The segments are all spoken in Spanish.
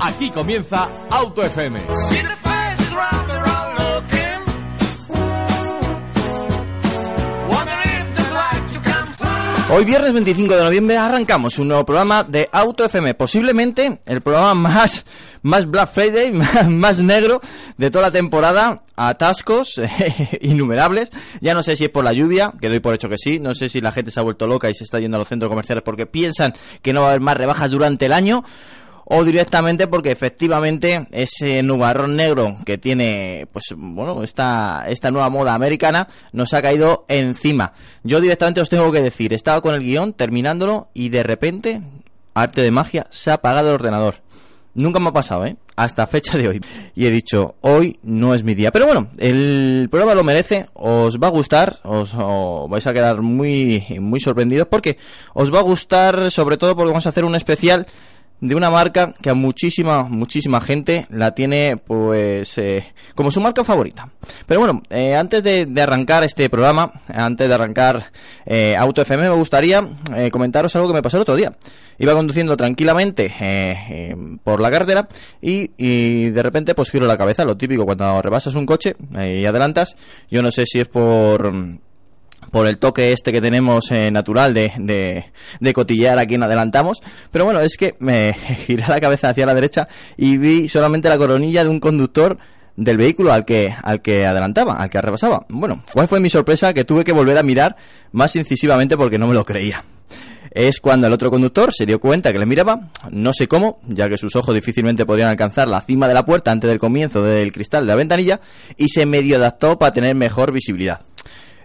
Aquí comienza Auto FM. Hoy viernes 25 de noviembre arrancamos un nuevo programa de Auto FM, posiblemente el programa más, más Black Friday, más, negro de toda la temporada, atascos innumerables, ya no sé si es por la lluvia, que doy por hecho que sí, no sé si la gente se ha vuelto loca y se está yendo a los centros comerciales porque piensan que no va a haber más rebajas durante el año, o directamente porque efectivamente ese nubarrón negro que tiene pues bueno esta esta nueva moda americana nos ha caído encima yo directamente os tengo que decir estaba con el guion terminándolo y de repente arte de magia se ha apagado el ordenador Nunca me ha pasado, ¿eh? Hasta fecha de hoy. Y he dicho, hoy no es mi día. Pero bueno, el programa lo merece, os va a gustar, os, os vais a quedar muy, muy sorprendidos porque os va a gustar sobre todo porque vamos a hacer un especial de una marca que a muchísima, muchísima gente la tiene pues eh, como su marca favorita. Pero bueno, eh, antes de, arrancar este programa, antes de arrancar eh, Auto FM, me gustaría comentaros algo que me pasó el otro día. Iba conduciendo tranquilamente por la carretera y, y, de repente pues giro la cabeza, lo típico cuando rebasas un coche y adelantas. Yo no sé si es por por el toque este que tenemos eh, natural de, de, cotillear a quien adelantamos. Pero bueno, es que me giré la cabeza hacia la derecha y vi solamente la coronilla de un conductor del vehículo al que, al que adelantaba, al que rebasaba. Bueno, ¿cuál fue mi sorpresa? Que tuve que volver a mirar más incisivamente porque no me lo creía. Es cuando el otro conductor se dio cuenta que le miraba, no sé cómo, ya que sus ojos difícilmente podrían alcanzar la cima de la puerta antes del comienzo del cristal de la ventanilla, y se medio adaptó para tener mejor visibilidad.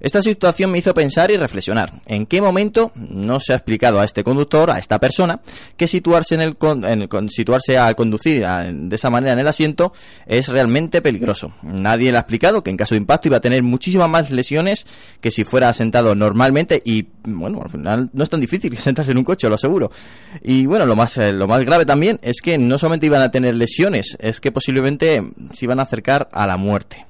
Esta situación me hizo pensar y reflexionar. ¿En qué momento no se ha explicado a este conductor, a esta persona, que situarse al conducir de esa manera en el asiento es realmente peligroso? Nadie le ha explicado que en caso de impacto iba a tener muchísimas más lesiones que si fuera sentado normalmente y bueno, al final no es tan difícil sentarse en un coche, lo aseguro. Y bueno, lo más eh, lo más grave también es que no solamente iban a tener lesiones, es que posiblemente se iban a acercar a la muerte.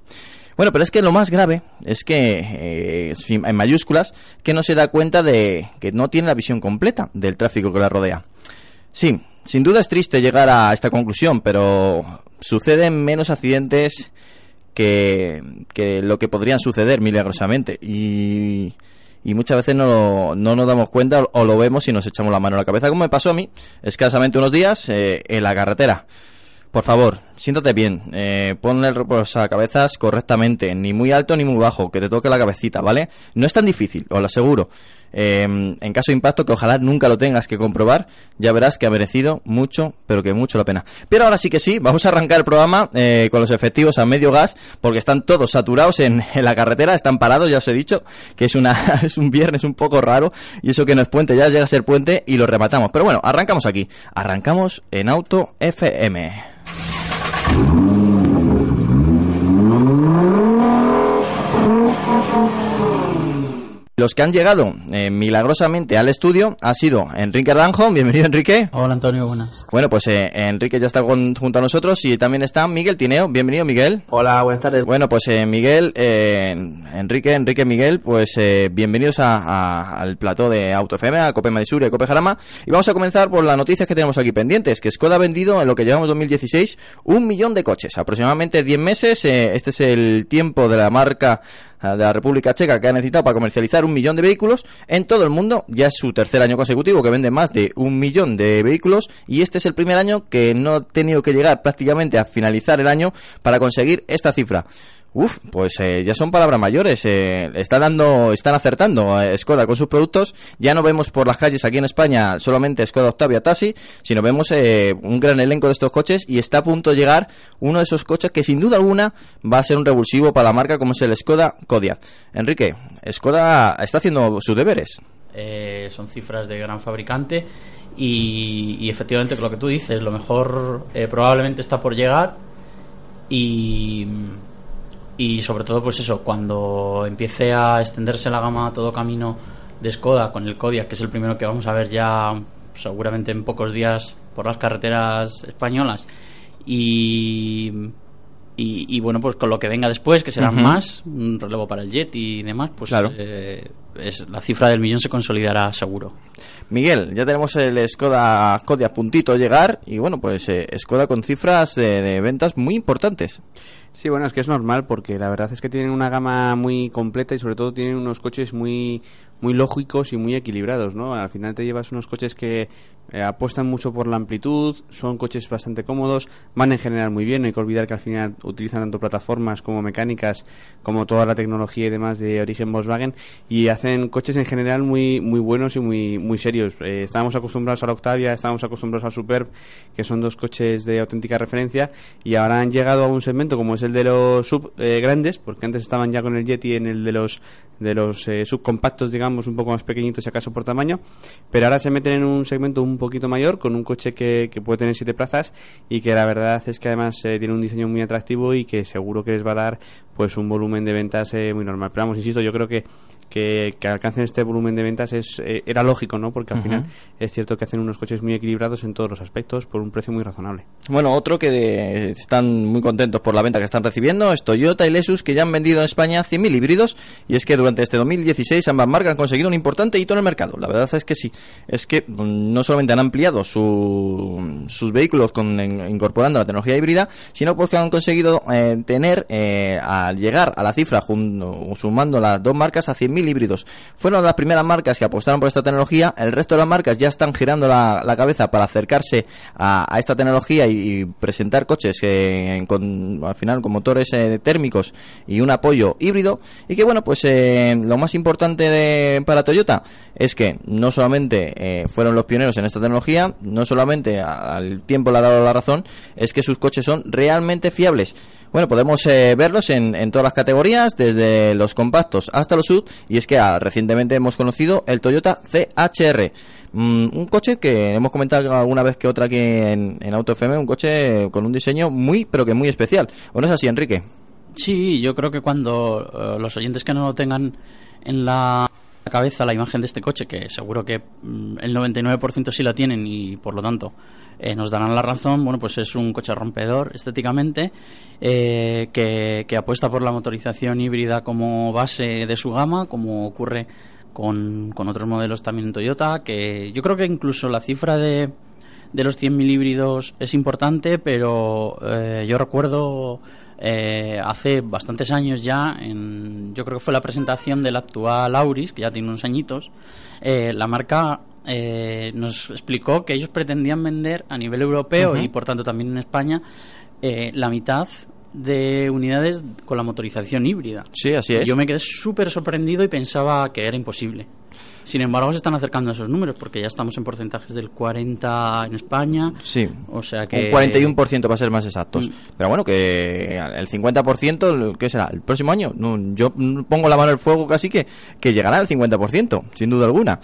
Bueno, pero es que lo más grave es que, eh, en mayúsculas, que no se da cuenta de que no tiene la visión completa del tráfico que la rodea. Sí, sin duda es triste llegar a esta conclusión, pero suceden menos accidentes que, lo que podrían suceder milagrosamente. Y, muchas veces no, no, nos damos cuenta o lo vemos y nos echamos la mano a la cabeza, como me pasó a mí escasamente unos días eh, en la carretera. Por favor, siéntate bien, eh, pon el cabezas correctamente, ni muy alto ni muy bajo, que te toque la cabecita, ¿vale? No es tan difícil, os lo aseguro. Em, en caso de impacto, que ojalá nunca lo tengas que comprobar, ya verás que ha merecido mucho, pero que mucho la pena. Pero ahora sí que sí, vamos a arrancar el programa eh, con los efectivos a medio gas, porque están todos saturados en, en, la carretera, están parados, ya os he dicho, que es, una, es un viernes un poco raro, y eso que no es puente, ya llega a ser puente y lo rematamos. Pero bueno, arrancamos aquí, arrancamos en Auto FM. Thank you. Los que han llegado eh, milagrosamente al estudio ha sido Enrique Ranjo. Bienvenido, Enrique. Hola, Antonio. Buenas. Bueno, pues eh, Enrique ya está junto a nosotros y también está Miguel Tineo. Bienvenido, Miguel. Hola, buenas tardes. Bueno, pues eh, Miguel, Enrique, Enrique, Miguel, pues bienvenidos al plató de Auto FM, a Cope Madisur y a Cope Jarama. Y vamos a comenzar por las noticias que tenemos aquí pendientes. Que Skoda ha vendido en lo que llevamos 2016 un millón de coches. Aproximadamente 10 meses. este es el tiempo de la marca de la República Checa que ha necesitado para comercializar un millón de vehículos en todo el mundo. Ya es su tercer año consecutivo que vende más de un millón de vehículos y este es el primer año que no ha tenido que llegar prácticamente a finalizar el año para conseguir esta cifra. Uf, pues eh, ya son palabras mayores. Eh, están dando, están acertando a Skoda con sus productos. Ya no vemos por las calles aquí en España solamente Skoda Octavia Tassi, sino vemos eh, un gran elenco de estos coches y está a punto de llegar uno de esos coches que sin duda alguna va a ser un revulsivo para la marca como es el Skoda Kodiaq. Enrique, Skoda está haciendo sus deberes. eh, son cifras de gran fabricante y, y, efectivamente lo que tú dices, lo mejor eh, probablemente está por llegar y, y sobre todo pues eso, cuando empiece a extenderse la gama a todo camino de Skoda con el Kodiaq, que es el primero que vamos a ver ya seguramente en pocos días por las carreteras españolas y, y, bueno, pues con lo que venga después, que será más, un relevo para el Jet y demás, pues eh, es, la cifra del millón se consolidará seguro. Miguel, ya tenemos el Skoda Kodiaq puntito a llegar y bueno, pues eh, Skoda con cifras de ventas muy importantes. Sí, bueno, es que es normal porque la verdad es que tienen una gama muy completa y sobre todo tienen unos coches muy muy lógicos y muy equilibrados, ¿no? Al final te llevas unos coches que eh, apuestan mucho por la amplitud, son coches bastante cómodos, van en general muy bien, no hay que olvidar que al final utilizan tanto plataformas como mecánicas, como toda la tecnología y demás de origen Volkswagen y hacen coches en general muy muy buenos y muy muy serios. Eh, estábamos acostumbrados a la Octavia, estábamos acostumbrados al Superb, que son dos coches de auténtica referencia y ahora han llegado a un segmento como es el de los sub eh, grandes, porque antes estaban ya con el Yeti en el de los de los subcompactos, digamos, un poco más pequeñitos si acaso por tamaño, pero ahora se meten en un segmento un poquito mayor, con un coche que, puede tener siete plazas y que la verdad es que además eh, tiene un diseño muy atractivo y que seguro que les va a dar pues un volumen de ventas eh, muy normal. Pero vamos, insisto, yo creo que que, alcancen este volumen de ventas es eh, era lógico, ¿no? Porque al final es cierto que hacen unos coches muy equilibrados en todos los aspectos por un precio muy razonable. Bueno, otro que están muy contentos por la venta que están recibiendo es Toyota y Lexus, que ya han vendido en España 100.000 híbridos y es que durante este 2016 ambas marcas han conseguido un importante hito en el mercado. La verdad es que sí, es que mm, no solamente han ampliado sus vehículos con, incorporando la tecnología híbrida, sino porque han conseguido eh, tener, eh, al llegar a la cifra, sumando las dos marcas, a 100.000 híbridos. Fueron las primeras marcas que apostaron por esta tecnología. El resto de las marcas ya están girando la, cabeza para acercarse a, esta tecnología y, presentar coches que con, al final con motores eh, térmicos y un apoyo híbrido. Y que bueno, pues eh, lo más importante para Toyota es que no solamente eh, fueron los pioneros en esta tecnología, no solamente al tiempo le ha dado la razón, es que sus coches son realmente fiables. Bueno, podemos eh, verlos en, en, todas las categorías, desde los compactos hasta los sub, y es que ah, recientemente hemos conocido el Toyota CHR. Mm, un coche que hemos comentado alguna vez que otra aquí en, Auto FM, un coche con un diseño muy, pero que muy especial. ¿O no es así, Enrique? Sí, yo creo que cuando eh, los oyentes que no lo tengan en la cabeza la imagen de este coche, que seguro que mm, el 99% sí la tienen y por lo tanto eh, nos darán la razón, bueno, pues es un coche rompedor estéticamente eh, que, apuesta por la motorización híbrida como base de su gama, como ocurre con, otros modelos también en Toyota, que yo creo que incluso la cifra de, de los 100.000 híbridos es importante, pero eh, yo recuerdo hace bastantes años ya, en, yo creo que fue la presentación del actual Auris, que ya tiene unos añitos, la marca eh, nos explicó que ellos pretendían vender a nivel europeo y por tanto también en España eh, la mitad de unidades con la motorización híbrida. Sí, así es. Yo me quedé súper sorprendido y pensaba que era imposible. Sin embargo, se están acercando a esos números porque ya estamos en porcentajes del 40 en España. Sí. O sea que. Un 41% para ser más exactos. Mm. Pero bueno, que el 50%, ¿qué será? ¿El próximo año? yo pongo la mano al fuego casi que, que llegará al 50%, sin duda alguna.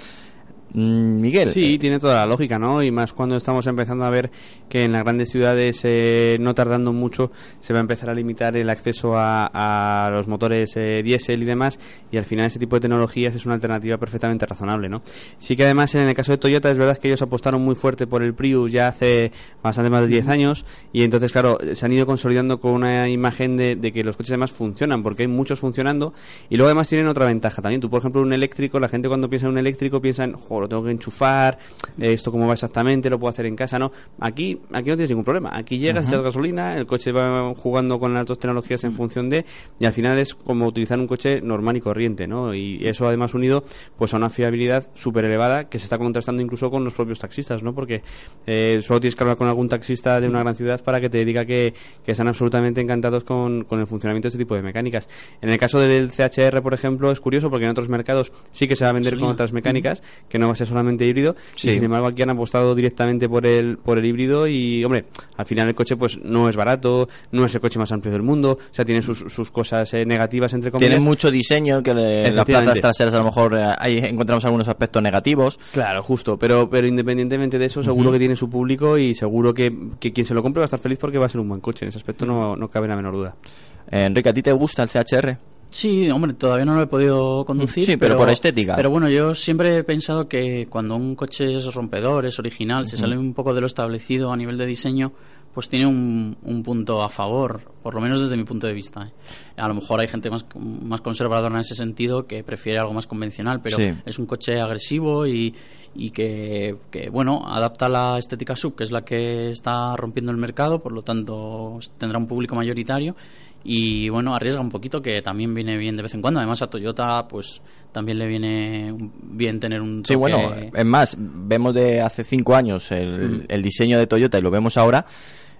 Mm, Miguel. Sí, tiene toda la lógica, ¿no? Y más cuando estamos empezando a ver que en las grandes ciudades, eh, no tardando mucho, se va a empezar a limitar el acceso a, los motores eh, diésel y demás, y al final este tipo de tecnologías es una alternativa perfectamente razonable, ¿no? Sí que además en el caso de Toyota es verdad que ellos apostaron muy fuerte por el Prius ya hace bastante más de 10 años, y entonces, claro, se han ido consolidando con una imagen de, de que los coches además funcionan, porque hay muchos funcionando, y luego además tienen otra ventaja también. Tú, por ejemplo, un eléctrico, la gente cuando piensa en un eléctrico piensa en, lo tengo que enchufar, esto cómo va exactamente, lo puedo hacer en casa, ¿no? Aquí, aquí no tienes ningún problema. Aquí llegas, echas gasolina, el coche va jugando con las dos tecnologías en función de, y al final es como utilizar un coche normal y corriente, ¿no? Y eso además unido pues a una fiabilidad súper elevada que se está contrastando incluso con los propios taxistas, ¿no? Porque eh, solo tienes que hablar con algún taxista de una gran ciudad para que te diga que, que están absolutamente encantados con, con el funcionamiento de este tipo de mecánicas. En el caso del CHR, por ejemplo, es curioso porque en otros mercados sí que se va a vender con otras mecánicas, que no a ser solamente híbrido. Sí. Y sin embargo, aquí han apostado directamente por el, por el híbrido. Y, hombre, al final el coche pues no es barato, no es el coche más amplio del mundo. O sea, tiene sus, sus cosas eh, negativas, entre comillas. Tiene mucho diseño, que le- las plazas traseras a lo mejor eh, ahí encontramos algunos aspectos negativos. Claro, justo, pero pero independientemente de eso, seguro que tiene su público y seguro que, que quien se lo compre va a estar feliz porque va a ser un buen coche. En ese aspecto no, no cabe la menor duda. Eh, Enrique, ¿a ti te gusta el CHR? Sí, hombre, todavía no lo he podido conducir. Sí, pero por estética. Pero bueno, yo siempre he pensado que cuando un coche es rompedor, es original, se sale un poco de lo establecido a nivel de diseño, pues tiene un, un punto a favor, por lo menos desde mi punto de vista. ¿eh? A lo mejor hay gente más, más conservadora en ese sentido que prefiere algo más convencional, pero Sí. es un coche agresivo y, y que, que, bueno, adapta la estética sub, que es la que está rompiendo el mercado, por lo tanto tendrá un público mayoritario y bueno, arriesga un poquito que también viene bien de vez en cuando. Además a Toyota pues también le viene bien tener un Sí, bueno, es más, vemos de hace cinco años el, el diseño de Toyota y lo vemos ahora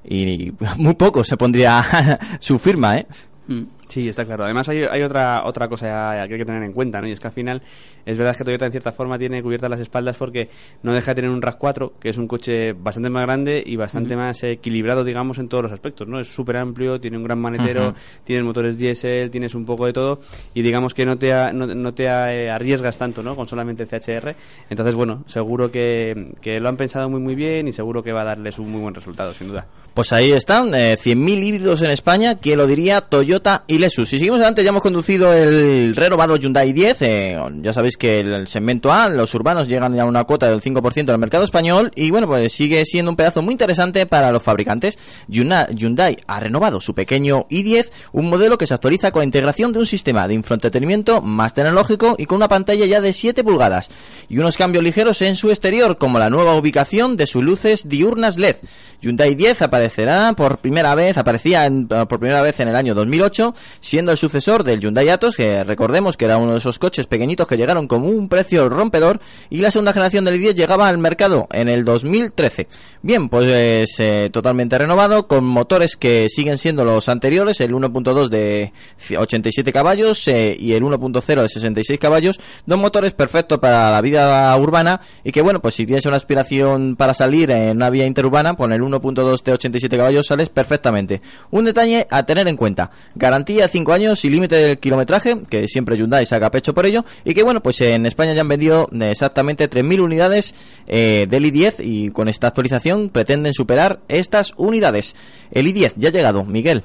y muy poco se pondría su firma, ¿eh? Mm. Sí, está claro. Además hay, hay otra otra cosa que hay que tener en cuenta, ¿no? Y es que al final es verdad que Toyota en cierta forma tiene cubiertas las espaldas porque no deja de tener un RAV4, que es un coche bastante más grande y bastante más equilibrado, digamos, en todos los aspectos, ¿no? Es súper amplio, tiene un gran manetero, Ujú. tienes motores diésel, tienes un poco de todo y digamos que no te, a- no, no te eh, arriesgas tanto, ¿no? Con solamente el CHR. Entonces, bueno, seguro que, que lo han pensado muy muy bien y seguro que va a darles un muy buen resultado, sin duda. Pues ahí están, eh, 100.000 híbridos en España, ¿quién lo diría? Toyota y Si seguimos adelante, ya hemos conducido el renovado Hyundai 10. eh, ya sabéis que el, segmento A, los urbanos, llegan ya a una cuota del 5% del mercado español. Y bueno, pues sigue siendo un pedazo muy interesante para los fabricantes. Hyundai ha renovado su pequeño i10, un modelo que se actualiza con la integración de un sistema de infoentretenimiento más tecnológico y con una pantalla ya de 7 pulgadas. Y unos cambios ligeros en su exterior, como la nueva ubicación de sus luces diurnas LED. Hyundai 10 aparecerá por primera vez, aparecía en- por primera vez en el año 2008, siendo el sucesor del Hyundai Atos, que recordemos que era uno de esos coches pequeñitos que llegaron con un precio rompedor, y la segunda generación del i10 llegaba al mercado en el 2013. Bien, pues eh, totalmente renovado, con motores que siguen siendo los anteriores, el 1.2 de 87 caballos eh, y el 1.0 de 66 caballos, dos motores perfectos para la vida urbana y que bueno, pues si tienes una aspiración para salir en una vía interurbana, con el 1.2 de 87 caballos sales perfectamente. Un detalle a tener en cuenta, garantía 5 años y límite del kilometraje, que siempre Hyundai saca pecho por ello, y que bueno, pues en España ya han vendido eh, exactamente 3.000 unidades eh, del i10 y con esta actualización pretenden superar estas unidades. El i10 ya ha llegado, Miguel.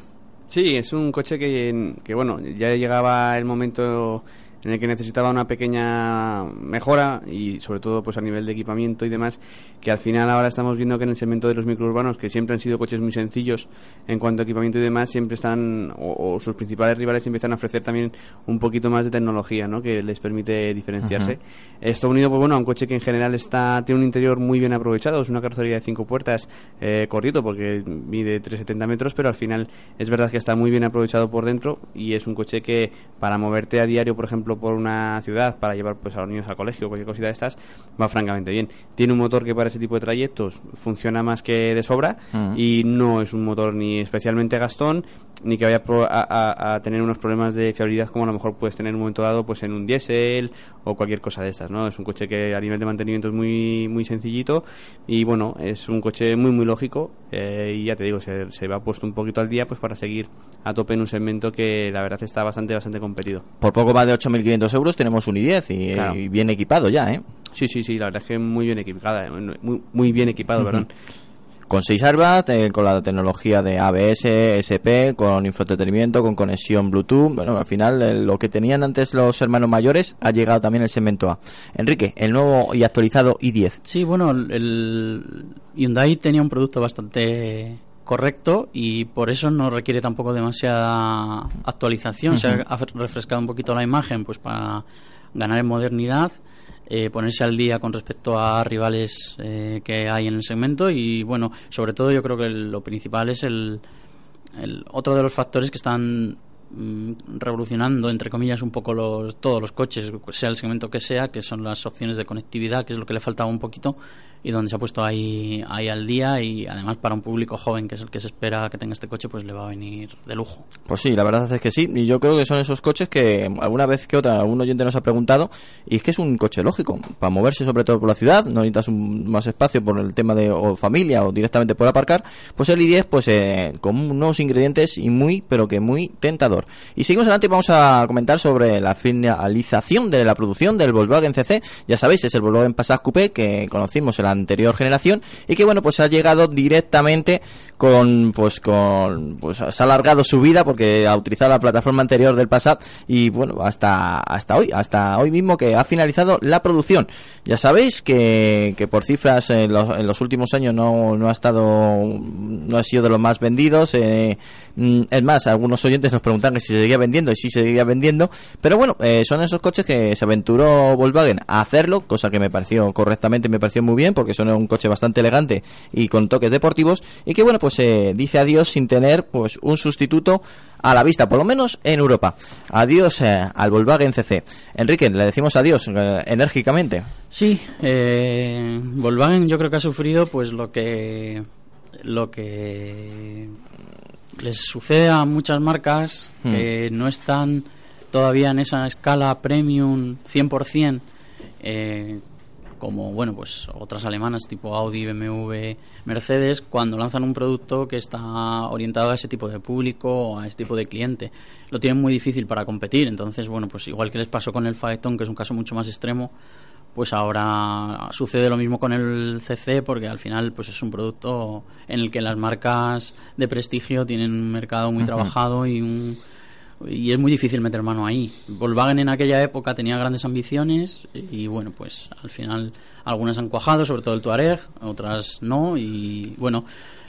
Sí, es un coche que, que, bueno, ya llegaba el momento en el que necesitaba una pequeña mejora y sobre todo pues a nivel de equipamiento y demás, que al final ahora estamos viendo que en el segmento de los microurbanos, que siempre han sido coches muy sencillos en cuanto a equipamiento y demás, siempre están, o, o sus principales rivales empiezan a ofrecer también un poquito más de tecnología, ¿no? Que les permite diferenciarse. Esto unido, pues bueno, a un coche que en general está tiene un interior muy bien aprovechado, es una carrocería de cinco puertas eh, cortito porque mide 370 metros, pero al final es verdad que está muy bien aprovechado por dentro y es un coche que para moverte a diario, por ejemplo, por una ciudad, para llevar pues a los niños al colegio o cualquier cosita de estas, va francamente bien. Tiene un motor que para ese tipo de trayectos funciona más que de sobra Ujú. y no es un motor ni especialmente gastón ni que vaya a, a- a tener unos problemas de fiabilidad como a lo mejor puedes tener en un momento dado pues en un diésel o cualquier cosa de estas, ¿no? Es un coche que a nivel de mantenimiento es muy muy sencillito y bueno, es un coche muy muy lógico eh, y ya te digo, se, se va puesto un poquito al día pues para seguir a tope en un segmento que la verdad está bastante bastante competido. Por poco más de 8.500 euros tenemos un i10 y, Claro. y bien equipado ya, ¿eh? Sí, sí, sí, la verdad es que muy bien equipada, eh, muy, muy bien equipado, perdón. Con 6 airbags, eh, con la tecnología de ABS, SP, con infoentretenimiento, con conexión Bluetooth. Bueno, al final eh, lo que tenían antes los hermanos mayores ha llegado también el segmento A. Enrique, el nuevo y actualizado i10. Sí, bueno, el Hyundai tenía un producto bastante correcto y por eso no requiere tampoco demasiada actualización. Se ha refrescado un poquito la imagen pues para ganar en modernidad, eh, ponerse al día con respecto a rivales eh, que hay en el segmento y bueno, sobre todo yo creo que el- lo principal es el, el otro de los factores que están mm, revolucionando entre comillas un poco los todos los coches sea el segmento que sea que son las opciones de conectividad que es lo que le faltaba un poquito y donde se ha puesto ahí, ahí al día y además para un público joven que es el que se espera que tenga este coche pues le va a venir de lujo. Pues sí, la verdad es que sí y yo creo que son esos coches que alguna vez que otra algún oyente nos ha preguntado y es que es un coche lógico para moverse sobre todo por la ciudad, no necesitas un, más espacio por el tema de o familia o directamente por aparcar, pues el i10 pues eh, con unos ingredientes y muy pero que muy tentador. Y seguimos adelante y vamos a comentar sobre la finalización de la producción del Volkswagen CC, ya sabéis, es el Volkswagen Passat Coupé que conocimos en la anterior generación y que bueno pues ha llegado directamente con pues con pues se ha alargado su vida porque ha utilizado la plataforma anterior del Passat y bueno hasta hasta hoy hasta hoy mismo que ha finalizado la producción. Ya sabéis que, que por cifras en los, en los últimos años no, no ha estado no ha sido de los más vendidos eh, mm, es más algunos oyentes nos preguntan si se seguía vendiendo y si se seguía vendiendo pero bueno eh, son esos coches que se aventuró Volkswagen a hacerlo cosa que me pareció correctamente me pareció muy bien porque son un coche bastante elegante y con toques deportivos y que bueno pues se dice adiós sin tener pues un sustituto a la vista, por lo menos en Europa. Adiós eh, al Volkswagen CC. Enrique, le decimos adiós eh, enérgicamente. Sí, eh, Volkswagen yo creo que ha sufrido pues lo que lo que les sucede a muchas marcas Hmm. que no están todavía en esa escala premium 100% eh, como bueno pues otras alemanas tipo Audi, BMW, Mercedes cuando lanzan un producto que está orientado a ese tipo de público o a ese tipo de cliente. Lo tienen muy difícil para competir entonces bueno pues igual que les pasó con el Phaeton que es un caso mucho más extremo pues ahora sucede lo mismo con el CC porque al final pues es un producto en el que las marcas de prestigio tienen un mercado muy trabajado y un y es muy difícil meter mano ahí. Volkswagen en aquella época tenía grandes ambiciones y bueno, pues al final algunas han cuajado, sobre todo el Touareg, otras no y bueno,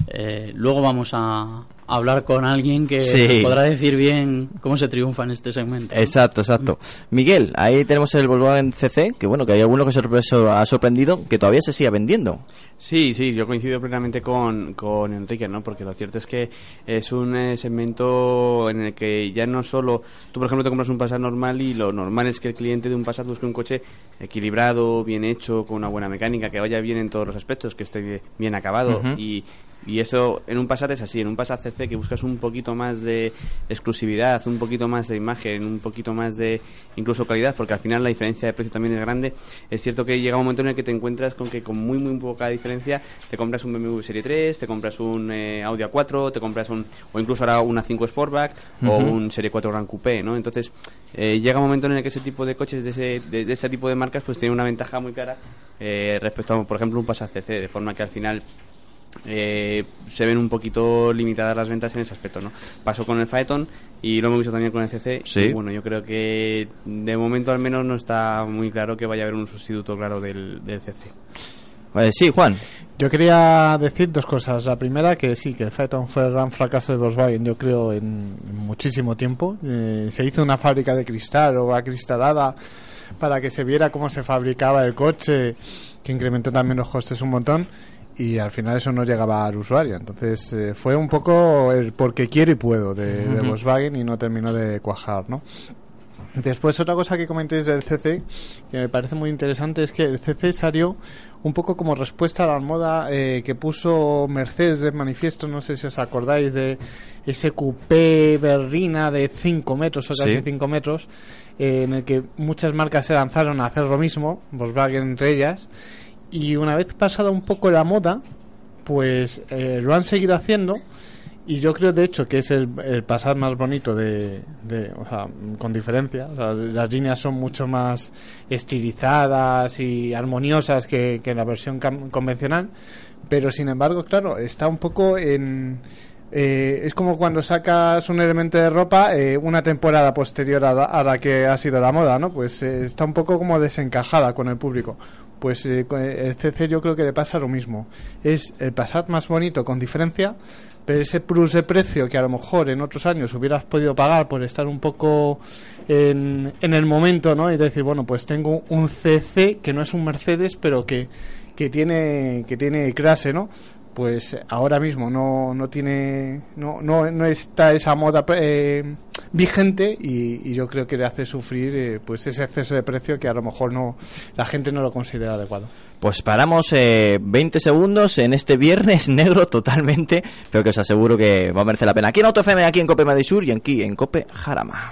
eh, luego vamos a hablar con alguien que Sí. nos podrá decir bien cómo se triunfa en este segmento. ¿no? Exacto, exacto. Miguel, ahí tenemos el Volkswagen CC, que bueno, que hay alguno que se sorpre- ha sorprendido que todavía se siga vendiendo. Sí, sí, yo coincido plenamente con, con Enrique, ¿no? Porque lo cierto es que es un eh, segmento en el que ya no solo... Tú, por ejemplo, te compras un Passat normal y lo normal es que el cliente de un Passat busque un coche equilibrado, bien hecho, con una buena mecánica, que vaya bien en todos los aspectos, que esté bien- acabado. Y y eso en un Passat es así, en un Passat CC que buscas un poquito más de exclusividad, un poquito más de imagen, un poquito más de incluso calidad, porque al final la diferencia de precio también es grande. Es cierto que llega un momento en el que te encuentras con que con muy muy poca diferencia te compras un BMW Serie 3, te compras un eh, Audi A4, te compras un o incluso ahora una 5 Sportback o Ujú. un Serie 4 Gran Coupé, ¿no? Entonces eh, llega un momento en el que ese tipo de coches de ese de, de este tipo de marcas pues tiene una ventaja muy clara eh, respecto a por ejemplo un Passat CC, de forma que al final eh, se ven un poquito limitadas las ventas en ese aspecto, ¿no? Pasó con el Phaeton y lo hemos visto también con el CC. Sí. Y bueno, yo creo que de momento al menos no está muy claro que vaya a haber un sustituto claro del, del CC. Eh, sí, Juan. Yo quería decir dos cosas. La primera, que sí, que el Phaeton fue el gran fracaso de Volkswagen, yo creo, en muchísimo tiempo. Eh, se hizo una fábrica de cristal o acristalada para que se viera cómo se fabricaba el coche, que incrementó también los costes un montón. Y al final eso no llegaba al usuario. Entonces eh, fue un poco el porque quiero y puedo de. Volkswagen y no terminó de cuajar, ¿no? Después otra cosa que comentéis del CC que me parece muy interesante es que el CC salió un poco como respuesta a la moda eh, que puso Mercedes de manifiesto, no sé si os acordáis de ese coupé berrina de 5 metros o casi 5 metros, eh, en el que muchas marcas se lanzaron a hacer lo mismo, Volkswagen entre ellas, y una vez pasada un poco la moda, pues eh, lo han seguido haciendo y yo creo de hecho que es el, el Passat más bonito de, o sea, con diferencia. O sea, las líneas son mucho más estilizadas y armoniosas que, que la versión convencional, pero sin embargo, claro, está un poco en... eh, es como cuando sacas un elemento de ropa eh, una temporada posterior a la, a la que ha sido la moda, ¿no? Pues eh, está un poco como desencajada con el público. Pues eh, el CC yo creo que le pasa lo mismo. Es el Passat más bonito con diferencia, pero ese plus de precio que a lo mejor en otros años hubieras podido pagar por estar un poco en, en el momento, ¿no? Y decir, bueno, pues tengo un CC que no es un Mercedes, pero que, que tiene que tiene clase, ¿no? Pues ahora mismo no, no tiene no, no, no está esa moda eh, vigente y, yo creo que le hace sufrir eh, pues ese exceso de precio que a lo mejor no la gente no lo considera adecuado. Pues paramos eh, 20 segundos en este viernes negro totalmente, pero que os aseguro que va a merecer la pena. Aquí en AutoFM, aquí en Cope Madrid Sur y aquí en Cope Jarama.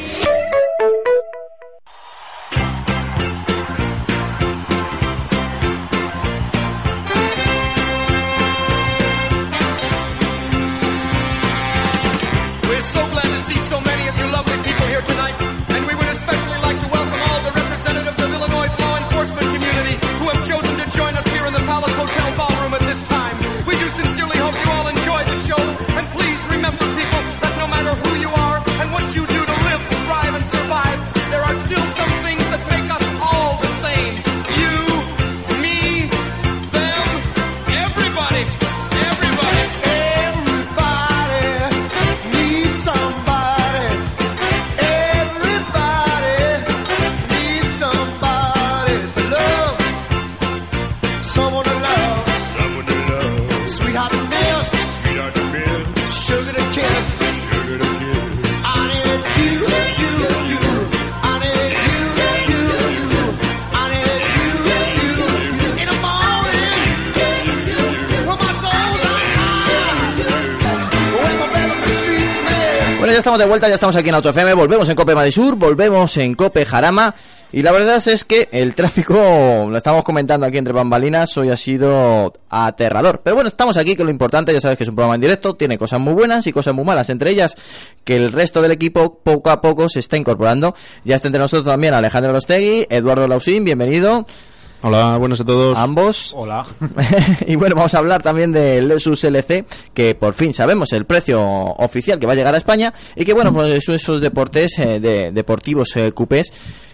Bueno, ya estamos de vuelta, ya estamos aquí en Auto FM, volvemos en Cope Madrid Sur, volvemos en Cope Jarama. Y la verdad es que el tráfico, lo estamos comentando aquí entre bambalinas, hoy ha sido aterrador. Pero bueno, estamos aquí, que lo importante, ya sabes que es un programa en directo, tiene cosas muy buenas y cosas muy malas. Entre ellas, que el resto del equipo poco a poco se está incorporando. Ya está entre nosotros también Alejandro Lostegui, Eduardo Lausín, bienvenido. Hola, buenas a todos. Ambos. Hola. y bueno, vamos a hablar también del Lexus LC, que por fin sabemos el precio oficial que va a llegar a España y que bueno, pues son esos deportes eh, de, deportivos eh, coupés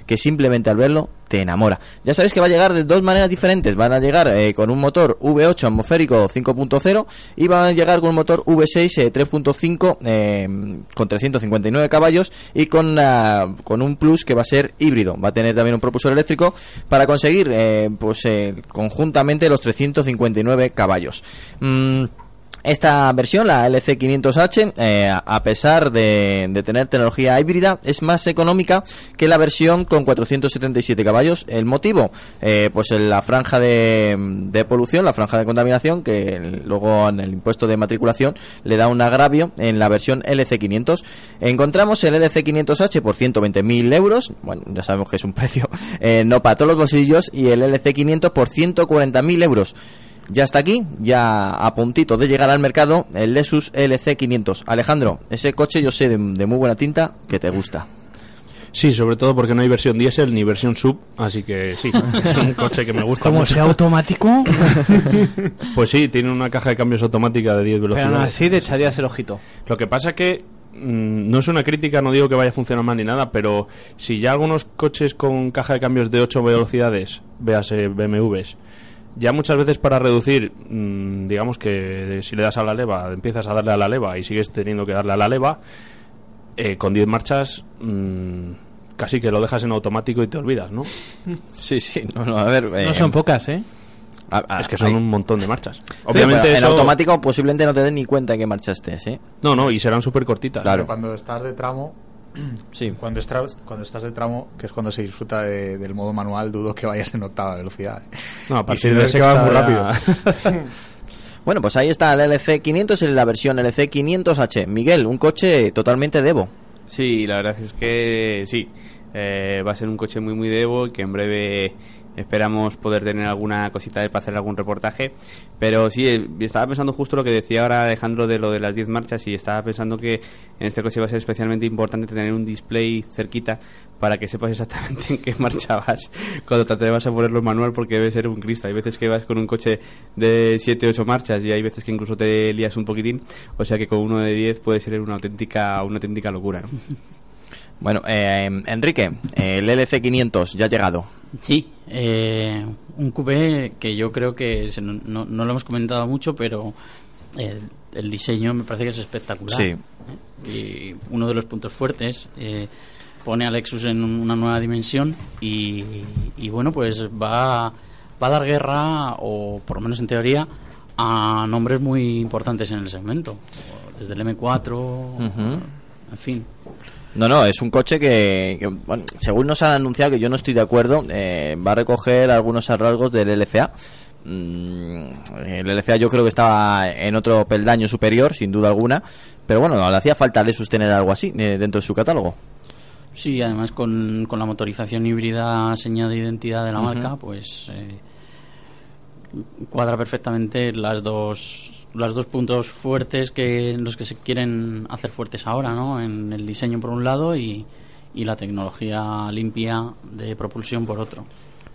que simplemente al verlo te enamora. Ya sabéis que va a llegar de dos maneras diferentes. Van a llegar eh, con un motor V8 atmosférico 5.0 y van a llegar con un motor V6 eh, 3.5 eh, con 359 caballos y con, ah, con un plus que va a ser híbrido. Va a tener también un propulsor eléctrico para conseguir eh, pues conjuntamente los 359 caballos. Mm, esta versión, la LC500H, eh, a pesar de, tener tecnología híbrida, es más económica que la versión con 477 caballos. El motivo, eh, pues en la franja de, de polución, la franja de contaminación, que luego en el impuesto de matriculación le da un agravio en la versión LC500. Encontramos el LC500H por 120.000 euros, bueno, ya sabemos que es un precio eh, no para todos los bolsillos, y el LC500 por 140.000 euros. Ya está aquí, ya a puntito de llegar al mercado, el Lexus LC500. Alejandro, ese coche yo sé de, de muy buena tinta que te gusta. Sí, sobre todo porque no hay versión diésel ni versión sub, así que sí, es un coche que me gusta Como mucho. sea automático, Pues sí, tiene una caja de cambios automática de 10 Pero aún velocidades. así le echarías el ojito. Lo que pasa que mm, no es una crítica, no digo que vaya a funcionar mal ni nada, pero si ya algunos coches con caja de cambios de 8 velocidades, véase BMWs, ya muchas veces para reducir, mm, digamos que si le das a la leva, empiezas a darle a la leva y sigues teniendo que darle a la leva, eh, con 10 marchas mm, casi que lo dejas en automático y te olvidas, ¿no? Sí, sí, no, no, a ver. eh, no son pocas, ¿eh? a- a- es que son hay- un montón de marchas. Sí, Obviamente en eso- automático posiblemente no te den ni cuenta en que marchaste, ¿sí? No, no, y serán súper cortitas. Claro. Cuando estás de tramo, Sí. cuando estás, cuando estás de tramo, que es cuando se disfruta de- del modo manual, dudo que vayas en octava velocidad. ¿eh? No, a Y partir si de sexta vas muy ya- rápido. Bueno, pues ahí está el LC500 en la versión LC500H. Miguel, un coche totalmente Devo. Sí, la verdad es que sí. Eh, va a ser un coche muy, muy devo y que en breve esperamos poder tener alguna cosita de para hacer algún reportaje. Pero sí, eh, estaba pensando justo lo que decía ahora Alejandro de lo de las 10 marchas y estaba pensando que en este coche va a ser especialmente importante tener un display cerquita para que sepas exactamente en qué marcha vas cuando te atrevas a ponerlo en manual porque debe ser un Cristo. Hay veces que vas con un coche de 7 8 marchas y hay veces que incluso te lías un poquitín, o sea que con uno de 10 puede ser una auténtica una auténtica locura. Bueno, eh, Enrique, el LC500 ya ha llegado. Sí, eh, un coupé que yo creo que se no, no- lo hemos comentado mucho, pero eh, el diseño me parece que es espectacular. Sí. ¿eh? Y uno de los puntos fuertes eh, pone a Lexus en un- una nueva dimensión y, y bueno, pues va, va a dar guerra, o por lo menos en teoría, a nombres muy importantes en el segmento. Desde el M4, Ujú. en fin. No, no, es un coche que, que, bueno, según nos han anunciado, que yo no estoy de acuerdo, eh, va a recoger algunos rasgos del LCA. Mm, el LCA yo creo que estaba en otro peldaño superior, sin duda alguna, pero bueno, le hacía falta a Lexus tener algo así eh, dentro de su catálogo. Sí, además con, con la motorización híbrida señal de identidad de la marca, pues eh, cuadra perfectamente las dos los dos puntos fuertes que en los que se quieren hacer fuertes ahora, ¿no? En el diseño por un lado y, y la tecnología limpia de propulsión por otro.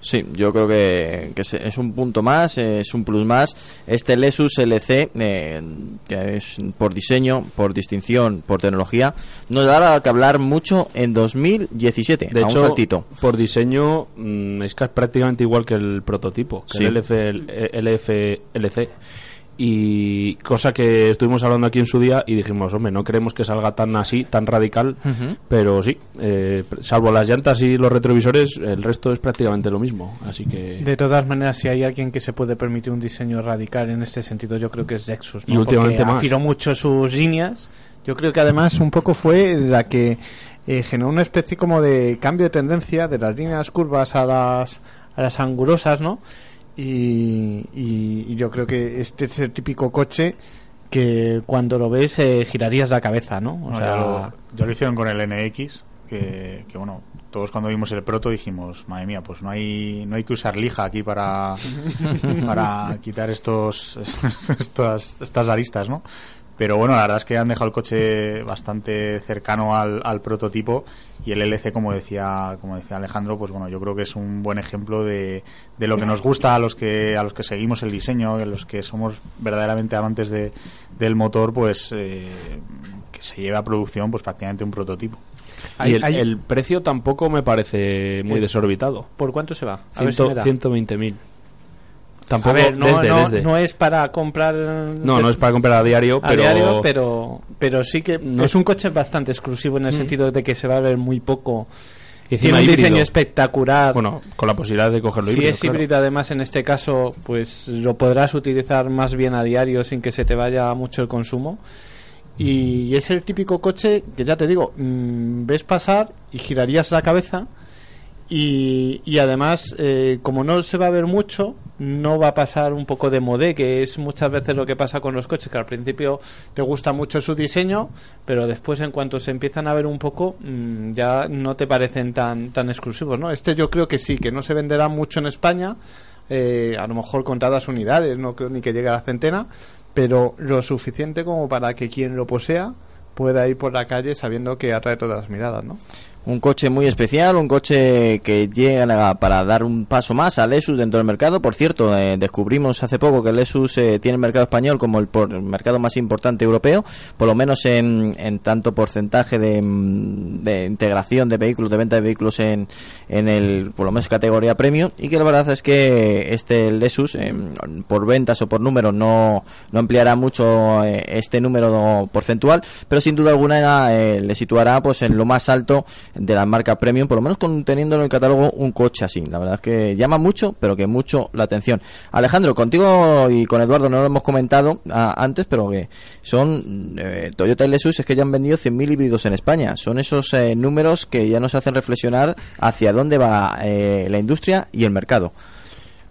Sí, yo creo que, que es un punto más, eh, es un plus más. Este Lexus LC, eh, que es por diseño, por distinción, por tecnología, nos dará que hablar mucho en 2017. De a un hecho, saltito. por diseño mm, es que es prácticamente igual que el prototipo, que Sí. el LF, el LFLC. Y cosa que estuvimos hablando aquí en su día y dijimos, hombre, no queremos que salga tan así, tan radical, pero sí, eh, salvo las llantas y los retrovisores, el resto es prácticamente lo mismo. Así que... De todas maneras, si hay alguien que se puede permitir un diseño radical en este sentido, yo creo que es Lexus. ¿no? Y últimamente Porque afiró mucho sus líneas. Yo creo que además un poco fue la que eh, generó una especie como de cambio de tendencia de las líneas curvas a las, a las angulosas, ¿no? Y, y- y yo creo que este es el típico coche que cuando lo ves eh, girarías la cabeza, ¿no? O No, sea, ya, lo, ya lo hicieron con el NX, que, que, bueno, todos cuando vimos el proto dijimos, madre mía, pues no hay, no hay que usar lija aquí para, para quitar estos, estas, estas aristas, ¿no? Pero bueno, la verdad es que han dejado el coche bastante cercano al, al prototipo y el LC, como decía, como decía Alejandro, pues bueno, yo creo que es un buen ejemplo de, de lo que nos gusta a los que, a los que seguimos el diseño, a los que somos verdaderamente amantes de, del motor, pues eh, que se lleve a producción pues prácticamente un prototipo. y el, el precio tampoco me parece muy Eh, desorbitado. ¿Por cuánto se va? A ver si Ciento- me da. 120.000. Tampoco a ver, no, desde, no, desde. no es para comprar. No, no es para comprar a diario, a pero- diario, pero, pero sí que No es un coche bastante exclusivo en el Mm. sentido de que se va a ver muy poco. Y Tiene un híbrido. diseño espectacular. Bueno, con la posibilidad de cogerlo si híbrido, es claro. híbrido, además, en este caso, pues lo podrás utilizar más bien a diario sin que se te vaya mucho el consumo. Y es el típico coche que ya te digo, mm, ves pasar y girarías la cabeza. Y, además, eh, como no se va a ver mucho, no va a pasar un poco de modé, que es muchas veces lo que pasa con los coches, que al principio te gusta mucho su diseño, pero después en cuanto se empiezan a ver un poco, mm, ya no te parecen tan, tan exclusivos, ¿no? Este yo creo que sí, que no se venderá mucho en España, eh, a lo mejor contadas unidades, no creo ni que llegue a la centena, pero lo suficiente como para que quien lo posea pueda ir por la calle sabiendo que atrae todas las miradas, ¿no? Un coche muy especial, un coche que llega para dar un paso más a Lexus dentro del mercado. Por cierto, eh, descubrimos hace poco que Lexus eh, tiene el mercado español como el, por- el mercado más importante europeo, por lo menos en, en tanto porcentaje de, mm, de integración de vehículos, de venta de vehículos en, en el, por lo menos categoría premium, y que la verdad es que este Lexus, eh, por ventas o por números, no, no ampliará mucho eh, este número porcentual, pero sin duda alguna eh, le situará pues en lo más alto de la marca premium, por lo menos con, teniendo en el catálogo un coche así. La verdad es que llama mucho, pero que mucho la atención. Alejandro, contigo y con Eduardo no lo hemos comentado ah, antes, pero que son eh, Toyota y Lexus es que ya han vendido 100.000 híbridos en España. Son esos eh, números que ya nos hacen reflexionar hacia dónde va eh, la industria y el mercado.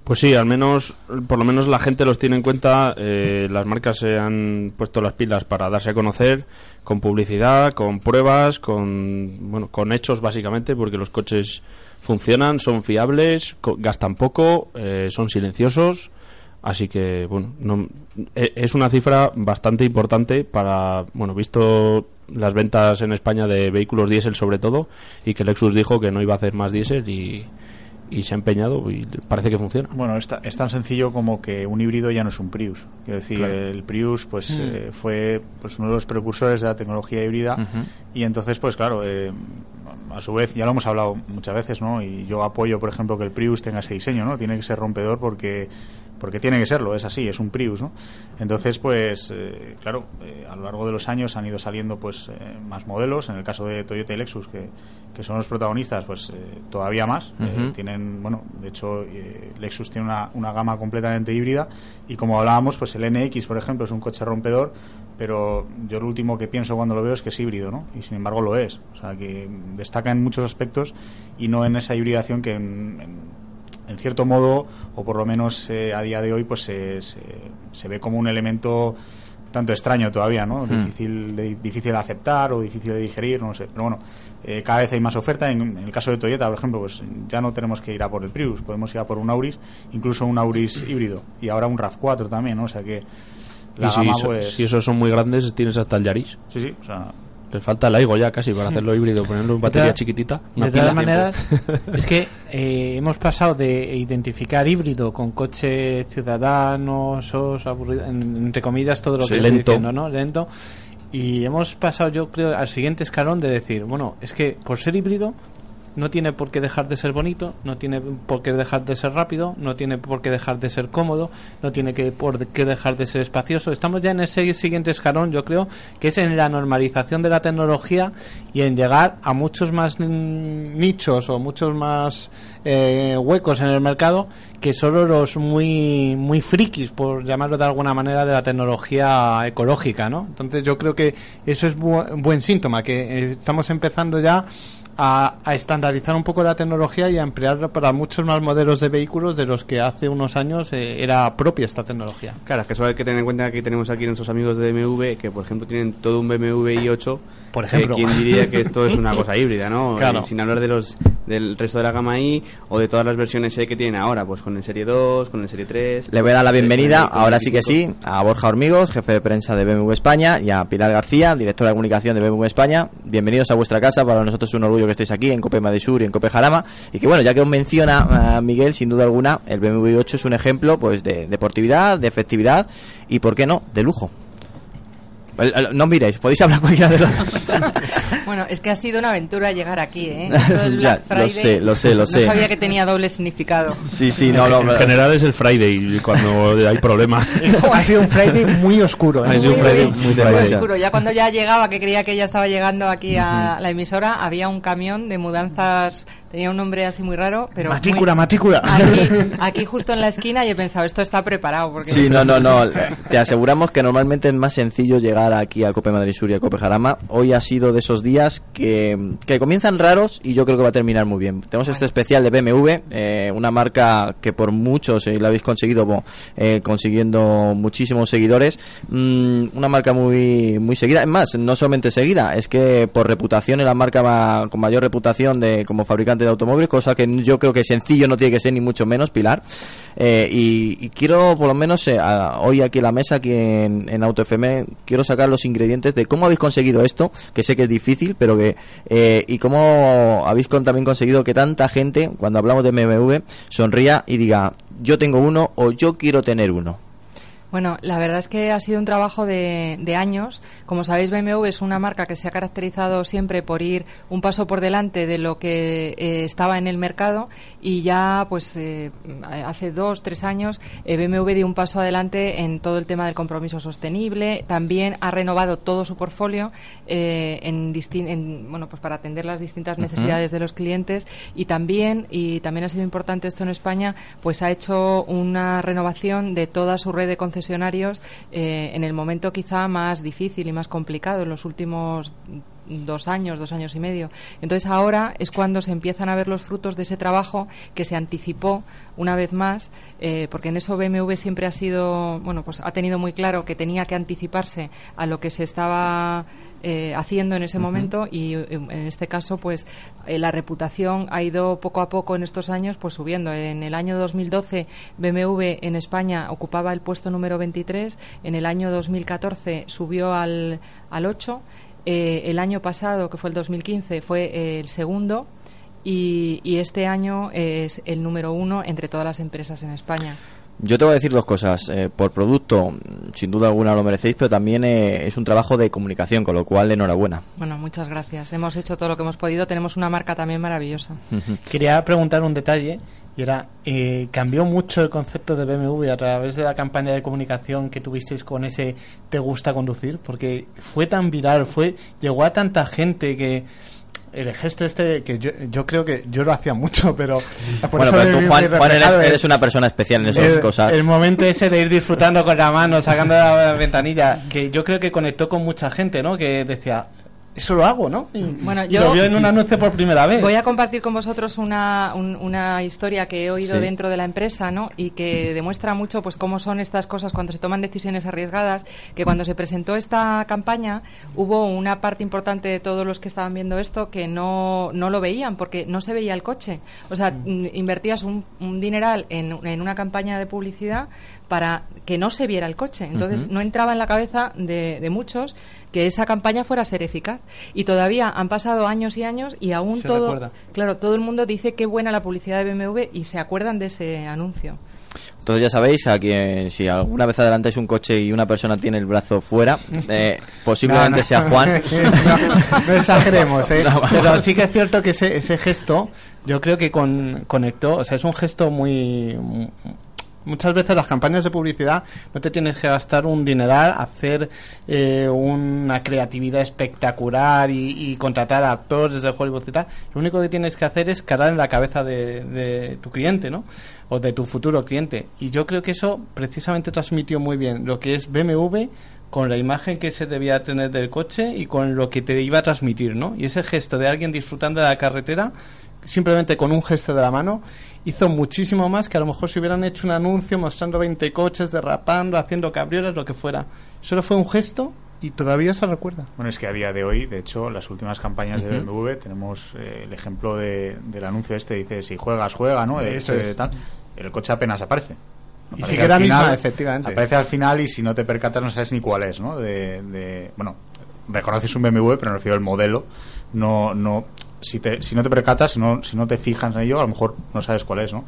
Pues sí, al menos, por lo menos la gente los tiene en cuenta. eh, las marcas se han puesto las pilas para darse a conocer con publicidad, con pruebas, con bueno, con hechos básicamente, porque los coches funcionan, son fiables, gastan poco, eh, son silenciosos. Así que, bueno, no- e- es una cifra bastante importante para, bueno, visto las ventas en España de vehículos diésel sobre todo, y que Lexus dijo que no iba a hacer más diésel y, y se ha empeñado y parece que funciona. Bueno, es, es tan sencillo como que un híbrido ya no es un Prius. Quiero decir, Claro. el Prius pues Mm. eh, fue pues uno de los precursores de la tecnología híbrida y entonces pues claro, eh, a su vez, ya lo hemos hablado muchas veces, ¿no? Y yo apoyo, por ejemplo, que el Prius tenga ese diseño, ¿no? Tiene que ser rompedor porque porque tiene que serlo, es así, es un Prius, ¿no? Entonces, pues, eh, claro, eh, a lo largo de los años han ido saliendo, pues, eh, más modelos. En el caso de Toyota y Lexus, que, que son los protagonistas, pues, eh, todavía más. Eh, tienen, bueno, de hecho, eh, Lexus tiene una, una gama completamente híbrida y como hablábamos, pues el NX, por ejemplo, es un coche rompedor, pero yo lo último que pienso cuando lo veo es que es híbrido, ¿no? Y sin embargo lo es. O sea, que destaca en muchos aspectos y no en esa hibridación que en, en- en cierto modo, o por lo menos eh, a día de hoy, pues se, se, se ve como un elemento tanto extraño todavía, ¿no? Hmm. Difícil, de, difícil de aceptar o difícil de digerir, no sé. Pero bueno, eh, cada vez hay más oferta. En, en el caso de Toyota, por ejemplo, pues ya no tenemos que ir a por el Prius, podemos ir a por un Auris, incluso un Auris híbrido. Y ahora un RAV4 también, ¿no? O sea que la y si, gama, pues... si esos son muy grandes, tienes hasta el Yaris. Sí, sí, o sea... Les falta el Aigo ya casi para hacerlo híbrido, ponerle una batería chiquitita. Una de pila. todas maneras, es que eh, hemos pasado de identificar híbrido con coche ciudadano, sos, aburrido, en- entre comillas, todo lo Sí, que estoy lento. diciendo, ¿no? Lento. Y hemos pasado, yo creo, al siguiente escalón de decir, bueno, es que por ser híbrido no tiene por qué dejar de ser bonito, no tiene por qué dejar de ser rápido, no tiene por qué dejar de ser cómodo, no tiene que por qué dejar de ser espacioso. Estamos ya en ese siguiente escalón, yo creo, que es en la normalización de la tecnología y en llegar a muchos más nichos o muchos más eh, huecos en el mercado que solo los muy muy frikis, por llamarlo de alguna manera, de la tecnología ecológica, ¿no? Entonces yo creo que eso es bu- buen síntoma, que eh, estamos empezando ya a, a estandarizar un poco la tecnología y a emplearla para muchos más modelos de vehículos de los que hace unos años eh, era propia esta tecnología. Claro, es que solo hay que tener en cuenta que tenemos aquí nuestros amigos de BMW que, por ejemplo, tienen todo un BMW i8. Por ejemplo. que ¿Quién diría que esto es una cosa híbrida, no? Claro. Eh, sin hablar de los del resto de la gama i o de todas las versiones que tienen ahora, pues con el Serie 2, con el Serie 3. Le voy a dar la bienvenida, ahora sí que 25. sí, a Borja Hormigos, jefe de prensa de BMW España, y a Pilar García, directora de comunicación de BMW España. Bienvenidos a vuestra casa, para nosotros es un orgullo que estéis aquí en Cope Madrid Sur y en Cope Jarama. Y que bueno, ya que os menciona a Miguel, sin duda alguna, el BMW 8 es un ejemplo pues de deportividad, de efectividad y, ¿por qué no?, de lujo. No os miréis, podéis hablar cualquiera de los dos. Bueno, es que ha sido una aventura llegar aquí, ¿eh? Ya, lo sé, lo sé, lo no sé. sabía que tenía doble significado. Sí, sí, no, no, en general es el Friday cuando hay problemas. ha sido un Friday muy oscuro. ¿eh? Ha sido un Friday muy Muy Friday. oscuro. Ya cuando ya llegaba, que creía que ya estaba llegando aquí a la emisora, había un camión de mudanzas, tenía un nombre así muy raro, pero Matrícula, muy- matrícula. Aquí, aquí justo en la esquina y he pensado, esto está preparado. Porque Sí, no, no, no. Te aseguramos que normalmente es más sencillo llegar aquí a Cope Madrid Sur y a Cope Jarama. Hoy ha sido de esos días que, que comienzan raros y yo creo que va a terminar muy bien. Tenemos este especial de BMW, eh, una marca que por muchos eh, la habéis conseguido, eh, consiguiendo muchísimos seguidores. Mm, una marca muy, muy seguida. Es más, no solamente seguida, es que por reputación es la marca ma- con mayor reputación de como fabricante de automóviles, cosa que yo creo que sencillo no tiene que ser ni mucho menos, Pilar. Eh, y, quiero, por lo menos, eh, hoy aquí en la mesa, aquí en, en Auto FM, quiero sacar los ingredientes de cómo habéis conseguido esto, que sé que es difícil, pero que. eh, y cómo habéis con- también conseguido que tanta gente, cuando hablamos de BMW, sonría y diga, yo tengo uno o yo quiero tener uno. Bueno, la verdad es que ha sido un trabajo de, de años. Como sabéis, BMW es una marca que se ha caracterizado siempre por ir un paso por delante de lo que eh, estaba en el mercado y ya, pues, eh, hace dos, tres años, eh, BMW dio un paso adelante en todo el tema del compromiso sostenible. También ha renovado todo su portfolio eh, en, en, bueno, pues para atender las distintas necesidades de los clientes y también, y también ha sido importante esto en España, pues ha hecho una renovación de toda su red de concesionarios eh, en el momento quizá más difícil y más complicado en los últimos dos años, dos años y medio. Entonces ahora es cuando se empiezan a ver los frutos de ese trabajo que se anticipó una vez más, eh, porque en eso BMW siempre ha sido, bueno, pues ha tenido muy claro que tenía que anticiparse a lo que se estaba eh, haciendo en ese momento y en este caso pues eh, la reputación ha ido poco a poco en estos años pues subiendo. En el año 2012 BMW en España ocupaba el puesto número 23 en el año 2014 subió al, al 8 eh, el año pasado que fue el 2015 fue eh, el segundo y, y este año es el número uno entre todas las empresas en España Yo te voy a decir dos cosas. Eh, por producto, sin duda alguna lo merecéis, pero también eh, es un trabajo de comunicación, con lo cual enhorabuena. Bueno, muchas gracias. Hemos hecho todo lo que hemos podido. Tenemos una marca también maravillosa. Quería preguntar un detalle y era, eh, ¿cambió mucho el concepto de BMW a través de la campaña de comunicación que tuvisteis con ese ¿te gusta conducir? Porque fue tan viral, fue llegó a tanta gente que el gesto este que yo, yo creo que yo lo hacía mucho pero por Bueno, pero tú, Juan, Juan, eres, eres una persona especial en esas el, cosas. el momento ese de ir disfrutando con la mano, sacando la ventanilla, que yo creo que conectó con mucha gente, ¿no? Que decía, eso lo hago, ¿no? Y, Bueno, yo- lo en un anuncio por primera vez. Voy a compartir con vosotros una, un- una historia que he oído Sí. dentro de la empresa, ¿no? Y que demuestra mucho, pues, cómo son estas cosas cuando se toman decisiones arriesgadas. Que cuando se presentó esta campaña hubo una parte importante de todos los que estaban viendo esto que no, no lo veían porque no se veía el coche. O sea, mm, invertías un, un dineral en, en una campaña de publicidad para que no se viera el coche. Entonces, no entraba en la cabeza de, de muchos que esa campaña fuera a ser eficaz. Y todavía han pasado años y años y aún Se todo, recuerda. claro, todo el mundo dice qué buena la publicidad de BMW y se acuerdan de ese anuncio. Entonces ya sabéis, a quien, si alguna vez adelantáis un coche y una persona tiene el brazo fuera, eh, posiblemente No, no. sea Juan. no, no exageremos, ¿eh? Pero sí que es cierto que ese, ese gesto, yo creo que con, conectó, o sea, es un gesto muy... Muchas veces las campañas de publicidad no te tienes que gastar un dineral, hacer eh, una creatividad espectacular y, contratar a actores de Hollywood y tal. Lo único que tienes que hacer es calar en la cabeza de, de tu cliente, ¿no? O de tu futuro cliente. Y yo creo que eso precisamente transmitió muy bien lo que es BMW con la imagen que se debía tener del coche y con lo que te iba a transmitir, ¿no? Y ese gesto de alguien disfrutando de la carretera, simplemente con un gesto de la mano, hizo muchísimo más que a lo mejor si hubieran hecho un anuncio mostrando 20 coches, derrapando, haciendo cabriolas, lo que fuera. Solo fue un gesto y todavía se recuerda. Bueno, es que a día de hoy, de hecho, las últimas campañas de. BMW, tenemos eh, el ejemplo de- del anuncio este, dice, si juegas, juega, ¿no? Eso Este, es. tal. El coche apenas aparece. Y Aparece sigue la al misma, efectivamente. Aparece al final y si no te percatas no sabes ni cuál es, ¿no? De, de- bueno, reconoces un BMW, pero me refiero al modelo. No, no, si, te, si no te percatas, si no, si no te fijas en ello, a lo mejor no sabes cuál es, ¿no?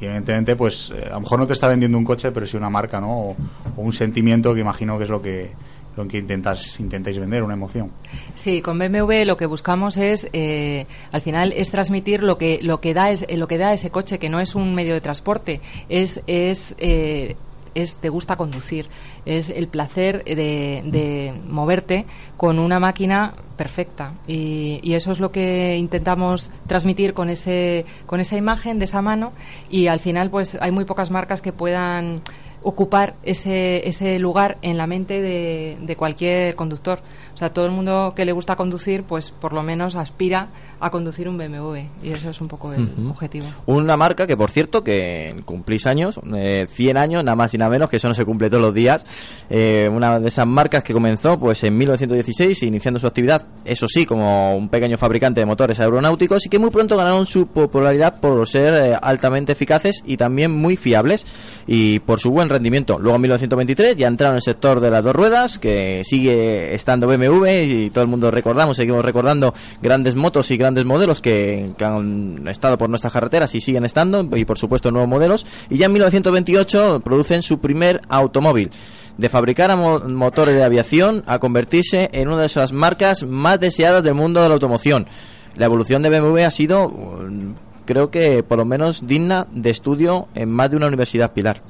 Y evidentemente, pues, eh, a lo mejor no te está vendiendo un coche, pero sí una marca, ¿no? O, o un sentimiento que imagino que es lo que, lo que intentas, intentáis vender, una emoción. Sí, con BMW lo que buscamos es, eh, al final, es transmitir lo que lo que da es lo que da ese coche, que no es un medio de transporte, es es eh, es te gusta conducir, es el placer de, de moverte con una máquina perfecta. Y, y eso es lo que intentamos transmitir con ese con esa imagen de esa mano. Y al final pues hay muy pocas marcas que puedan ocupar ese, ese lugar en la mente de, de cualquier conductor. O sea, todo el mundo que le gusta conducir, pues por lo menos aspira a conducir un BMW. Y eso es un poco el objetivo. Una marca que, por cierto, que cumplís años, eh, 100 años, nada más y nada menos, que eso no se cumple todos los días. Eh, una de esas marcas que comenzó pues en 1916, iniciando su actividad, eso sí, como un pequeño fabricante de motores aeronáuticos y que muy pronto ganaron su popularidad por ser eh, altamente eficaces y también muy fiables y por su buen rendimiento. Luego en 1923 ya entraron en el sector de las dos ruedas, que sigue estando BMW y todo el mundo recordamos, seguimos recordando grandes motos y grandes modelos que, han estado por nuestras carreteras y siguen estando, y por supuesto nuevos modelos. Y ya en 1928 producen su primer automóvil. De fabricar a mo- motores de aviación a convertirse en una de esas marcas más deseadas del mundo de la automoción. La evolución de BMW ha sido, mm, creo que por lo menos digna de estudio en más de una universidad pilar.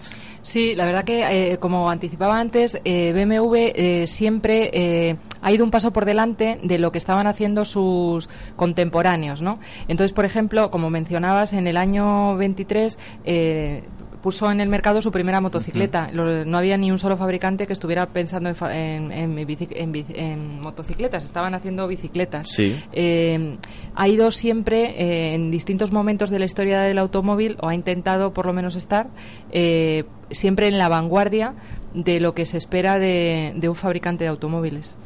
Sí, la verdad que, eh, como anticipaba antes, eh, BMW eh, siempre eh, ha ido un paso por delante de lo que estaban haciendo sus contemporáneos, ¿no? Entonces, por ejemplo, como mencionabas, en el año 23 eh, puso en el mercado su primera motocicleta. No había ni un solo fabricante que estuviera pensando en, fa- en, en en motocicletas, estaban haciendo bicicletas. Sí. Eh, ha ido siempre eh, en distintos momentos de la historia del automóvil, o ha intentado por lo menos estar, eh, siempre en la vanguardia de lo que se espera de, un fabricante de automóviles.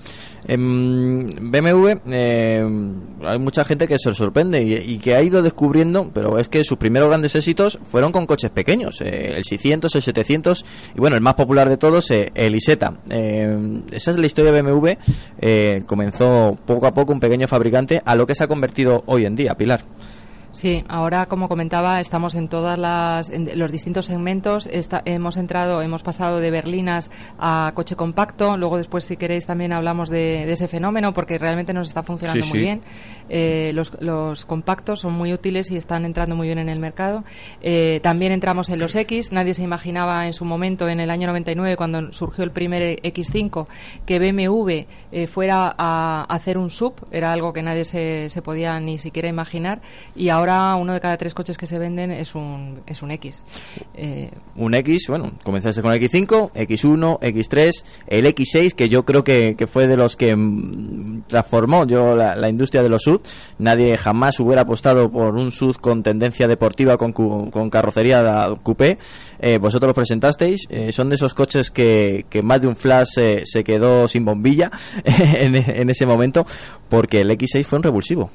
En BMW eh, hay mucha gente que se sorprende y, que ha ido descubriendo, pero es que sus primeros grandes éxitos fueron con coches pequeños, eh, el 600, el 700 y bueno, el más popular de todos, eh, el Isetta. Eh, esa es la historia de BMW. eh, comenzó poco a poco un pequeño fabricante a lo que se ha convertido hoy en día, Pilar. Sí, ahora como comentaba estamos en todas las en los distintos segmentos. Esta- hemos entrado, hemos pasado de berlinas a coche compacto. Luego después si queréis también hablamos de, de ese fenómeno porque realmente nos está funcionando Sí, muy sí. bien. Eh, los, los compactos son muy útiles y están entrando muy bien en el mercado. Eh, también entramos en los X. Nadie se imaginaba en su momento, en el año 99, cuando surgió el primer X5, que BMW eh, fuera a hacer un sub. Era algo que nadie se, se podía ni siquiera imaginar. Y ahora uno de cada tres coches que se venden es un, es un X. Eh, Un X, bueno, comenzaste con el X5, X1, X3, el X6, que yo creo que, que fue de los que mm, transformó yo la, la industria de los Nadie jamás hubiera apostado por un SUV con tendencia deportiva, con, con carrocería coupé. Eh, vosotros los presentasteis. Eh, son de esos coches que, que más de un flash eh, se quedó sin bombilla en, en ese momento, porque el X6 fue un revulsivo.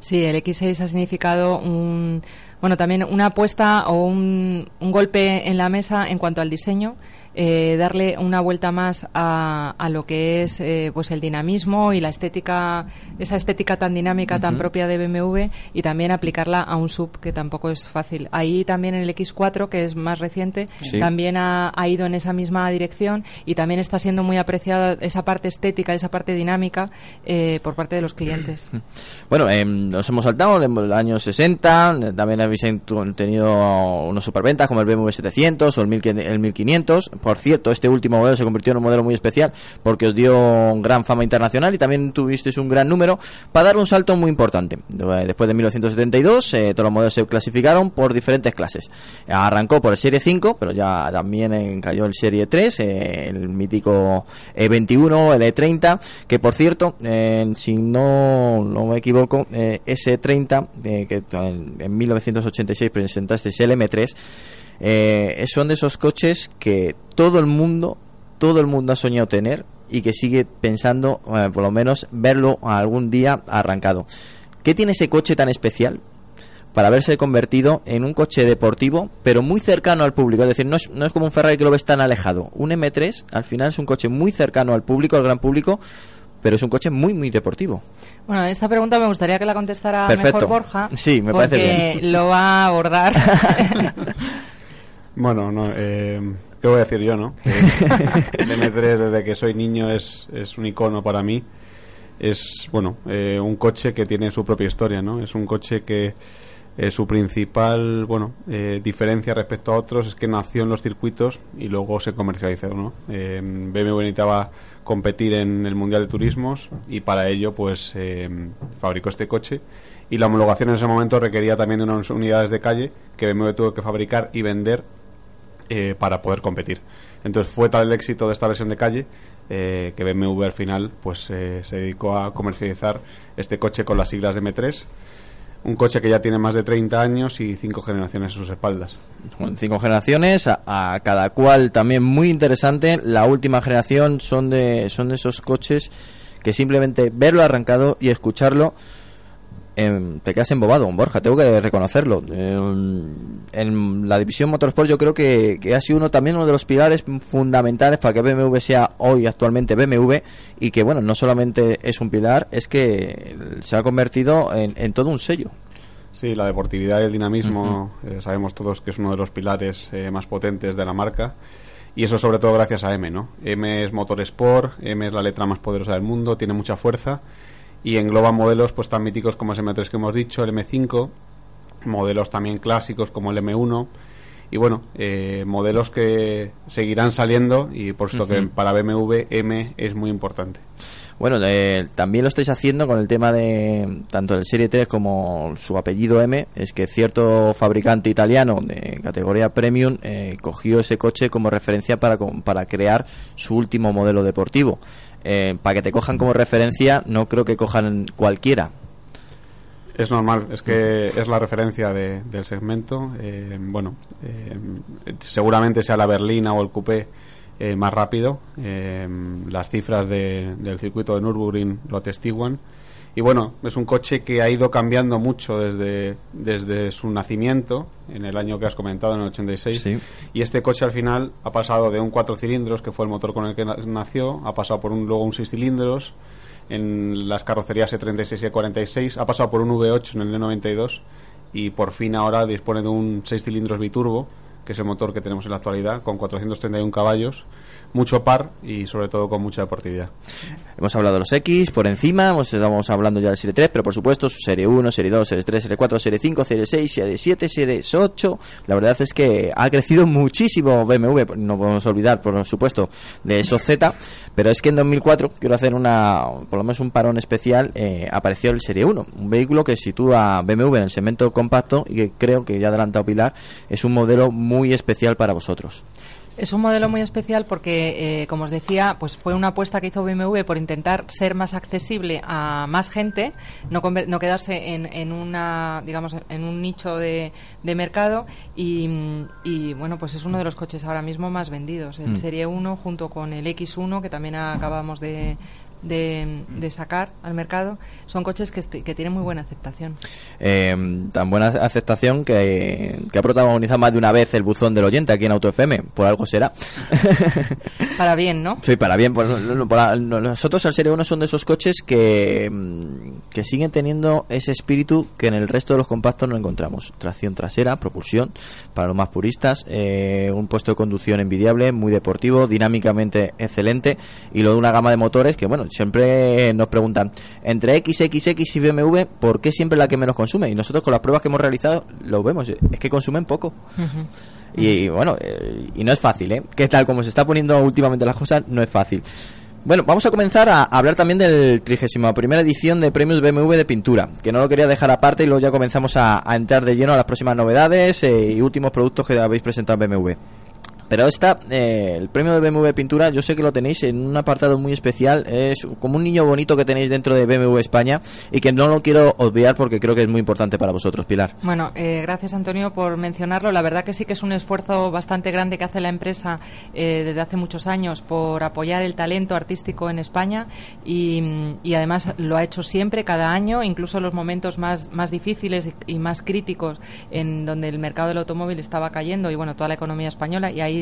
Sí, el X6 ha significado un, bueno, también una apuesta o un, un golpe en la mesa en cuanto al diseño. Eh, darle una vuelta más a, a lo que es eh, pues el dinamismo y la estética esa estética tan dinámica tan propia de BMW y también aplicarla a un sub que tampoco es fácil ahí también en el X4 que es más reciente Sí. también ha, ha ido en esa misma dirección y también está siendo muy apreciada esa parte estética esa parte dinámica eh, por parte de los clientes Bueno, em, nos hemos saltado en los años 60, eh, también habéis tenido unos superventas como el BMW 700 o el, 1000 el 1500. Por cierto, este último modelo se convirtió en un modelo muy especial porque os dio gran fama internacional y también tuvisteis un gran número para dar un salto muy importante. Eh, Después de 1972, eh, todos los modelos se clasificaron por diferentes clases. Arrancó por el Serie 5, pero ya también cayó el Serie 3, eh, el mítico E21, el E30, que por cierto, eh, si no, no me equivoco, eh, ese 30, eh, que en 1986 presentasteis el M3, eh, son de esos coches que todo el mundo, todo el mundo ha soñado tener y que sigue pensando, eh, por lo menos, verlo algún día arrancado. ¿Qué tiene ese coche tan especial? para haberse convertido en un coche deportivo, pero muy cercano al público. Es decir, no es, no es como un Ferrari que lo ves tan alejado. Un M3 al final es un coche muy cercano al público, al gran público, pero es un coche muy, muy deportivo. Bueno, esta pregunta me gustaría que la contestara Perfecto. mejor Borja. Sí, me parece porque bien. lo va a abordar. Bueno, no, eh, ¿qué voy a decir yo, no? Eh, el M3 desde que soy niño es, es un icono para mí. Es, bueno, eh, un coche que tiene su propia historia, ¿no? Es un coche que eh, su principal, bueno, eh, diferencia respecto a otros es que nació en los circuitos y luego se comercializó, ¿no? Eh, BMW necesitaba competir en el Mundial de Turismos y para ello, pues, eh, fabricó este coche y la homologación en ese momento requería también de unas unidades de calle que BMW tuvo que fabricar y vender eh, para poder competir. Entonces fue tal el éxito de esta versión de calle eh, que BMW al final pues eh, se dedicó a comercializar este coche con las siglas de M3. Un coche que ya tiene más de 30 años y cinco generaciones a sus espaldas. Con cinco generaciones, a, a cada cual también muy interesante. La última generación son de, son de esos coches que simplemente verlo arrancado y escucharlo em, te quedas embobado, Borja, tengo que reconocerlo. Em, en la división Motorsport yo creo que, que ha sido uno también uno de los pilares fundamentales para que BMW sea hoy actualmente BMW y que bueno, no solamente es un pilar, es que se ha convertido en, en todo un sello. Sí, la deportividad y el dinamismo eh, sabemos todos que es uno de los pilares eh, más potentes de la marca. Y eso sobre todo gracias a M, ¿no? M es Motorsport, M es la letra más poderosa del mundo, tiene mucha fuerza y engloba modelos pues tan míticos como ese M3 que hemos dicho, el M5, modelos también clásicos como el M1 y bueno, eh, modelos que seguirán saliendo y por supuesto que para BMW M es muy importante. Bueno, eh, también lo estáis haciendo con el tema de tanto el Serie 3 como su apellido M. Es que cierto fabricante italiano de categoría premium eh, cogió ese coche como referencia para, para crear su último modelo deportivo. Eh, para que te cojan como referencia, no creo que cojan cualquiera. Es normal, es que es la referencia de- del segmento. eh, bueno, eh, seguramente sea la berlina o el coupé eh, más rápido. eh, las cifras de- del circuito de Nürburgring lo atestiguan. Y bueno, es un coche que ha ido cambiando mucho desde, desde su nacimiento, en el año que has comentado, en el 86. Y este coche al final ha pasado de un cuatro cilindros, que fue el motor con el que na- nació, ha pasado por un, luego un seis cilindros, en las carrocerías E36 y E46, ha pasado por un V8 en el E92 y por fin ahora dispone de un 6 cilindros biturbo, que es el motor que tenemos en la actualidad, con 431 caballos mucho par y sobre todo con mucha deportividad. Hemos hablado de los X por encima, hemos, estamos hablando ya del Serie 3, pero por supuesto su Serie 1, Serie 2, Serie 3, Serie 4, Serie 5, Serie 6, Serie 7, Serie 8. La verdad es que ha crecido muchísimo BMW, no podemos olvidar por supuesto de esos Z, pero es que en 2004, quiero hacer una, por lo menos un parón especial, eh, apareció el Serie 1, un vehículo que sitúa BMW en el segmento compacto y que creo que ya adelantado Pilar, es un modelo muy especial para vosotros. Es un modelo muy especial porque, eh, como os decía, pues fue una apuesta que hizo BMW por intentar ser más accesible a más gente, no, no quedarse en, en, una, digamos, en un nicho de, de mercado y, y, bueno, pues es uno de los coches ahora mismo más vendidos, el Mm. Serie 1 junto con el X1 que también acabamos de, de, de sacar al mercado, son coches que, este- que tienen muy buena aceptación. Eh, tan buena aceptación que, que ha protagonizado más de una vez el buzón del oyente aquí en Auto FM, por algo será. Para bien, ¿no? Sí, para bien. No- nosotros, el Serie 1, son de esos coches que, mm, que siguen teniendo ese espíritu que en el resto de los compactos no encontramos. Tracción trasera, propulsión, para los más puristas, eh, un puesto de conducción envidiable, muy deportivo, dinámicamente excelente, y luego una gama de motores que, bueno, siempre nos preguntan, entre XXX y BMW, ¿por qué siempre la que menos consume? Y nosotros con las pruebas que hemos realizado lo vemos, es que consumen poco. Y bueno, eh, y no es fácil, ¿eh? ¿Qué tal? Como se está poniendo últimamente las cosas, no es fácil. Bueno, vamos a comenzar a hablar también del 31 primera edición de Premios BMW de Pintura, que no lo quería dejar aparte y luego ya comenzamos a, a entrar de lleno a las próximas novedades eh, y últimos productos que habéis presentado en BMW. Pero esta, eh, el premio de BMW Pintura, yo sé que lo tenéis en un apartado muy especial. Es como un niño bonito que tenéis dentro de BMW España y que no lo quiero obviar porque creo que es muy importante para vosotros, Pilar. Bueno, eh, gracias Antonio por mencionarlo. La verdad que sí que es un esfuerzo bastante grande que hace la empresa eh, desde hace muchos años por apoyar el talento artístico en España y, y además lo ha hecho siempre, cada año, incluso en los momentos más, más difíciles y, más críticos en donde el mercado del automóvil estaba cayendo y bueno, toda la economía española y ahí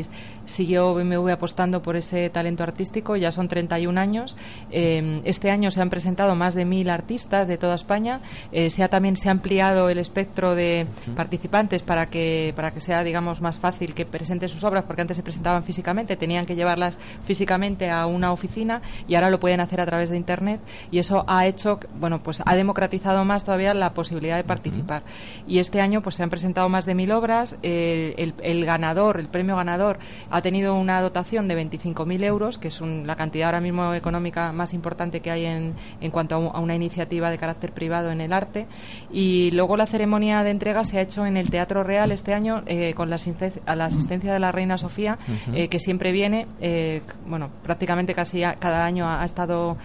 siguió BMW apostando por ese talento artístico, ya son 31 años. Eh, este año se han presentado más de mil artistas de toda España. Eh, se ha también se ha ampliado el espectro de participantes para que para que sea digamos más fácil que presenten sus obras, porque antes se presentaban físicamente, tenían que llevarlas físicamente a una oficina y ahora lo pueden hacer a través de internet y eso ha hecho bueno pues ha democratizado más todavía la posibilidad de participar. Y este año pues se han presentado más de mil obras. Eh, el, el ganador, el premio ganador ha tenido una dotación de 25.000 euros, que es un- la cantidad ahora mismo económica más importante que hay en, en cuanto a, un- a una iniciativa de carácter privado en el arte. Y luego la ceremonia de entrega se ha hecho en el Teatro Real este año eh, con la, asisten- a la asistencia de la Reina Sofía, eh, que siempre viene, eh, bueno, prácticamente casi a- cada año ha, ha estado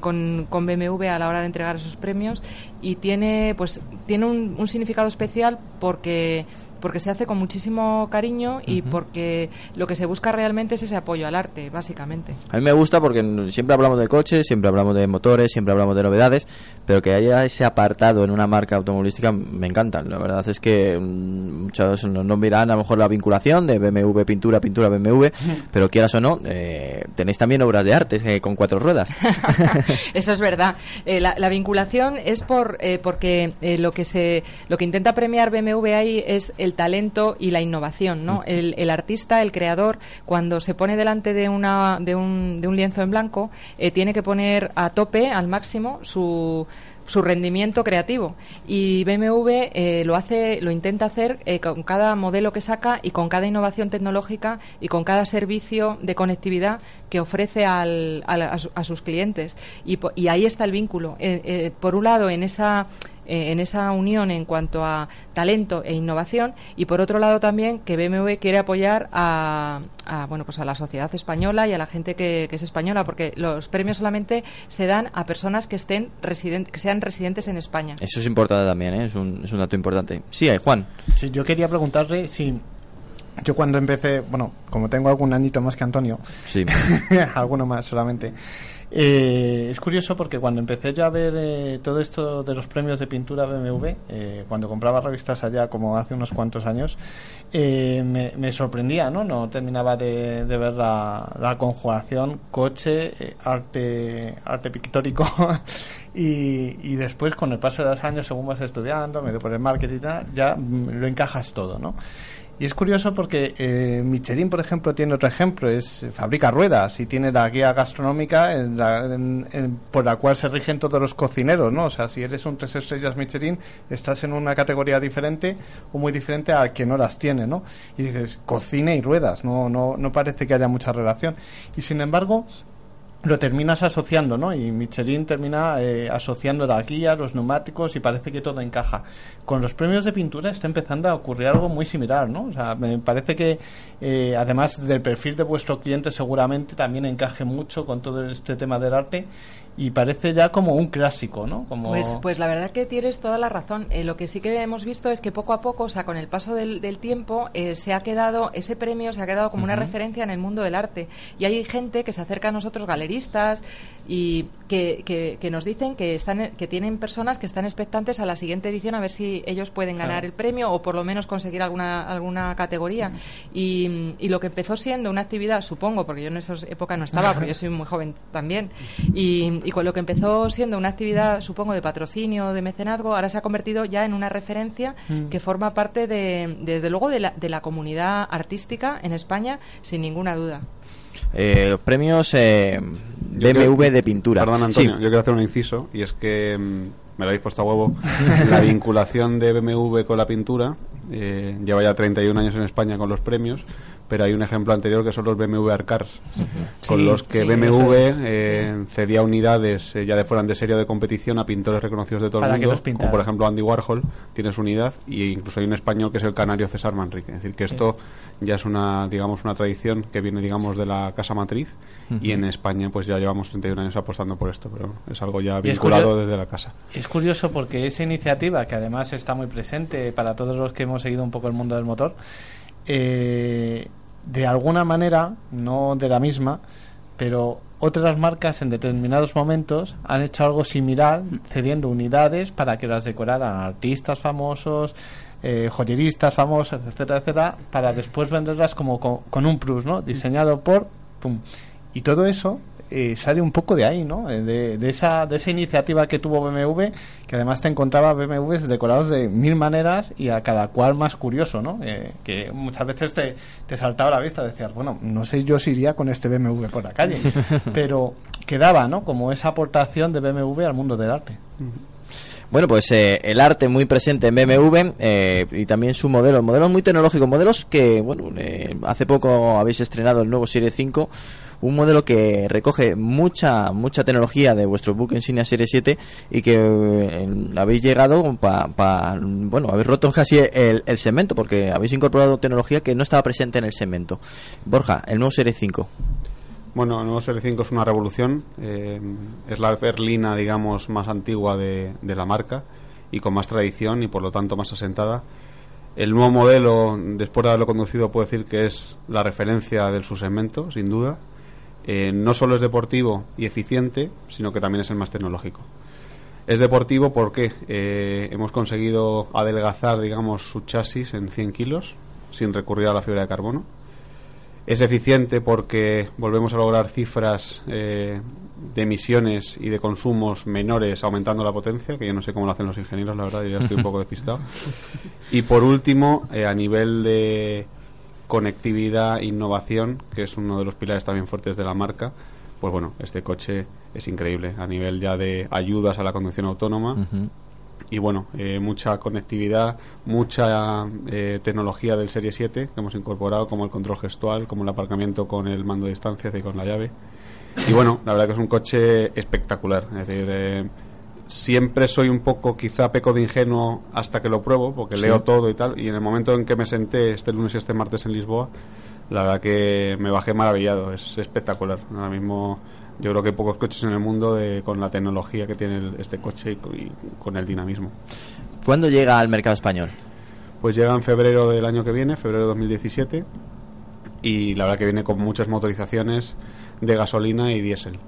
con, con BMW a la hora de entregar esos premios y tiene, pues, tiene un, un significado especial porque porque se hace con muchísimo cariño y Ujú. porque lo que se busca realmente es ese apoyo al arte, básicamente. A mí me gusta porque siempre hablamos de coches, siempre hablamos de motores, siempre hablamos de novedades, pero que haya ese apartado en una marca automovilística me encanta. La verdad es que mm, muchos no, no miran a lo mejor la vinculación de BMW pintura, pintura BMW, pero quieras o no, eh, tenéis también obras de arte eh, con cuatro ruedas. Eso es verdad. Eh, la, la vinculación es por eh, porque eh, lo que se lo que intenta premiar BMW ahí es el talento y la innovación, ¿no? El, el artista, el creador, cuando se pone delante de una de un, de un lienzo en blanco, eh, tiene que poner a tope, al máximo, su su rendimiento creativo. Y BMW eh, lo hace lo intenta hacer eh, con cada modelo que saca y con cada innovación tecnológica y con cada servicio de conectividad que ofrece al- al- a, su- a sus clientes. Y, ahí está el vínculo. Eh, por un lado en esa eh, en esa unión en cuanto a talento e innovación y por otro lado también que BMW quiere apoyar a, a, bueno pues a la sociedad española y a la gente que, que es española porque los premios solamente se dan a personas que estén residentes que sean residentes en España Eso es importante también, ¿eh? es, un, es un dato importante. Sí, eh, Juan. Sí, yo quería preguntarle si yo cuando empecé, bueno, como tengo algún añito más que Antonio, Sí. alguno más solamente, Eh, es curioso porque cuando empecé yo a ver eh, todo esto de los premios de pintura BMW, eh, cuando compraba revistas allá como hace unos cuantos años, eh, me, me sorprendía, ¿no? No terminaba de, de ver la, la conjugación coche, eh, arte, arte pictórico y, y después con el paso de los años, según vas estudiando, medio por el marketing, ya mm, lo encajas todo, ¿no? Y es curioso porque eh, Michelin, por ejemplo, tiene otro ejemplo, es fabrica ruedas y tiene la guía gastronómica en la- por la cual se rigen todos los cocineros, ¿no? O sea, si eres un tres estrellas Michelin, estás en una categoría diferente o muy diferente al que no las tiene, ¿no? Y dices, cocina y ruedas, no, no, no parece que haya mucha relación. Y sin embargo, lo terminas asociando, ¿no? Y Michelin termina eh, asociando la guía, los neumáticos y parece que todo encaja. Con los premios de pintura está empezando a ocurrir algo muy similar, ¿no? O sea, me parece que eh, además del perfil de vuestro cliente seguramente también encaje mucho con todo este tema del arte y parece ya como un clásico, ¿no? Como... Pues, pues la verdad es que tienes toda la razón. Eh, lo que sí que hemos visto es que poco a poco, o sea, con el paso del, del tiempo, eh, se ha quedado, ese premio se ha quedado como una referencia en el mundo del arte. Y hay gente que se acerca a nosotros, galeristas, y que, que, que nos dicen que, están, que tienen personas que están expectantes a la siguiente edición a ver si ellos pueden ganar Claro. el premio o por lo menos conseguir alguna, alguna categoría. Y, y lo que empezó siendo una actividad, supongo, porque yo en esa época no estaba, porque yo soy muy joven también, y, y con lo que empezó siendo una actividad, supongo, de patrocinio, de mecenazgo, ahora se ha convertido ya en una referencia Mm. que forma parte, de, desde luego, de la, de la comunidad artística en España, sin ninguna duda. Eh, los premios eh, BMW quiero- de pintura. Perdón, Antonio, Sí. yo quiero hacer un inciso y es que mm, me lo habéis puesto a huevo. la vinculación de BMW con la pintura eh, lleva ya 31 años en España con los premios, pero hay un ejemplo anterior que son los BMW Art Cars, con Sí, los que sí, BMW es, eh, cedía unidades eh, ya de fuera de serie de competición a pintores reconocidos de todo Para el mundo, como por ejemplo Andy Warhol tiene su unidad y incluso hay un español que es el canario César Manrique. Es decir, que esto ya es una, digamos, una tradición que viene, digamos, de la casa matriz y en España pues ya llevamos 31 años apostando por esto, pero es algo ya vinculado desde la casa. Es curioso porque esa iniciativa, que además está muy presente para todos los que hemos seguido un poco el mundo del motor, eh, de alguna manera, no de la misma, pero otras marcas en determinados momentos han hecho algo similar, cediendo unidades para que las decoraran artistas famosos, eh, joyeristas famosos, etcétera, etcétera, para después venderlas como con, con un plus, ¿no? Diseñado por... Pum. Y todo eso eh, sale un poco de ahí, ¿no? Eh, De, de esa, de esa iniciativa que tuvo BMW, que además te encontraba BMWs decorados de mil maneras y a cada cual más curioso, ¿no? Eh, que muchas veces te, te saltaba la vista, decías, bueno, no sé yo si iría con este BMW por la calle, pero quedaba, ¿no? Como esa aportación de BMW al mundo del arte. Bueno, pues eh, el arte muy presente en BMW eh, y también su modelo, modelos muy tecnológicos, modelos que, bueno, eh, hace poco habéis estrenado el nuevo Serie 5, un modelo que recoge mucha mucha tecnología de vuestro buque insignia Serie 7 y que eh, habéis llegado para, bueno, habéis roto casi el, el segmento porque habéis incorporado tecnología que no estaba presente en el segmento. Borja, el nuevo Serie 5. Bueno, el nuevo Serie 5 es una revolución. eh, es la berlina, digamos, más antigua de, de la marca y con más tradición y por lo tanto más asentada. El nuevo modelo, después de haberlo conducido, puedo decir que es la referencia del subsegmento, sin duda. Eh, no solo es deportivo y eficiente, sino que también es el más tecnológico. Es deportivo porque eh, hemos conseguido adelgazar, digamos, su chasis en 100 kilos sin recurrir a la fibra de carbono. Es eficiente porque volvemos a lograr cifras eh, de emisiones y de consumos menores aumentando la potencia, que yo no sé cómo lo hacen los ingenieros, la verdad, yo ya estoy un poco despistado. Y por último, eh, a nivel de conectividad, innovación, que es uno de los pilares también fuertes de la marca, pues bueno, este coche es increíble a nivel ya de ayudas a la conducción autónoma. Y bueno, eh, mucha conectividad, mucha eh, tecnología del Serie 7 que hemos incorporado, como el control gestual, como el aparcamiento con el mando de distancia y con la llave. Y bueno, la verdad que es un coche espectacular. Es decir, eh, siempre soy un poco, quizá peco de ingenuo hasta que lo pruebo, porque Sí. leo todo y tal. Y en el momento en que me senté este lunes y este martes en Lisboa, la verdad que me bajé maravillado. Es espectacular. Ahora mismo yo creo que hay pocos coches en el mundo de, con la tecnología que tiene el- este coche y, co- y con el dinamismo. ¿Cuándo llega al mercado español? Pues llega en febrero del año que viene, febrero de 2017, y la verdad que viene con muchas motorizaciones de gasolina y diésel.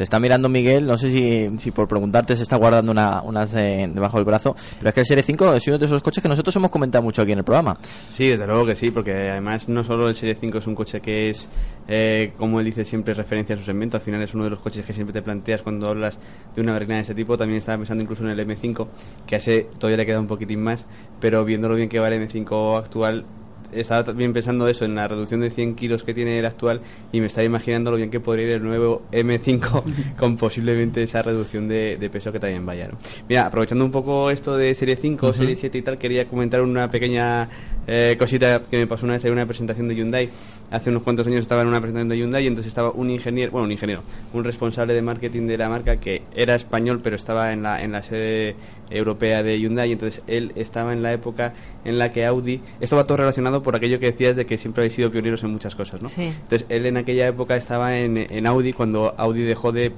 Te está mirando Miguel, no sé si, si por preguntarte se está guardando una, unas de- debajo del brazo, pero es que el Serie 5 es uno de esos coches que nosotros hemos comentado mucho aquí en el programa. Sí, desde luego que sí, porque además no solo el Serie 5 es un coche que es, eh, como él dice siempre, referencia a su segmento, al final es uno de los coches que siempre te planteas cuando hablas de una berlina de ese tipo. También estaba pensando incluso en el M5, que a ese todavía le queda un poquitín más, pero viendo lo bien que va el M5 actual, estaba también pensando eso, en la reducción de 100 kilos que tiene el actual y me estaba imaginando lo bien que podría ir el nuevo M5 con posiblemente esa reducción de, de peso que también vaya. ¿no? Mira, aprovechando un poco esto de Serie 5, Ujú. Serie 7 y tal, quería comentar una pequeña eh, cosita que me pasó una vez en una presentación de Hyundai. Hace unos cuantos años estaba en una presentación de Hyundai y entonces estaba un ingeniero, bueno, un ingeniero, un responsable de marketing de la marca que era español pero estaba en la, en la sede europea de Hyundai y entonces él estaba en la época en la que Audi, esto va todo relacionado por aquello que decías de que siempre habéis sido pioneros en muchas cosas, ¿no? Sí. Entonces él en aquella época estaba en, en Audi cuando Audi dejó de,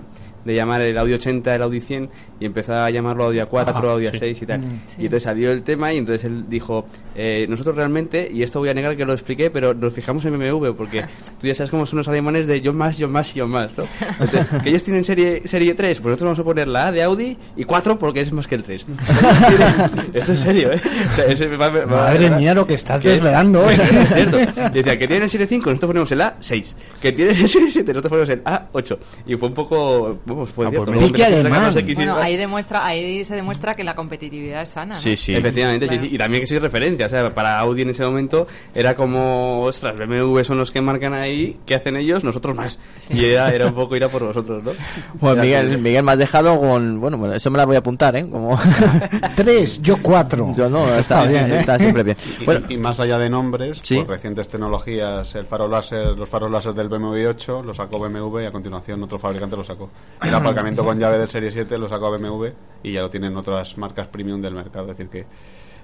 de llamar el Audi 80 el Audi 100 y empezó a llamarlo Audi A4, Ajá, Audi sí. A6 y tal. Mm. Y entonces salió el tema y entonces él dijo, eh, nosotros realmente, y esto voy a negar que lo expliqué, pero nos fijamos en BMW porque tú ya sabes cómo son los alemanes de yo más, yo más yo más, ¿no? Entonces, que ellos tienen serie, serie 3, pues nosotros vamos a poner la A de Audi y 4 porque es más que el 3. Esto es serio, ¿eh? O sea, va- va- Madre mía, lo que estás es- desvelando hoy. es cierto. Y decía, que tiene el Serie 5, nosotros ponemos el A6. Que tiene el Serie 7, nosotros ponemos el A8. Y fue un poco... Vamos, fue cierto. Luego empezamos a sacar los X y Bueno, ahí demuestra, ahí se demuestra que la competitividad es sana. ¿no? Efectivamente, sí, sí. Y también que soy referencia. O sea, para Audi en ese momento era como, ostras, BMW son los que marcan ahí, ¿qué hacen ellos? Nosotros más. Y era, era un poco ir a por vosotros, ¿no? Pues Era Miguel. Miguel me has dejado con... Bueno, bueno, eso me la voy a apuntar, ¿eh? Como... Tres, yo cuatro. Yo no, está, bien, ¿eh? está siempre bien. Y, Bueno, y más allá de nombres, Sí. por recientes tecnologías, el faro láser, los faros láser del BMW 8 lo sacó BMW y a continuación otro fabricante lo sacó. El aparcamiento con llave del Serie 7 lo sacó BMW y ya lo tienen otras marcas premium del mercado. Es decir que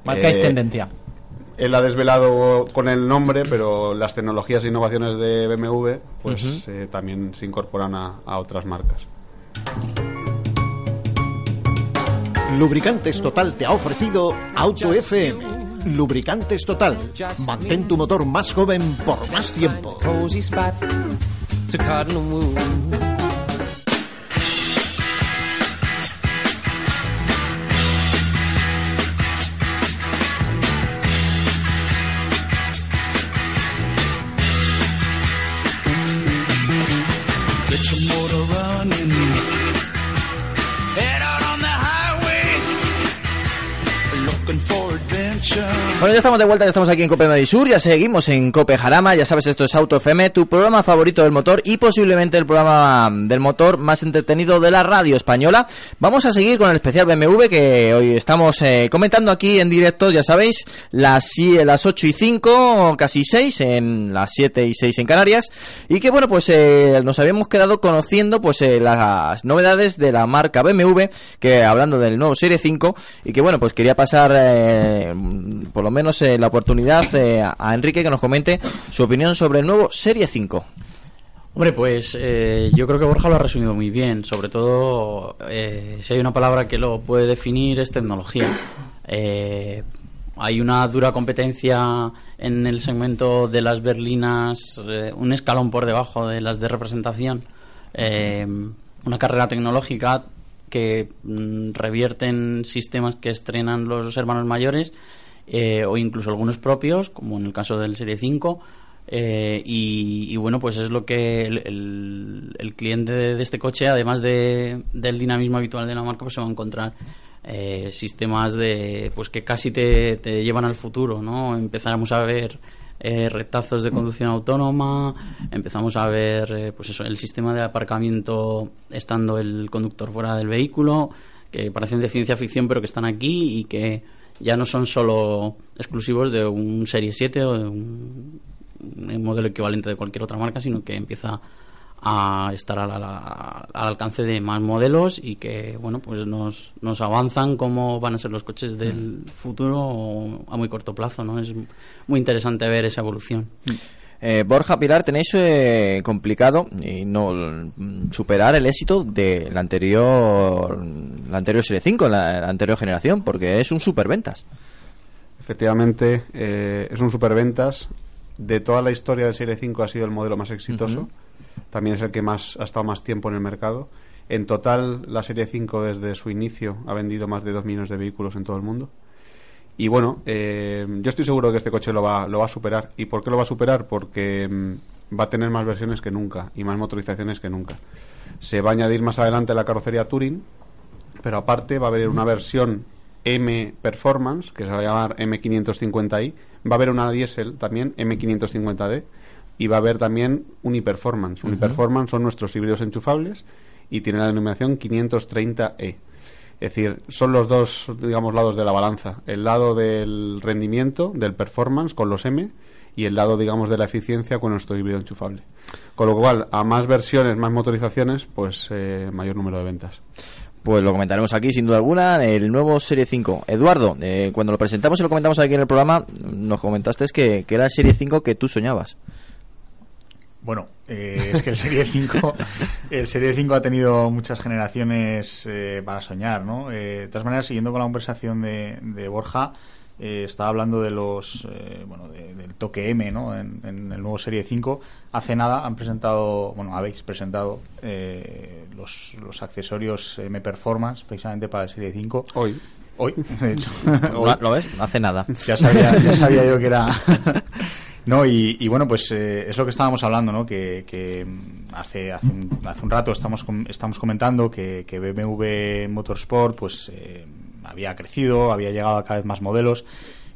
Marcáis eh, tendencia. Él ha desvelado con el nombre, pero las tecnologías e innovaciones de BMW pues eh, también se incorporan a, a otras marcas. Lubricantes Total te ha ofrecido Auto FM. Lubricantes Total. Mantén tu motor más joven por más tiempo. Bueno, ya estamos de vuelta, ya estamos aquí en Cope Madrid Sur, ya seguimos en Cope Jarama, ya sabes, esto es Auto FM, tu programa favorito del motor y posiblemente el programa del motor más entretenido de la radio española. Vamos a seguir con el especial BMW que hoy estamos eh, comentando aquí en directo, ya sabéis, las, las 8 y 5, casi 6, en las 7 y 6 en Canarias, y que bueno, pues eh, nos habíamos quedado conociendo pues eh, las novedades de la marca BMW, que hablando del nuevo Serie 5, y que bueno, pues quería pasar por lo menos eh, la oportunidad eh, a Enrique que nos comente su opinión sobre el nuevo Serie 5. Hombre, pues eh, yo creo que Borja lo ha resumido muy bien. Sobre todo, eh, si hay una palabra que lo puede definir es tecnología. Eh, hay una dura competencia en el segmento de las berlinas, un escalón por debajo de las de representación. Una carrera tecnológica que mm, revierten sistemas que estrenan los hermanos mayores eh, o incluso algunos propios, como en el caso del Serie 5. eh, y, y bueno, pues es lo que el, cliente de, este coche, además de, del dinamismo habitual de la marca, pues se va a encontrar eh, sistemas de pues que casi te, te llevan al futuro, ¿no? Empezaremos a ver eh, retazos de conducción autónoma, empezamos a ver eh, pues eso, el sistema de aparcamiento estando el conductor fuera del vehículo, que parecen de ciencia ficción pero que están aquí y que ya no son solo exclusivos de un Serie 7 o de un, modelo equivalente de cualquier otra marca, sino que empieza a estar al, al- al alcance de más modelos y que bueno pues nos, nos avanzan cómo van a ser los coches del futuro a muy corto plazo no es muy interesante ver esa evolución Eh, Borja Pilar, tenéis eh, complicado y no superar el éxito de la anterior la anterior Serie 5, la, la anterior generación, porque es un superventas. Efectivamente, eh, es un superventas. De toda la historia del Serie 5 ha sido el modelo más exitoso. también es el que más ha estado más tiempo en el mercado. En total, la serie 5 desde su inicio ha vendido más de 2 millones de vehículos en todo el mundo. Y bueno, eh, yo estoy seguro de que este coche lo va, lo va a superar. ¿Y por qué lo va a superar? Porque mm, va a tener más versiones que nunca y más motorizaciones que nunca. Se va a añadir más adelante la carrocería Touring, pero aparte va a haber una versión M Performance, que se va a llamar M550i. Va a haber una diésel también, M550D. Y va a haber también Uniperformance. Uniperformance son nuestros híbridos enchufables y tiene la denominación 530e. Es decir, son los dos, digamos, lados de la balanza. El lado del rendimiento, del performance con los M y el lado, digamos, de la eficiencia con nuestro híbrido enchufable. Con lo cual, a más versiones, más motorizaciones, pues eh, mayor número de ventas. Pues lo comentaremos aquí, sin duda alguna, el nuevo Serie 5. Eduardo, eh, cuando lo presentamos y lo comentamos aquí en el programa, nos comentaste que, que era el Serie 5 que tú soñabas. Bueno, eh, es que el Serie 5 el Serie 5 ha tenido muchas generaciones eh, para soñar, ¿no? Eh, de todas maneras, siguiendo con la conversación de, de Borja, eh, estaba hablando de los eh, bueno de- del toque M, ¿no? En, en el nuevo Serie 5. Hace nada han presentado, bueno, habéis presentado eh, los, los accesorios M Performance precisamente para el Serie 5. Hoy. Hoy, de hecho. ¿Lo, Hoy. lo ves? Hace nada. Ya sabía, ya sabía yo que era. No, y, y bueno, pues eh, es lo que estábamos hablando, ¿no? Que, que, mm, hace, hace, un, hace un rato estamos, com- estamos comentando que, que BMW Motorsport pues eh, había crecido, había llegado a cada vez más modelos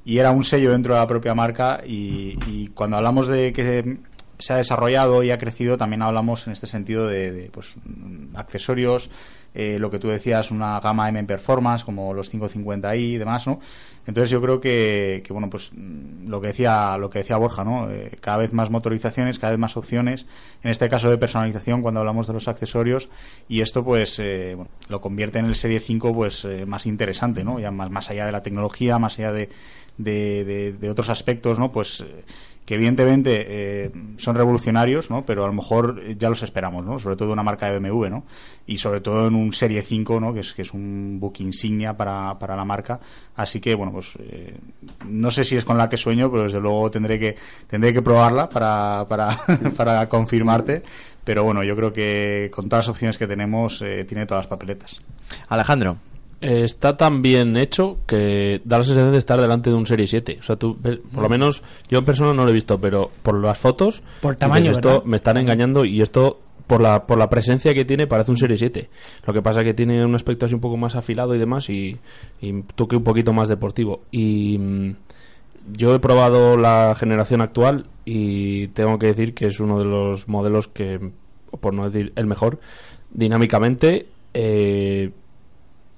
y era un sello dentro de la propia marca y, y cuando hablamos de que se ha desarrollado y ha crecido, también hablamos en este sentido de, de, pues, mm, accesorios, eh, lo que tú decías, una gama M en performance, como los 550i y demás, ¿no? Entonces yo creo que, que, bueno, pues mm, lo que decía, lo que decía Borja, ¿no? Eh, cada vez más motorizaciones, cada vez más opciones, en este caso de personalización cuando hablamos de los accesorios, y esto pues, eh, bueno, lo convierte en el Serie 5 pues eh, más interesante, ¿no? Ya más, más allá de la tecnología, más allá de, de, de- de otros aspectos, ¿no? Pues eh, que evidentemente eh, son revolucionarios, ¿no? Pero a lo mejor eh, ya los esperamos, ¿no? Sobre todo de una marca de BMW, ¿no? Y sobre todo en un Serie 5, ¿no? Que es, que es un book insignia para, para la marca. Así que, bueno, pues eh, no sé si es con la que sueño, pero desde luego tendré que, tendré que probarla para, para, para confirmarte. Pero bueno, yo creo que con todas las opciones que tenemos, eh, tiene todas las papeletas. Alejandro. Eh, está tan bien hecho que da la sensación de estar delante de un Serie 7. O sea, tú, ves- por lo menos yo en persona no lo he visto, pero por las fotos. Por tamaño, esto ¿verdad? me están engañando y esto por la, por la presencia que tiene parece un Serie 7. Lo que pasa es que tiene un aspecto así un poco más afilado y demás y, y toque un poquito más deportivo. Y mm, yo he probado la generación actual y tengo que decir que es uno de los modelos que, por no decir el mejor, dinámicamente. eh,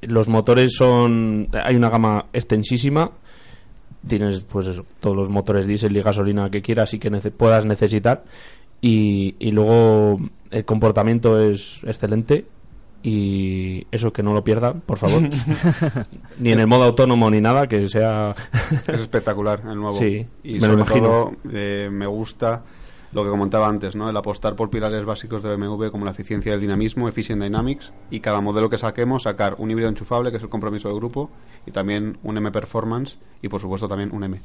los motores son. Hay una gama extensísima. Tienes, pues eso, todos los motores diésel y gasolina que quieras y que nece- puedas necesitar. Y, y luego el comportamiento es excelente. Y eso que no lo pierdan, por favor. ni en el modo autónomo ni nada, que sea. Es espectacular el nuevo. Sí, y me sobre lo imagino. todo eh, me gusta lo que comentaba antes, ¿no? El apostar por pilares básicos de BMW como la eficiencia y el dinamismo, Efficient Dynamics, y cada modelo que saquemos sacar un híbrido enchufable, que es el compromiso del grupo, y también un M Performance, y por supuesto también un M.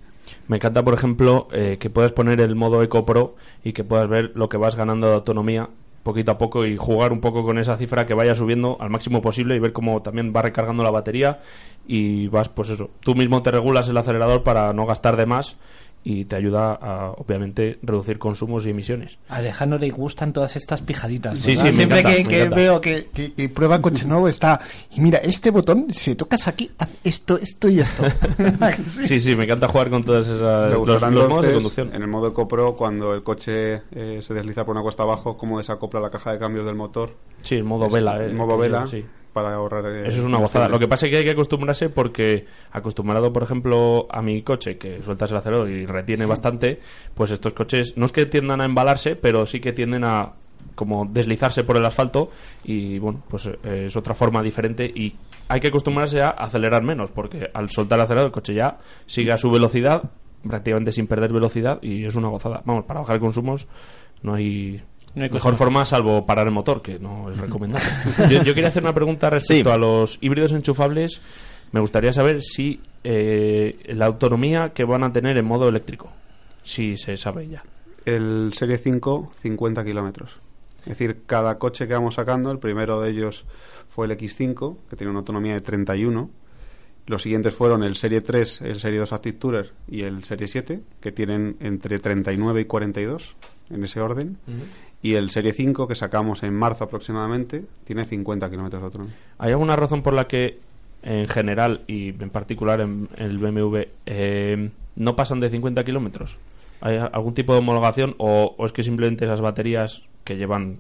Me encanta, por ejemplo, eh, que puedas poner el modo Eco Pro y que puedas ver lo que vas ganando de autonomía poquito a poco y jugar un poco con esa cifra que vaya subiendo al máximo posible y ver cómo también va recargando la batería y vas, pues eso, tú mismo te regulas el acelerador para no gastar de más y te ayuda a, obviamente, reducir consumos y emisiones. A Alejandro le gustan todas estas pijaditas. Sí, ¿verdad? sí, Siempre encanta, que, veo que, que- que prueba coche nuevo está. Y mira, este botón, si tocas aquí, haz esto, esto y esto. Sí, sí, me encanta jugar con todas esas los, modos de conducción. En el modo EcoPro, cuando el coche eh, se desliza por una cuesta abajo, cómo desacopla la caja de cambios del motor. Sí, el modo Es- vela, El eh, modo que vela, sí. Para ahorrar. eh, Eso es una gozada. Lo que pasa es que hay que acostumbrarse porque acostumbrado, por ejemplo, a mi coche, que sueltas el acelerador y retiene bastante, pues estos coches no es que tiendan a embalarse, pero sí que tienden a como deslizarse por el asfalto y bueno, pues eh, es otra forma diferente y hay que acostumbrarse a acelerar menos porque al soltar el acelerador el coche ya sigue a su velocidad prácticamente sin perder velocidad y es una gozada. Vamos, para bajar consumos no hay, No hay mejor forma salvo parar el motor, que no es recomendable. yo, yo quería hacer una pregunta respecto Sí. a los híbridos enchufables. Me gustaría saber si eh, la autonomía que van a tener en modo eléctrico, si se sabe ya. El Serie 5, 50 kilómetros. Es decir, cada coche que vamos sacando, el primero de ellos fue el X5, que tiene una autonomía de 31. Los siguientes fueron el Serie 3, el Serie 2 Active Tourer y el Serie 7, que tienen entre 39 y 42, en ese orden. Y el Serie 5, que sacamos en marzo aproximadamente, tiene 50 kilómetros de autonomía. ¿Hay alguna razón por la que, en general y en particular en, en el BMW, eh, no pasan de 50 kilómetros? ¿Hay algún tipo de homologación o, o es que simplemente esas baterías que llevan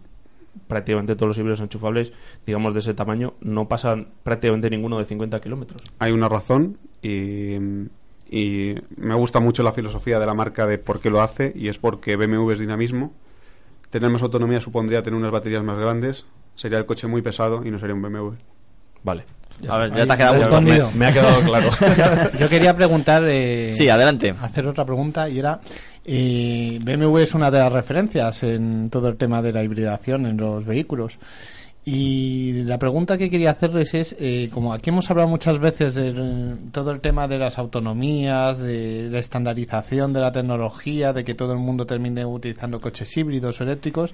prácticamente todos los híbridos enchufables, digamos de ese tamaño, no pasan prácticamente ninguno de 50 kilómetros? Hay una razón y, y me gusta mucho la filosofía de la marca de por qué lo hace y es porque BMW es dinamismo. Tener más autonomía supondría tener unas baterías más grandes, sería el coche muy pesado y no sería un BMW. Vale. A ver, ya te ha quedado respondido. Me ha quedado claro. Yo quería preguntar. eh, Sí, adelante. Hacer otra pregunta y era. eh, BMW es una de las referencias en todo el tema de la hibridación en los vehículos. Y la pregunta que quería hacerles es, eh, como aquí hemos hablado muchas veces de eh, todo el tema de las autonomías, de la estandarización de la tecnología, de que todo el mundo termine utilizando coches híbridos o eléctricos,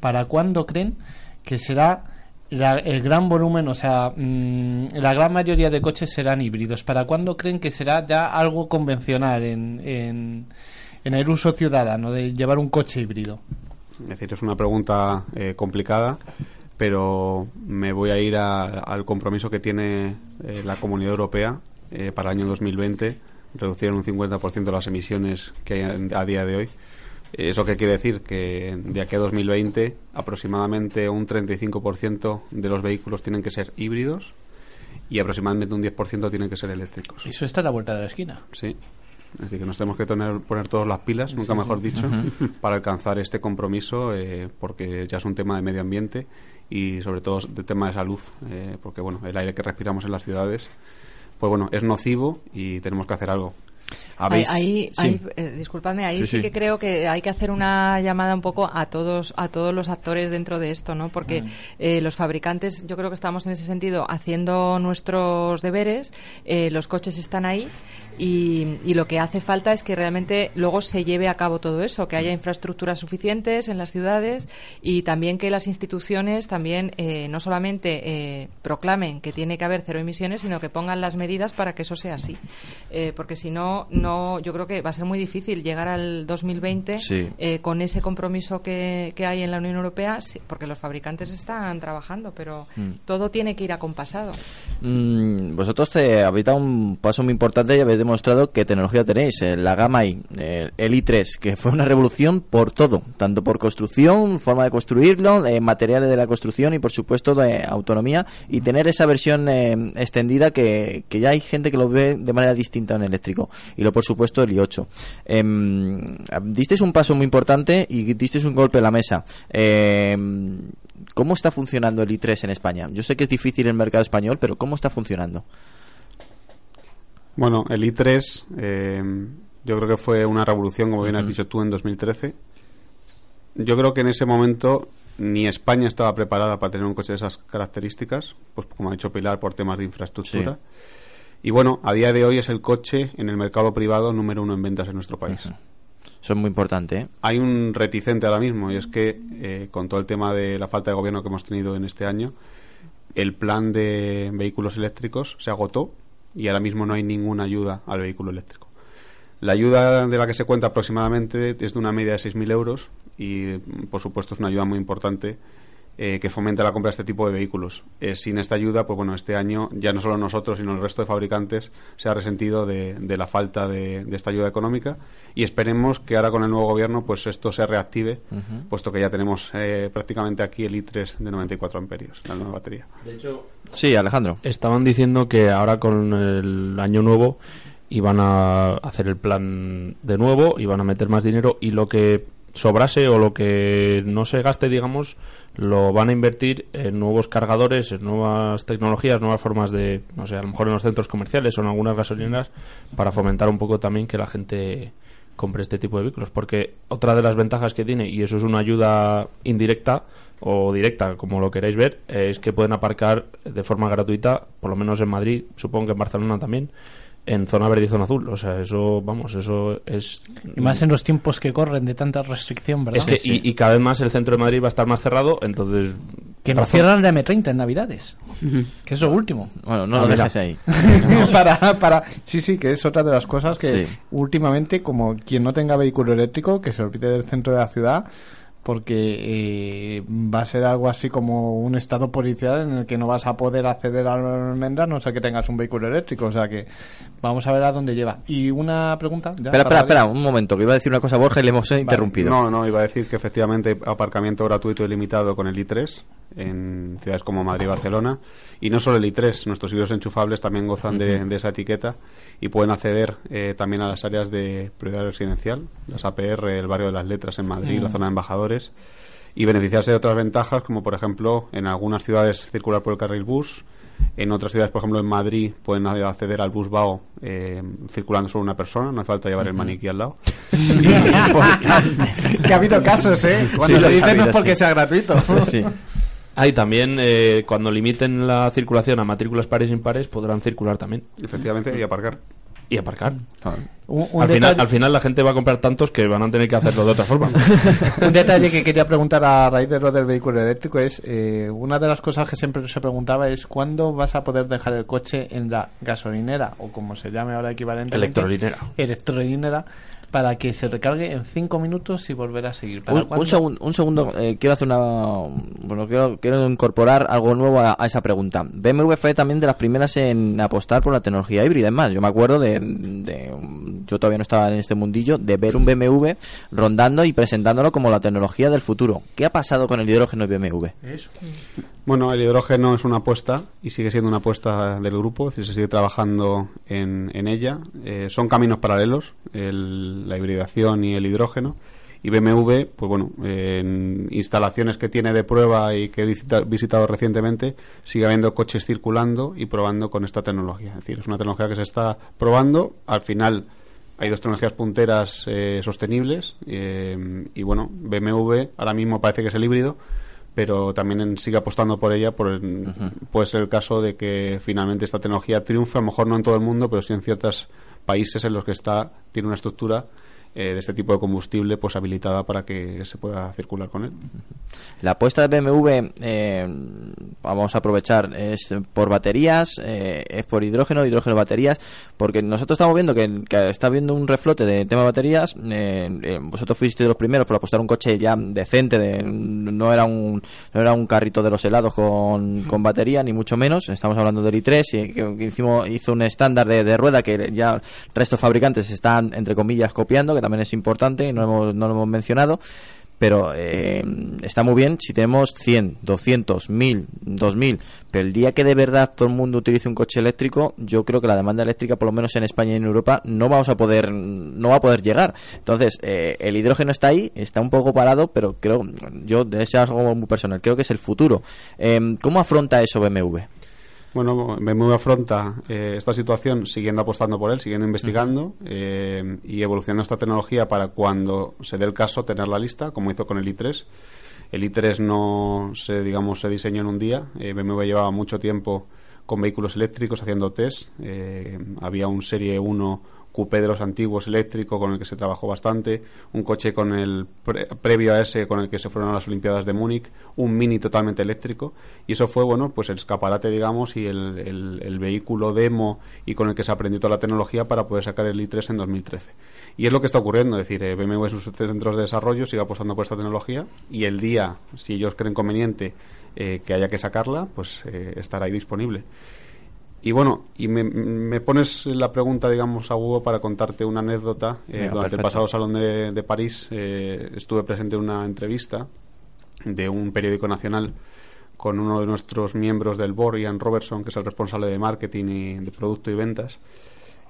¿para cuándo creen que será la- el gran volumen, o sea, mm, la gran mayoría de coches serán híbridos? ¿Para cuándo creen que será ya algo convencional en, en, en el uso ciudadano de llevar un coche híbrido? Es decir, es una pregunta eh, complicada, pero me voy a ir a- al compromiso que tiene eh, la Comunidad Europea eh, para el año 2020, reducir en un 50% las emisiones que hay a día de hoy. ¿Eso qué quiere decir? Que de aquí a 2020 aproximadamente un 35% de los vehículos tienen que ser híbridos y aproximadamente un 10% tienen que ser eléctricos. Eso está a la vuelta de la esquina. Sí. Es decir, que nos tenemos que tener, poner todas las pilas, nunca Sí, mejor sí. dicho, para alcanzar este compromiso, eh, porque ya es un tema de medio ambiente y sobre todo de tema de salud, eh, porque bueno, el aire que respiramos en las ciudades, pues bueno, es nocivo y tenemos que hacer algo. Ahí, ahí- ahí, eh, disculpadme, ahí Sí, sí, sí. que creo que hay que hacer una llamada un poco a todos a todos los actores dentro de esto, ¿no? Porque Mm. eh, los fabricantes, yo creo que estamos en ese sentido haciendo nuestros deberes, eh, los coches están ahí y, y lo que hace falta es que realmente luego se lleve a cabo todo eso, que haya infraestructuras suficientes en las ciudades y también que las instituciones también eh, no solamente eh, proclamen que tiene que haber cero emisiones, sino que pongan las medidas para que eso sea así. Eh, porque si no, no, yo creo que va a ser muy difícil llegar al 2020 Sí. eh, con ese compromiso que, que hay en la Unión Europea, porque los fabricantes están trabajando, pero Mm. todo tiene que ir acompasado. Mm, vosotros te habéis dado un paso muy importante y habéis demostrado qué tecnología tenéis. eh, la gama I, eh, el i3, que fue una revolución por todo, tanto por construcción, forma de construirlo, eh, materiales de la construcción y por supuesto de autonomía y tener esa versión eh, extendida que, que ya hay gente que lo ve de manera distinta en eléctrico. Y lo por supuesto el i8. Em, disteis un paso muy importante y disteis un golpe en la mesa. Em, ¿Cómo está funcionando el i3 en España? Yo sé que es difícil el mercado español, pero ¿cómo está funcionando? Bueno, el i3 eh, yo creo que fue una revolución, como bien has dicho tú, en 2013. Yo creo que en ese momento ni España estaba preparada para tener un coche de esas características, pues como ha dicho Pilar, por temas de infraestructura. Y bueno, a día de hoy es el coche en el mercado privado número uno en ventas en nuestro país. Eso es muy importante, ¿eh? Hay un reticente ahora mismo y es que eh, con todo el tema de la falta de gobierno que hemos tenido en este año, el plan de vehículos eléctricos se agotó y ahora mismo no hay ninguna ayuda al vehículo eléctrico. La ayuda de la que se cuenta aproximadamente es de una media de 6.000 euros y, por supuesto, es una ayuda muy importante eh, que fomenta la compra de este tipo de vehículos. Eh, sin esta ayuda, pues bueno, este año ya no solo nosotros, sino el resto de fabricantes se ha resentido de, de la falta de, de esta ayuda económica y esperemos que ahora con el nuevo gobierno pues esto se reactive, puesto que ya tenemos eh, prácticamente aquí el i3 de 94 amperios, la nueva batería. De hecho, Sí, Alejandro. Estaban diciendo que ahora con el año nuevo iban a hacer el plan de nuevo, iban a meter más dinero y lo que sobrase o lo que no se gaste, digamos, lo van a invertir en nuevos cargadores, en nuevas tecnologías, nuevas formas de, no sé, a lo mejor en los centros comerciales o en algunas gasolineras para fomentar un poco también que la gente compre este tipo de vehículos. Porque otra de las ventajas que tiene, y eso es una ayuda indirecta o directa, como lo queráis ver, es que pueden aparcar de forma gratuita, por lo menos en Madrid, supongo que en Barcelona también, en zona verde y zona azul. O sea, eso, vamos, eso es... Y más en los tiempos que corren de tanta restricción, ¿verdad? Es que, y, y cada vez más el centro de Madrid va a estar más cerrado, entonces... Que nos cierran la M30 en Navidades. Que es lo último. Bueno, no Ah, lo dejes ahí. para, para, sí, sí, que es otra de las cosas que Sí. últimamente, como quien no tenga vehículo eléctrico, que se olvide del centro de la ciudad, porque eh, va a ser algo así como un estado policial en el que no vas a poder acceder a la almendra no ser que tengas un vehículo eléctrico. O sea que vamos a ver a dónde lleva. Y una pregunta. ¿ya? Espera, espera, espera, un momento, que iba a decir una cosa a Borja y le hemos interrumpido. No, no, iba a decir que efectivamente aparcamiento gratuito y limitado con el i3 en ciudades como Madrid y Barcelona. Y no solo el i3, nuestros híbridos enchufables también gozan de, de esa etiqueta y pueden acceder eh, también a las áreas de prioridad residencial, las APR, el barrio de las letras en Madrid, Mm. la zona de embajadores, y beneficiarse de otras ventajas, como por ejemplo en algunas ciudades circular por el carril bus. En otras ciudades, por ejemplo en Madrid, pueden acceder al bus BAO eh, circulando solo una persona, no hace falta llevar el maniquí al lado. que ha habido casos, ¿eh? Cuando Sí, lo dicen no es porque sí. sea gratuito. Ah, y también eh, cuando limiten la circulación a matrículas pares e impares podrán circular también. Efectivamente, y aparcar. Y aparcar. Un- un al, final, detalle- al final la gente va a comprar tantos que van a tener que hacerlo de otra forma. Un detalle que quería preguntar a raíz de lo del vehículo eléctrico es, eh, una de las cosas que siempre se preguntaba es ¿cuándo vas a poder dejar el coche en la gasolinera o como se llame ahora equivalente? Electrolinera. Electrolinera para que se recargue en 5 minutos y volver a seguir. ¿Para Un, un segun- un segundo, eh, quiero hacer una. Bueno, quiero, quiero incorporar algo nuevo a, a esa pregunta. BMW fue también de las primeras en apostar por la tecnología híbrida. Es más, yo me acuerdo de, de- Yo todavía no estaba en este mundillo, de ver un BMW rondando y presentándolo como la tecnología del futuro. ¿Qué ha pasado con el hidrógeno de BMW? Bueno, el hidrógeno es una apuesta y sigue siendo una apuesta del grupo, es decir, se sigue trabajando en, en ella. Eh, son caminos paralelos, el- la hibridación y el hidrógeno. Y BMW, pues bueno, en instalaciones que tiene de prueba y que he visita- visitado recientemente, sigue habiendo coches circulando y probando con esta tecnología. Es decir, es una tecnología que se está probando. Al final hay dos tecnologías punteras eh, sostenibles eh, y bueno, BMW ahora mismo parece que es el híbrido, pero también en- sigue apostando por ella. Por el- Puede ser el caso de que finalmente esta tecnología triunfe, a lo mejor no en todo el mundo, pero sí en ciertos países en los que está tiene una estructura eh, de este tipo de combustible pues habilitada para que se pueda circular con él. La apuesta de BMW, eh, vamos a aprovechar, es por baterías, eh, es por hidrógeno, hidrógeno, baterías, porque nosotros estamos viendo que, que está habiendo un reflote de tema de baterías. eh, vosotros fuisteis los primeros por apostar un coche ya decente, de, no era un no era un carrito de los helados con, con batería, ni mucho menos. Estamos hablando del i3, y que, hicimos, hizo un estándar de, de rueda que ya el resto de fabricantes están, entre comillas, copiando, también es importante, no hemos, no lo hemos mencionado pero eh, está muy bien si tenemos 100, 200, 1000, 2000, pero el día que de verdad todo el mundo utilice un coche eléctrico, yo creo que la demanda eléctrica, por lo menos en España y en Europa, no vamos a poder, no va a poder llegar. Entonces, eh, el hidrógeno está ahí, está un poco parado, pero creo, yo, de es algo muy personal, creo que es el futuro. Eh, ¿Cómo afronta eso BMW? Bueno, BMW afronta eh, esta situación siguiendo apostando por él, siguiendo investigando eh, y evolucionando esta tecnología para cuando se dé el caso tenerla lista, como hizo con el i3. El i3 no se, digamos, se diseñó en un día. Eh, BMW llevaba mucho tiempo con vehículos eléctricos haciendo test. Eh, había un Serie 1 coupé de los antiguos eléctrico con el que se trabajó bastante, un coche con el pre- previo a ese con el que se fueron a las Olimpiadas de Múnich, un Mini totalmente eléctrico y eso fue bueno pues el escaparate digamos y el, el- vehículo demo y con el que se aprendió toda la tecnología para poder sacar el i3 en 2013 y es lo que está ocurriendo, es decir, eh, BMW sus centros de desarrollo sigue apostando por esta tecnología y el día, si ellos creen conveniente eh, que haya que sacarla, pues eh, estará ahí disponible. Y bueno, y me, me pones la pregunta, digamos, a Hugo para contarte una anécdota. Eh, durante el pasado Salón de, de París eh, estuve presente en una entrevista de un periódico nacional con uno de nuestros miembros del board, Ian Robertson, que es el responsable de marketing y de producto y ventas.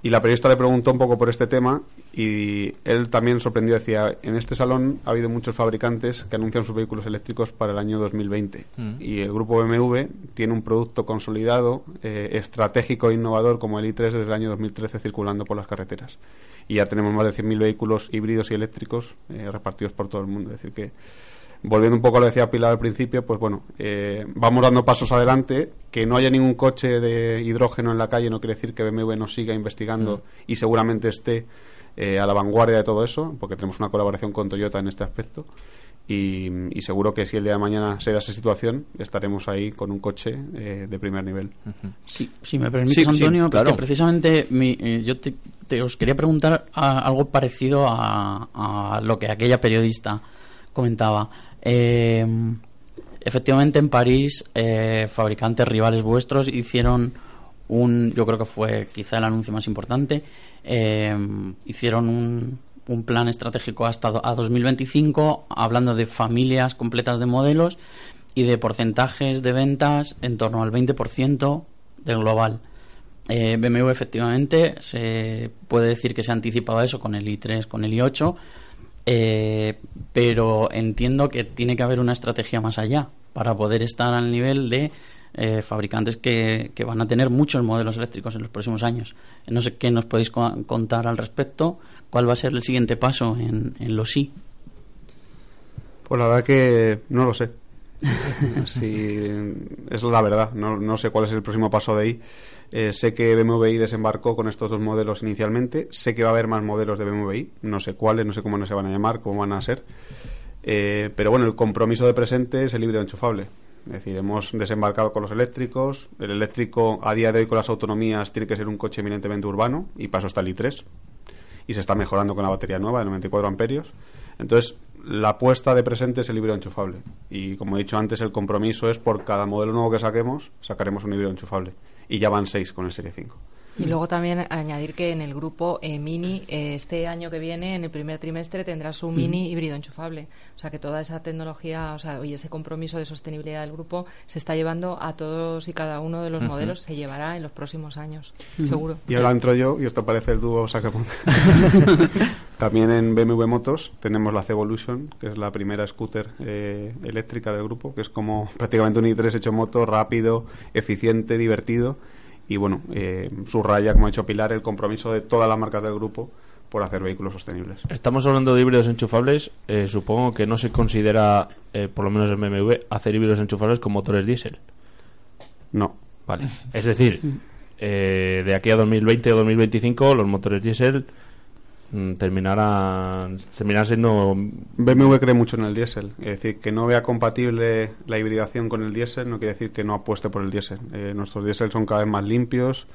Y la periodista le preguntó un poco por este tema y él también sorprendió, decía, en este salón ha habido muchos fabricantes que anuncian sus vehículos eléctricos para el año 2020 Mm. y el grupo BMW tiene un producto consolidado, eh, estratégico e innovador como el i3 desde el año 2013 circulando por las carreteras. Y ya tenemos más de 100.000 vehículos híbridos y eléctricos eh, repartidos por todo el mundo. Es decir, que volviendo un poco a lo que decía Pilar al principio, pues bueno, eh, vamos dando pasos adelante. Que no haya ningún coche de hidrógeno en la calle no quiere decir que BMW no siga investigando y seguramente esté eh, a la vanguardia de todo eso, porque tenemos una colaboración con Toyota en este aspecto. Y, y seguro que si el día de mañana se da esa situación, estaremos ahí con un coche eh, de primer nivel. Sí, si me permites, Sí, sí, Antonio, claro. porque precisamente mi- eh, yo te, te- os quería preguntar a- algo parecido a, a lo que aquella periodista comentaba. Eh, efectivamente, en París, eh, fabricantes rivales vuestros hicieron un, yo creo que fue quizá el anuncio más importante, eh, hicieron un, un plan estratégico hasta a 2025, hablando de familias completas de modelos y de porcentajes de ventas en torno al 20% del global. Eh, BMW efectivamente se puede decir que se ha anticipado a eso con el i3, con el i8, eh, pero entiendo que tiene que haber una estrategia más allá para poder estar al nivel de eh, fabricantes que, que van a tener muchos modelos eléctricos en los próximos años. No sé qué nos podéis co- contar al respecto, cuál va a ser el siguiente paso en, en los I. Pues la verdad que no lo sé. Sí, es la verdad. No, no sé cuál es el próximo paso de ahí. Eh, sé que BMW I desembarcó con estos dos modelos inicialmente. Sé que va a haber más modelos de BMW I. No sé cuáles, no sé cómo se van a llamar, cómo van a ser. Eh, pero bueno, el compromiso de presente es el híbrido enchufable. Es decir, hemos desembarcado con los eléctricos. El eléctrico, a día de hoy, con las autonomías, tiene que ser un coche eminentemente urbano. Y paso está el i3 y se está mejorando con la batería nueva de 94 amperios. Entonces, la apuesta de presente es el híbrido enchufable. Y como he dicho antes, el compromiso es por cada modelo nuevo que saquemos, sacaremos un híbrido enchufable. Y ya van seis con el Serie 5. Y luego también añadir que en el grupo eh, Mini, eh, este año que viene, en el primer trimestre, tendrá su Mini híbrido enchufable. O sea que toda esa tecnología, o sea, y ese compromiso de sostenibilidad del grupo se está llevando a todos y cada uno de los modelos, se llevará en los próximos años, seguro. Y ahora entro yo, y esto parece el dúo Sacapón. También en BMW Motos tenemos la C-Evolution, que es la primera scooter eh, eléctrica del grupo, que es como prácticamente un i3 hecho moto, rápido, eficiente, divertido. Y bueno, eh, subraya, como ha dicho Pilar, el compromiso de todas las marcas del grupo por hacer vehículos sostenibles. Estamos hablando de híbridos enchufables. eh, supongo que no se considera, eh, por lo menos en BMW, hacer híbridos enchufables con motores diésel. No. Vale. Es decir, eh, de aquí a 2020 o 2025, los motores diésel terminarán, terminarán siendo. BMW cree mucho en el diésel. Es decir, que no vea compatible la hibridación con el diésel no quiere decir que no apueste por el diésel. Eh, nuestros diésel son cada vez más limpios,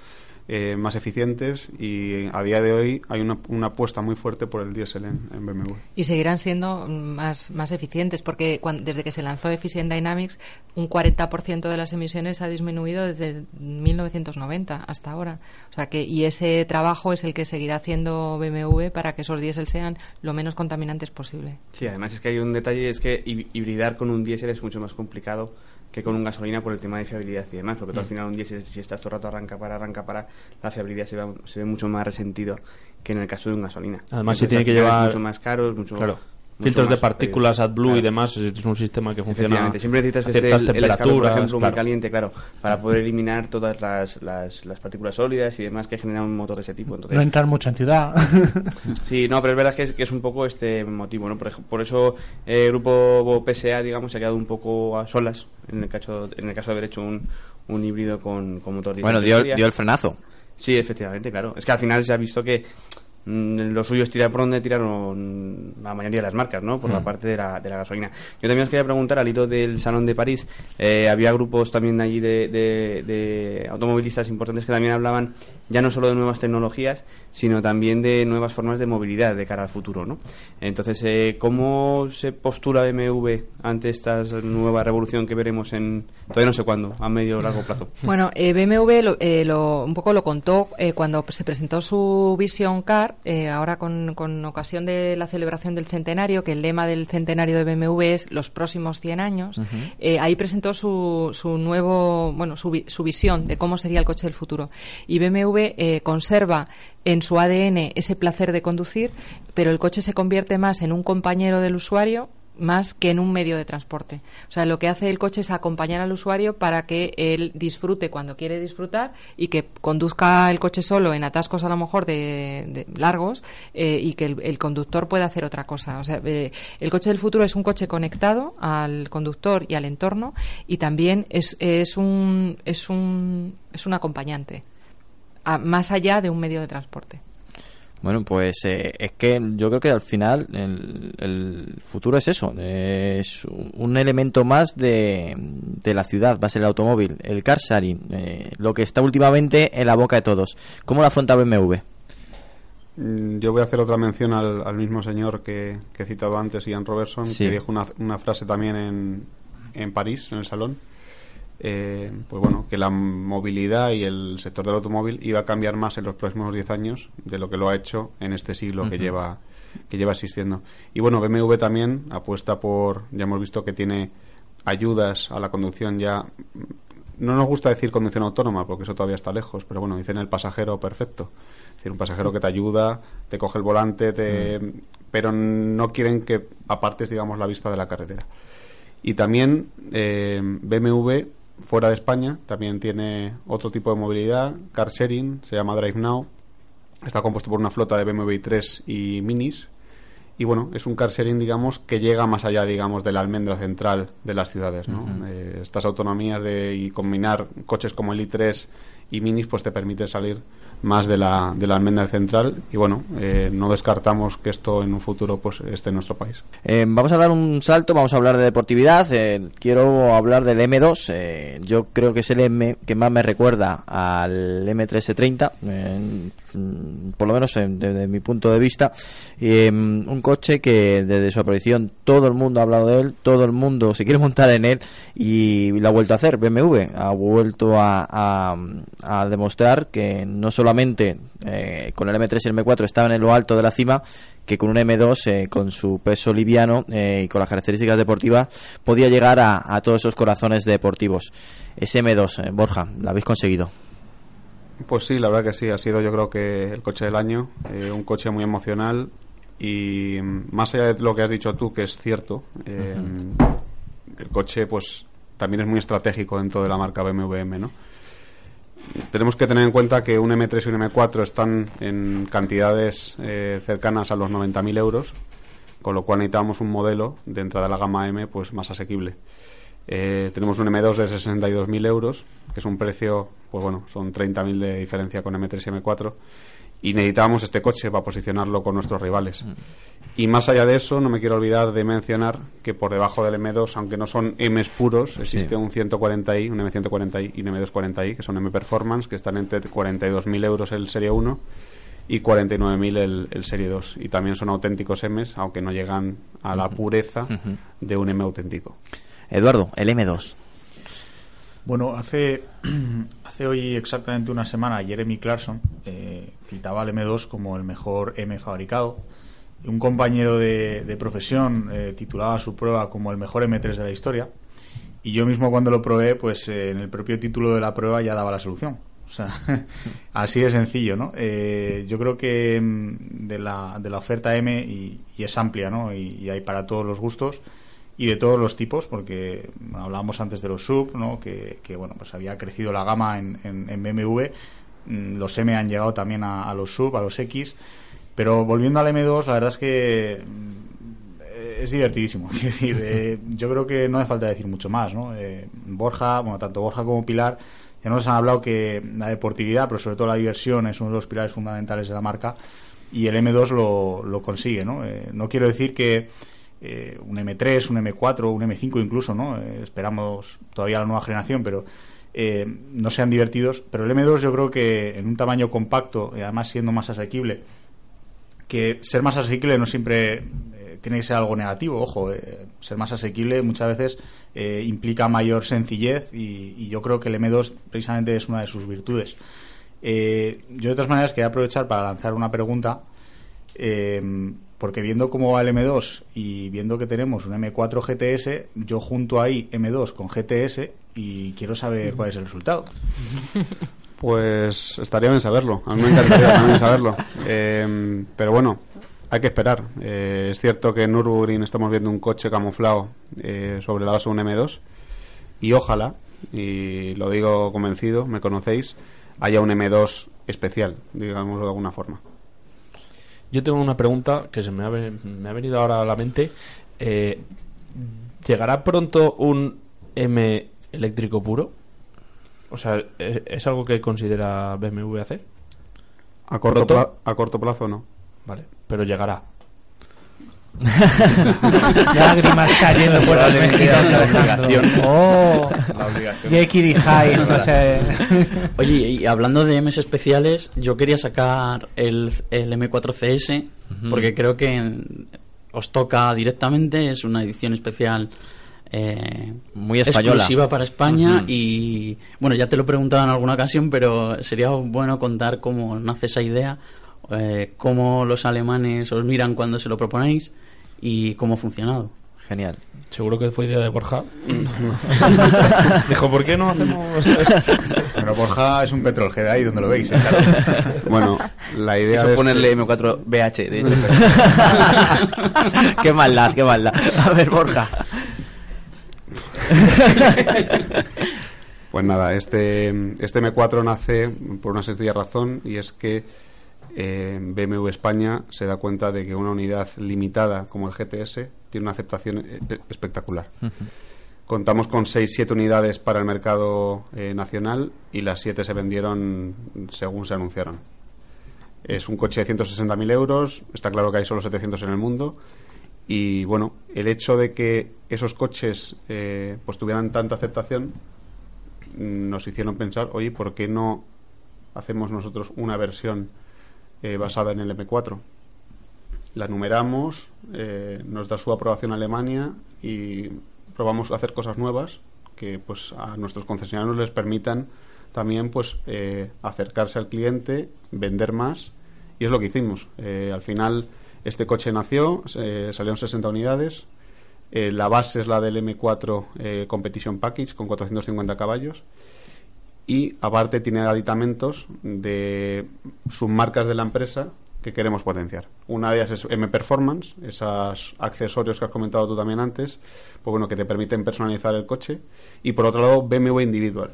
eh, más eficientes y a día de hoy hay una, una apuesta muy fuerte por el diésel en, en BMW. Y seguirán siendo más, más eficientes porque cuan- desde que se lanzó Efficient Dynamics, un 40% de las emisiones ha disminuido desde 1990 hasta ahora. O sea que, y ese trabajo es el que seguirá haciendo BMW para que esos diésel sean lo menos contaminantes posible. Sí, además es que hay un detalle, es que hib- hibridar con un diésel es mucho más complicado que con un gasolina por el tema de fiabilidad y demás, porque tú al Mm. final un diésel, si estás todo el rato arranca para, arranca para, la fiabilidad se ve, se ve mucho más resentido que en el caso de un gasolina. Además, si tiene que llevar. mucho más caro, es mucho, Claro. Filtros de más partículas. AdBlue y Claro. demás, es un sistema que funciona. Efectivamente, siempre necesitas que a esté ciertas el, el escalón, por temperaturas, ejemplo, muy claro. caliente, claro, para poder eliminar todas las, las, las partículas sólidas y demás que generan un motor de ese tipo. Entonces, No entrar mucho en ciudad. Sí, no, pero es verdad que es, que es un poco este motivo, ¿no? Por, por eso eh, el grupo PSA, digamos, se ha quedado un poco a solas en el caso, en el caso de haber hecho un, un híbrido con, con motor Bueno, dio, dio el frenazo. Sí, efectivamente, claro. Es que al final se ha visto que lo suyo es tirar por donde tiraron la mayoría de las marcas, ¿no? Por la Mm. parte de la, de la gasolina. Yo también os quería preguntar, al hilo del Salón de París, eh, había grupos también allí de, de- de automovilistas importantes que también hablaban ya no solo de nuevas tecnologías, sino también de nuevas formas de movilidad de cara al futuro, ¿no? Entonces, eh, ¿cómo se postula BMW ante esta nueva revolución que veremos en, todavía no sé cuándo, a medio o largo plazo? Bueno, eh, BMW lo, eh, lo- un poco lo contó eh, cuando se presentó su Vision Car, eh, ahora con, con ocasión de la celebración del centenario, que el lema del centenario de BMW es los próximos 100 años. Eh, ahí presentó su, su nuevo, bueno, su, su visión de cómo sería el coche del futuro. Y BMW eh, conserva en su ADN ese placer de conducir, pero el coche se convierte más en un compañero del usuario más que en un medio de transporte. O sea, lo que hace el coche es acompañar al usuario para que él disfrute cuando quiere disfrutar y que conduzca el coche solo en atascos a lo mejor de, largos eh, y que el, conductor pueda hacer otra cosa. O sea, eh, el coche del futuro es un coche conectado al conductor y al entorno y también es, es un es un es un acompañante más allá de un medio de transporte. Bueno, pues eh, es que yo creo que al final el, el futuro es eso, eh, es un- elemento más de, de la ciudad, va a ser el automóvil, el car sharing, eh, lo que está últimamente en la boca de todos. ¿Cómo lo afronta BMW? Mm, Yo voy a hacer otra mención al, al mismo señor que, que he citado antes, Ian Robertson, Sí. que dijo una, una frase también en, en París, en el salón. Eh, pues bueno, que la movilidad y el sector del automóvil iba a cambiar más en los próximos 10 años de lo que lo ha hecho en este siglo que lleva que lleva existiendo. Y bueno, BMW también apuesta por, ya hemos visto que tiene ayudas a la conducción ya no nos gusta decir conducción autónoma porque eso todavía está lejos, pero bueno, dicen el pasajero perfecto. Es decir, un pasajero que te ayuda, te coge el volante, te... pero no quieren que apartes, digamos, la vista de la carretera. Y también eh, BMW, fuera de España, también tiene otro tipo de movilidad, car sharing, se llama Drive Now. Está compuesto por una flota de BMW i3 y Minis. Y bueno, es un car sharing, digamos, que llega más allá, digamos, de la almendra central de las ciudades, ¿no? Eh, estas autonomías de y combinar coches como el i3 y Minis, pues te permite salir más de la, de la almendra central. Y bueno, eh, no descartamos que esto en un futuro pues esté en nuestro país. Eh, vamos a dar un salto, vamos a hablar de deportividad. eh, quiero hablar del M2. eh, yo creo que es el M que más me recuerda al M330, eh, mm, por lo menos desde mi punto de vista. Eh, un coche que desde su aparición todo el mundo ha hablado de él, todo el mundo se quiere montar en él y lo ha vuelto a hacer. BMW ha vuelto a, a- a demostrar que no solamente eh, con el M3 y el M4 estaban en lo alto de la cima, que con un M2 eh, con su peso liviano eh, y con las características deportivas podía llegar a, a todos esos corazones deportivos. Ese M2, eh, Borja, lo habéis conseguido. Pues sí, la verdad que sí, ha sido yo creo que el coche del año, eh, un coche muy emocional y mm, más allá de lo que has dicho tú, que es cierto, eh, el coche pues también es muy estratégico dentro de la marca BMW, ¿no? Tenemos que tener en cuenta que un M3 y un M4 están en cantidades eh, cercanas a los 90.000 euros, con lo cual necesitamos un modelo de entrada de la gama M pues más asequible. Eh, tenemos un M2 de 62.000 euros, que es un precio, pues bueno, son 30.000 de diferencia con M3 y M4, y necesitábamos este coche para posicionarlo con nuestros rivales. Y más allá de eso, no me quiero olvidar de mencionar que por debajo del M2, aunque no son M's puros, existe Sí. un 140i, un M140i y un M240i, que son M Performance, que están entre 42.000 euros el Serie 1 y 49.000 el, el Serie 2. Y también son auténticos M's, aunque no llegan a la pureza de un M auténtico. Eduardo, el M2. Bueno, hace, hace hoy exactamente una semana Jeremy Clarkson eh, citaba al M2 como el mejor M fabricado. Un compañero de, profesión eh, titulaba su prueba como el mejor M3 de la historia. Y yo mismo cuando lo probé, pues eh, en el propio título de la prueba ya daba la solución. Así de sencillo, ¿no? Eh, yo creo que mm, de la, de la oferta M, y, y es amplia, ¿no? Y, y hay para todos los gustos y de todos los tipos, porque hablábamos antes de los sub, ¿no? Que, que, bueno, pues había crecido la gama en, en- en BMW. Mm, Los M han llegado también a, los sub, a los X. Pero volviendo al M2, la verdad es que mm, es divertidísimo. Eh, yo creo que no hace falta decir mucho más, ¿no? Eh, Borja, bueno, tanto Borja como Pilar ya nos han hablado que la deportividad, pero sobre todo la diversión, es uno de los pilares fundamentales de la marca y el M2 lo, lo consigue, ¿no? Eh, no quiero decir que eh, un M3, un M4, un M5 incluso, ¿no? Eh, esperamos todavía la nueva generación, pero eh, no sean divertidos. Pero el M2 yo creo que en un tamaño compacto además siendo más asequible, que ser más asequible no siempre eh, tiene que ser algo negativo, ojo, ser más asequible muchas veces implica mayor sencillez y, y yo creo que el M2 precisamente es una de sus virtudes. Yo de todas maneras quería aprovechar para lanzar una pregunta, porque viendo cómo va el M2 y viendo que tenemos un M4 GTS, yo junto ahí M2 con GTS y quiero saber cuál es el resultado. Pues estaría bien saberlo. A mí me encantaría también saberlo. Eh, pero bueno, hay que esperar. Eh, es cierto que en Nürburgring estamos viendo un coche camuflado eh, sobre la base de un M2 y ojalá, y lo digo convencido, me conocéis, haya un M2 especial, digámoslo de alguna forma. Yo tengo una pregunta que se me ha, me ha venido ahora a la mente. Eh, ¿Llegará pronto un M eléctrico puro? O sea, ¿es, es algo que considera BMW hacer? A corto, a corto plazo no. Vale, pero llegará. Lágrimas cayendo por las Probablemente mejillas de Alejandro. Oh, La obligación. Jekyll y Hyde, no sé. Oye, y hablando de Ms especiales, yo quería sacar el, el M4CS Ujú. porque creo que en- os toca directamente, es una edición especial eh, Muy española. exclusiva para España y bueno, ya te lo he preguntado en alguna ocasión, pero sería bueno contar cómo nace esa idea, eh, cómo los alemanes os miran cuando se lo proponéis y cómo ha funcionado. Genial. Seguro que fue idea de Borja. Dijo, ¿por qué no hacemos...? Pero Borja es un petrolhead ahí donde lo veis. ¿eh? Claro. Bueno, la idea Eso de ponerle este- M4 BH, de hecho. qué maldad, qué maldad. A ver, Borja. Pues nada, este, este M4 nace por una sencilla razón y es que eh, BMW España se da cuenta de que una unidad limitada como el GTS tiene una aceptación eh, eh, espectacular. Contamos con 6-7 unidades para el mercado eh, nacional y las 7 se vendieron según se anunciaron. Es un coche de 160.000 euros, está claro que hay solo 700 en el mundo y bueno, el hecho de que esos coches eh, pues tuvieran tanta aceptación mm, nos hicieron pensar, oye, ¿por qué no hacemos nosotros una versión eh, basada en el M4? La numeramos, eh, nos da su aprobación a Alemania y probamos a hacer cosas nuevas que pues a nuestros concesionarios les permitan también pues eh, acercarse al cliente, vender más y es lo que hicimos. Eh, al final este coche nació, salieron 60 unidades, la base es la del M4 eh, Competition Package con 450 caballos y aparte tiene aditamentos de submarcas de la empresa que queremos potenciar. Una de ellas es M Performance, esos accesorios que has comentado tú también antes, pues bueno, que te permiten personalizar el coche. Y por otro lado, BMW Individual,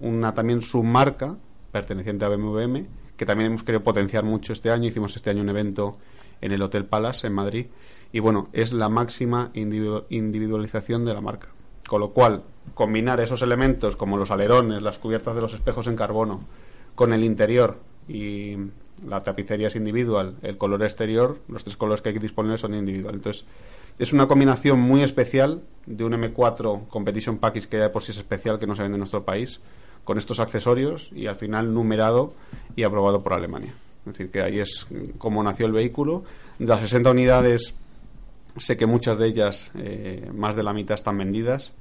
una también submarca perteneciente a BMW, que también hemos querido potenciar mucho este año. Hicimos este año un evento en el Hotel Palace en Madrid. Y bueno, es la máxima individu- individualización de la marca. Con lo cual, combinar esos elementos como los alerones, las cubiertas de los espejos en carbono, con el interior y la tapicería es individual, el color exterior, los tres colores que hay disponibles son individual. Entonces, es una combinación muy especial de un M4 Competition Package que ya de por sí es especial, que no se vende en nuestro país, con estos accesorios y al final numerado y aprobado por Alemania. Es decir, que ahí es como nació el vehículo. De las 60 unidades, sé que muchas de ellas, eh, más de la mitad, están vendidas.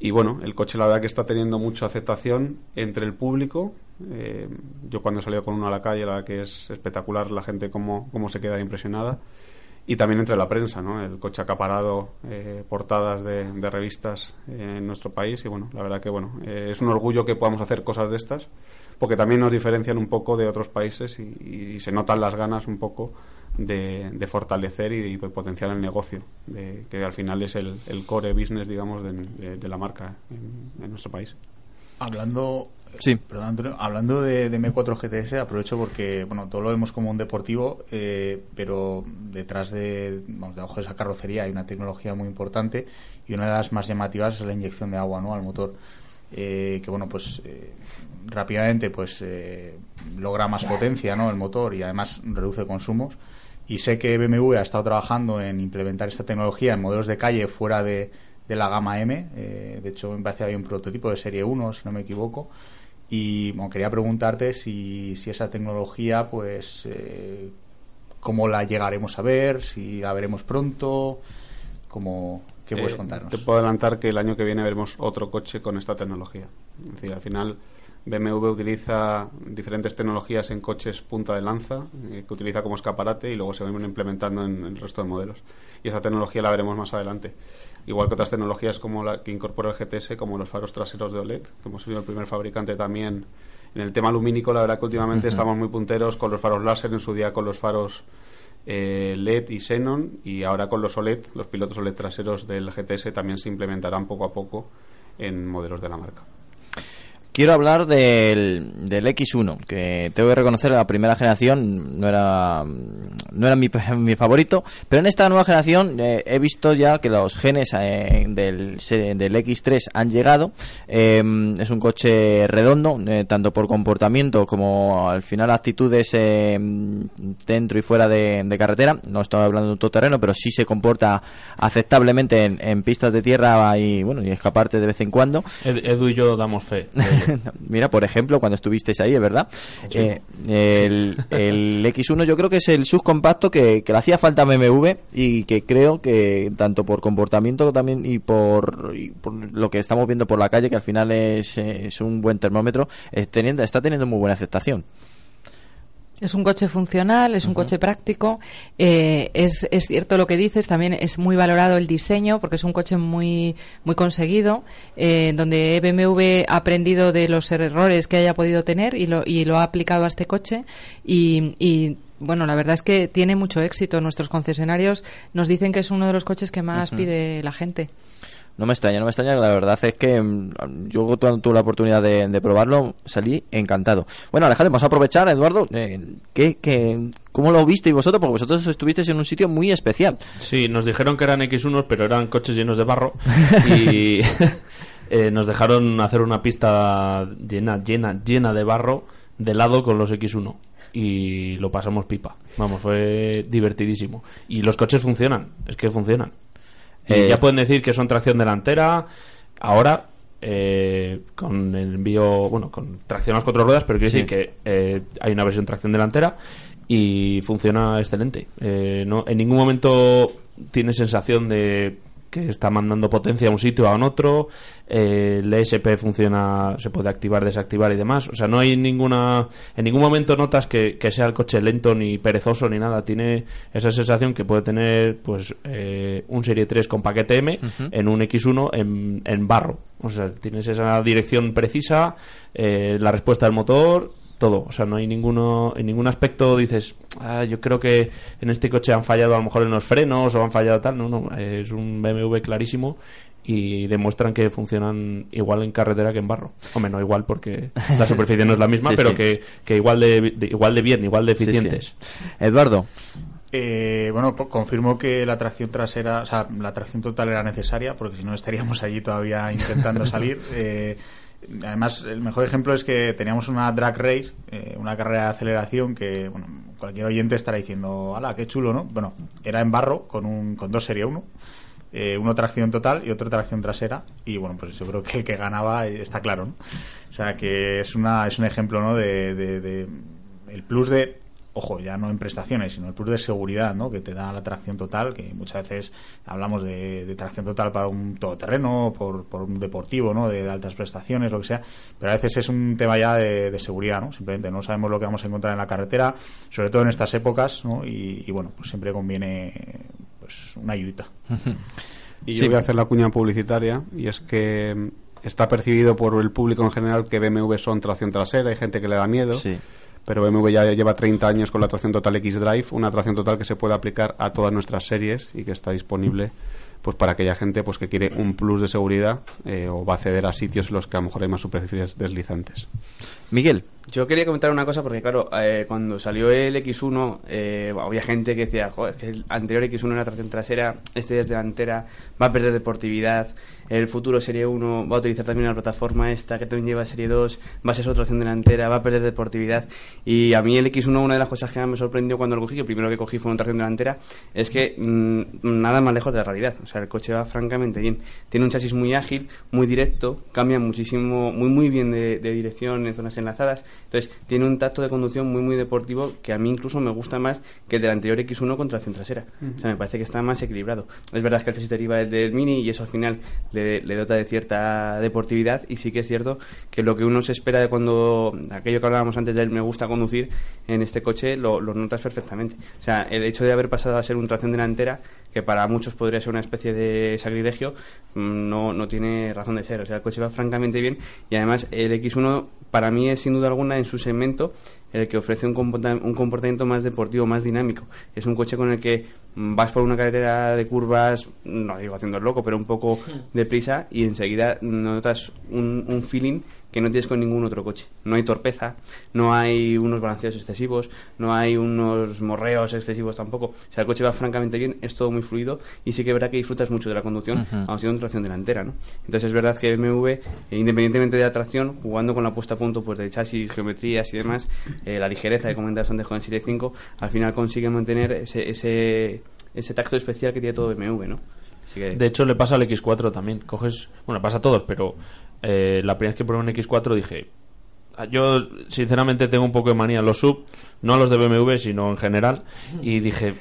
Y bueno, el coche la verdad que está teniendo mucha aceptación entre el público. Eh, yo cuando he salido con uno a la calle, la verdad que es espectacular la gente cómo, cómo se queda impresionada. Y también entre la prensa, ¿no? El coche acaparado, eh, portadas de, de revistas en nuestro país. Y bueno, la verdad que bueno, eh, es un orgullo que podamos hacer cosas de estas, porque también nos diferencian un poco de otros países y, y se notan las ganas un poco de, de fortalecer y de potenciar el negocio, de, que al final es el, el core business, digamos, de, de- de la marca en, en nuestro país. Hablando, Sí. perdón, Antonio, hablando de, de M4 GTS, aprovecho porque, bueno, todo lo vemos como un deportivo, eh, pero detrás de, vamos, debajo de esa carrocería hay una tecnología muy importante y una de las más llamativas es la inyección de agua, ¿no? Al motor, eh, que bueno, pues eh, rápidamente, pues eh, logra más potencia, ¿no? El motor y además reduce consumos. Y sé que BMW ha estado trabajando en implementar esta tecnología en modelos de calle fuera de, de la gama M. eh, de hecho, me parece que había un prototipo de serie 1, si no me equivoco. Y bueno, quería preguntarte si, si esa tecnología, pues, eh, cómo la llegaremos a ver, si la veremos pronto, cómo, ¿qué puedes Eh, contarnos? Te puedo adelantar que el año que viene veremos otro coche con esta tecnología. Es decir, al final BMW utiliza diferentes tecnologías en coches punta de lanza, eh, que utiliza como escaparate y luego se van implementando en, en el resto de modelos. Y esa tecnología la veremos más adelante. Igual que otras tecnologías como la que incorpora el GTS, como los faros traseros de OLED, que hemos sido el primer fabricante también en el tema lumínico. La verdad que últimamente estamos muy punteros con los faros láser, en su día con los faros eh, LED y Xenon y ahora con los OLED, los pilotos OLED traseros del GTS también se implementarán poco a poco en modelos de la marca. Quiero hablar del, del X1, que tengo que reconocer la primera generación no era no era mi, mi favorito, pero en esta nueva generación eh, he visto ya que los genes eh, del, del X3 han llegado. Eh, es un coche redondo, eh, tanto por comportamiento como al final actitudes eh, dentro y fuera de, carretera. No estoy hablando de un todoterreno, pero sí se comporta aceptablemente en, en pistas de tierra y bueno y escaparte de vez en cuando. Ed- Edu y yo damos fe. Mira, por ejemplo, cuando estuvisteis ahí, es verdad. Eh, el, el X1 yo creo que es el subcompacto que, que le hacía falta a BMW y que creo que tanto por comportamiento también y por, y por lo que estamos viendo por la calle, que al final es, es un buen termómetro, es teniendo, está teniendo muy buena aceptación. Es un coche funcional, es un coche práctico. eh, es, es cierto lo que dices, también es muy valorado el diseño porque es un coche muy, muy conseguido, eh, donde BMW ha aprendido de los errores que haya podido tener y lo, y lo ha aplicado a este coche. Y, y, bueno, la verdad es que tiene mucho éxito. Nuestros concesionarios nos dicen que es uno de los coches que más pide la gente. No me extraña, no me extraña, la verdad es que mm, yo cuando tuve la oportunidad de, de probarlo salí encantado. Bueno, Alejandro, vamos a aprovechar, Eduardo, eh, ¿qué, qué, ¿cómo lo visteis vosotros? Porque vosotros estuvisteis en un sitio muy especial. Sí, nos dijeron que eran X1, pero eran coches llenos de barro y eh, nos dejaron hacer una pista llena, llena, llena de barro de lado con los X1 y lo pasamos pipa. Vamos, fue divertidísimo. Y los coches funcionan, es que funcionan. Y Eh, ya pueden decir que son tracción delantera. Ahora, eh, con el envío, bueno, con tracción a las cuatro ruedas, pero quiero Sí. decir que eh, hay una versión tracción delantera y funciona excelente. Eh, no, en ningún momento tiene sensación de que está mandando potencia a un sitio a un otro. Eh, el ESP funciona, se puede activar, desactivar y demás. O sea, no hay ninguna. En ningún momento notas que, que sea el coche lento ni perezoso ni nada. Tiene esa sensación que puede tener, pues, eh, un Serie 3 con paquete M en un X1 en, en barro. O sea, tienes esa dirección precisa, eh, la respuesta del motor, todo. O sea, no hay ninguno, en ningún aspecto dices, "Ah, yo creo que en este coche han fallado a lo mejor en los frenos o han fallado tal. No, no, es un BMW clarísimo y demuestran que funcionan igual en carretera que en barro. Hombre, no igual porque la superficie no es la misma, Sí, pero sí. Que, que igual de, de- igual de bien, igual de Sí, sí. eficientes. Eduardo. Eh, bueno, confirmo que la tracción trasera, o sea, la tracción total era necesaria, porque si no estaríamos allí todavía intentando salir. Eh, además, el mejor ejemplo es que teníamos una drag race, eh, una carrera de aceleración que, bueno, cualquier oyente estará diciendo, ¡hala, qué chulo, ¿no? Bueno, era en barro, con, un, con dos Serie 1. eh, uno tracción total y otro tracción trasera y bueno pues yo creo que el que ganaba está claro ¿no? o sea que es una es un ejemplo ¿no? de- el plus de ojo ya no en prestaciones sino el plus de seguridad ¿no? que te da la tracción total que muchas veces hablamos de, de tracción total para un todoterreno por, por un deportivo ¿no? de, altas prestaciones lo que sea pero a veces es un tema ya de, de seguridad ¿no? simplemente no sabemos lo que vamos a encontrar en la carretera sobre todo en estas épocas ¿no? y, y bueno pues siempre conviene pues una ayudita Y yo voy a hacer la cuña publicitaria y es que mm, está percibido por el público en general que BMW son tracción trasera, hay gente que le da miedo. Pero BMW ya lleva 30 años con la tracción total X-Drive, una tracción total que se puede aplicar a todas nuestras series y que está disponible pues para aquella gente pues que quiere un plus de seguridad eh, o va a acceder a sitios en los que a lo mejor hay más superficies deslizantes. Miguel. Yo quería comentar una cosa porque, claro, eh, cuando salió el X1, eh, había gente que decía, joder, que el anterior X1 era tracción trasera, este es delantera, va a perder deportividad, el futuro Serie 1 va a utilizar también la plataforma esta que también lleva Serie 2, va a ser su tracción delantera, va a perder deportividad. Y a mí el X1, una de las cosas que me sorprendió cuando lo cogí, que el primero que cogí fue una tracción delantera, es que mm, nada más lejos de la realidad. O sea, el coche va francamente bien. Tiene un chasis muy ágil, muy directo, cambia muchísimo, muy muy bien de, de dirección en zonas enlazadas. Entonces, tiene un tacto de conducción muy muy deportivo que a mí incluso me gusta más que el del anterior X1 con tracción trasera. O sea, me parece que está más equilibrado. Es verdad que el chasis deriva del Mini y eso al final le, le dota de cierta deportividad y sí que es cierto que lo que uno se espera de cuando aquello que hablábamos antes del me gusta conducir en este coche lo, lo notas perfectamente. O sea, el hecho de haber pasado a ser un tracción delantera, que para muchos podría ser una especie de sacrilegio, mm, no, no tiene razón de ser. O sea, el coche va francamente bien y además el X1 para mí es sin duda alguna en su segmento el que ofrece un, un comportamiento más deportivo, más dinámico. Es un coche con el que mm, vas por una carretera de curvas, no digo haciendo el loco, pero un poco deprisa y enseguida notas un, un feeling que no tienes con ningún otro coche. No hay torpeza, no hay unos balanceos excesivos, no hay unos morreos excesivos tampoco. O sea, el coche va francamente bien, es todo muy fluido y sí que es verdad que disfrutas mucho de la conducción, Ujú. aun siendo en tracción delantera, ¿no? Entonces es verdad que BMW, independientemente de la tracción, jugando con la puesta a punto pues de chasis, geometrías y demás, eh, la ligereza que comentabas antes con el Serie 5, al final consigue mantener ese, ese, ese tacto especial que tiene todo BMW, ¿no? Así que- De hecho, le pasa al X4 también. Coges, bueno, pasa a todos, pero eh, la primera vez que probé un X4 dije, yo sinceramente tengo un poco de manía los sub, no a los de BMW, sino en general, y dije,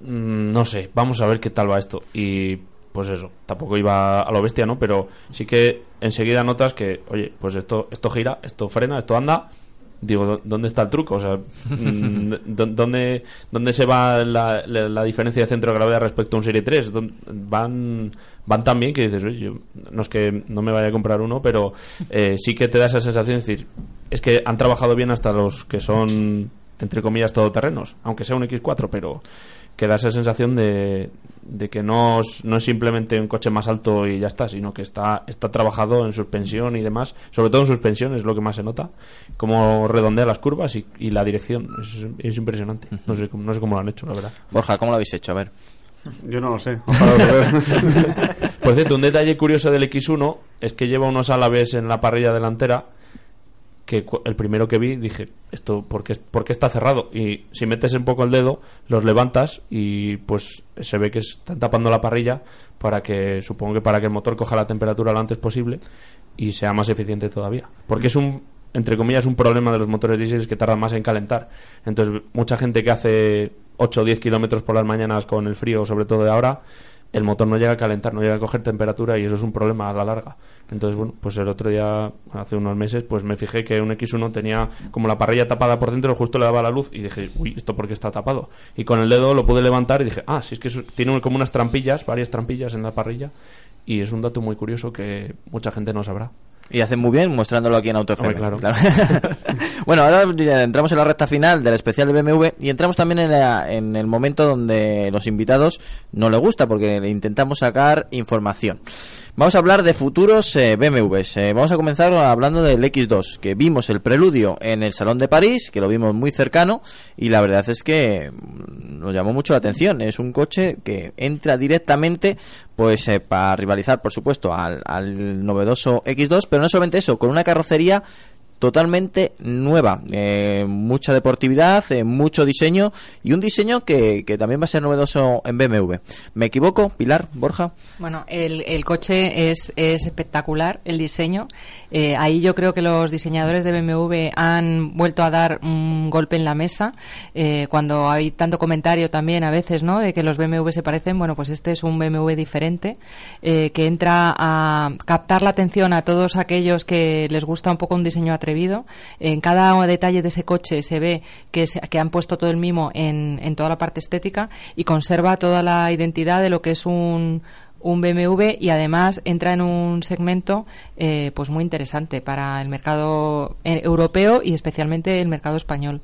mm, no sé, vamos a ver qué tal va esto. Y pues eso, tampoco iba a lo bestia, ¿no? Pero sí que enseguida notas que, oye, pues esto, esto gira, esto frena, esto anda. Digo, ¿dó- ¿dónde está el truco? O sea, mm, ¿dó- ¿dónde, ¿dónde se va la, la- la diferencia de centro de gravedad respecto a un Serie 3? ¿Dónde- Van, van tan bien que dices, oye, yo- no es que no me vaya a comprar uno, pero eh, sí que te da esa sensación de decir, es que han trabajado bien hasta los que son, entre comillas, todoterrenos, aunque sea un X4, pero que da esa sensación de, de que no es, no es simplemente un coche más alto y ya está, sino que está, está trabajado en suspensión y demás, sobre todo en suspensión es lo que más se nota, cómo redondea las curvas y, y la dirección, es, es impresionante, no sé, cómo- no sé cómo lo han hecho, la verdad. Borja, ¿cómo lo habéis hecho? A ver. Yo no lo sé. Por cierto, un detalle curioso del X1 es que lleva unos álabes en la parrilla delantera que el primero que vi dije, esto ¿por qué, por qué está cerrado? Y si metes un poco el dedo, los levantas y pues se ve que están tapando la parrilla para que, supongo que para que el motor coja la temperatura lo antes posible y sea más eficiente todavía. Porque es un, entre comillas, un problema de los motores diésel que tardan más en calentar. Entonces, mucha gente que hace 8 o 10 kilómetros por las mañanas con el frío, sobre todo de ahora, el motor no llega a calentar, no llega a coger temperatura y eso es un problema a la larga. Entonces, bueno, pues el otro día, hace unos meses, pues me fijé que un X1 tenía como la parrilla tapada por dentro, justo le daba la luz y dije, uy, ¿esto por qué está tapado? Y con el dedo lo pude levantar y dije, ah, si es que tiene como unas trampillas, varias trampillas en la parrilla y es un dato muy curioso que mucha gente no sabrá. Y hacen muy bien mostrándolo aquí en Auto FM. Hombre, claro. bueno, ahora ya entramos en la recta final del especial de BMW y entramos también en, la- en el momento donde los invitados no le gusta porque le intentamos sacar información. Vamos a hablar de futuros eh, BMWs. Eh, vamos a comenzar hablando del X2, que vimos el preludio en el Salón de París, que lo vimos muy cercano, y la verdad es que mm, nos llamó mucho la atención. Es un coche que entra directamente, pues, eh, para rivalizar, por supuesto, al, al novedoso X2, pero no solamente eso, con una carrocería totalmente nueva, eh, mucha deportividad, eh, mucho diseño y un diseño que, que también va a ser novedoso en BMW. ¿Me equivoco, Pilar, Borja? Bueno, el, el coche es, es espectacular, el diseño. Eh, ahí yo creo que los diseñadores de BMW han vuelto a dar un golpe en la mesa. Cuando hay tanto comentario también a veces, ¿no? De que los BMW se parecen, bueno, pues este es un BMW diferente que entra a captar la atención a todos aquellos que les gusta un poco un diseño atrevido. En cada detalle de ese coche se ve que, se- que han puesto todo el mimo en, en toda la parte estética y conserva toda la identidad de lo que es un un BMW y además entra en un segmento eh, pues muy interesante para el mercado eh, europeo y especialmente el mercado español.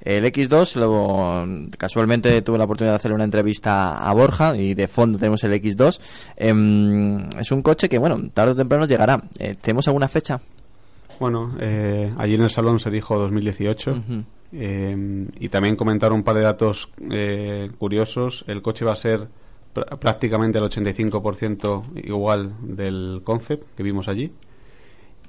El X2, lo- casualmente tuve la oportunidad de hacer una entrevista a Borja y de fondo tenemos el X2. Em, es un coche que, bueno, tarde o temprano llegará. Eh, ¿Tenemos alguna fecha? Bueno, eh, allí en el salón se dijo 2018 Ujú. eh, y también comentaron un par de datos eh, curiosos. El coche va a ser pr- prácticamente el 85% igual del concept que vimos allí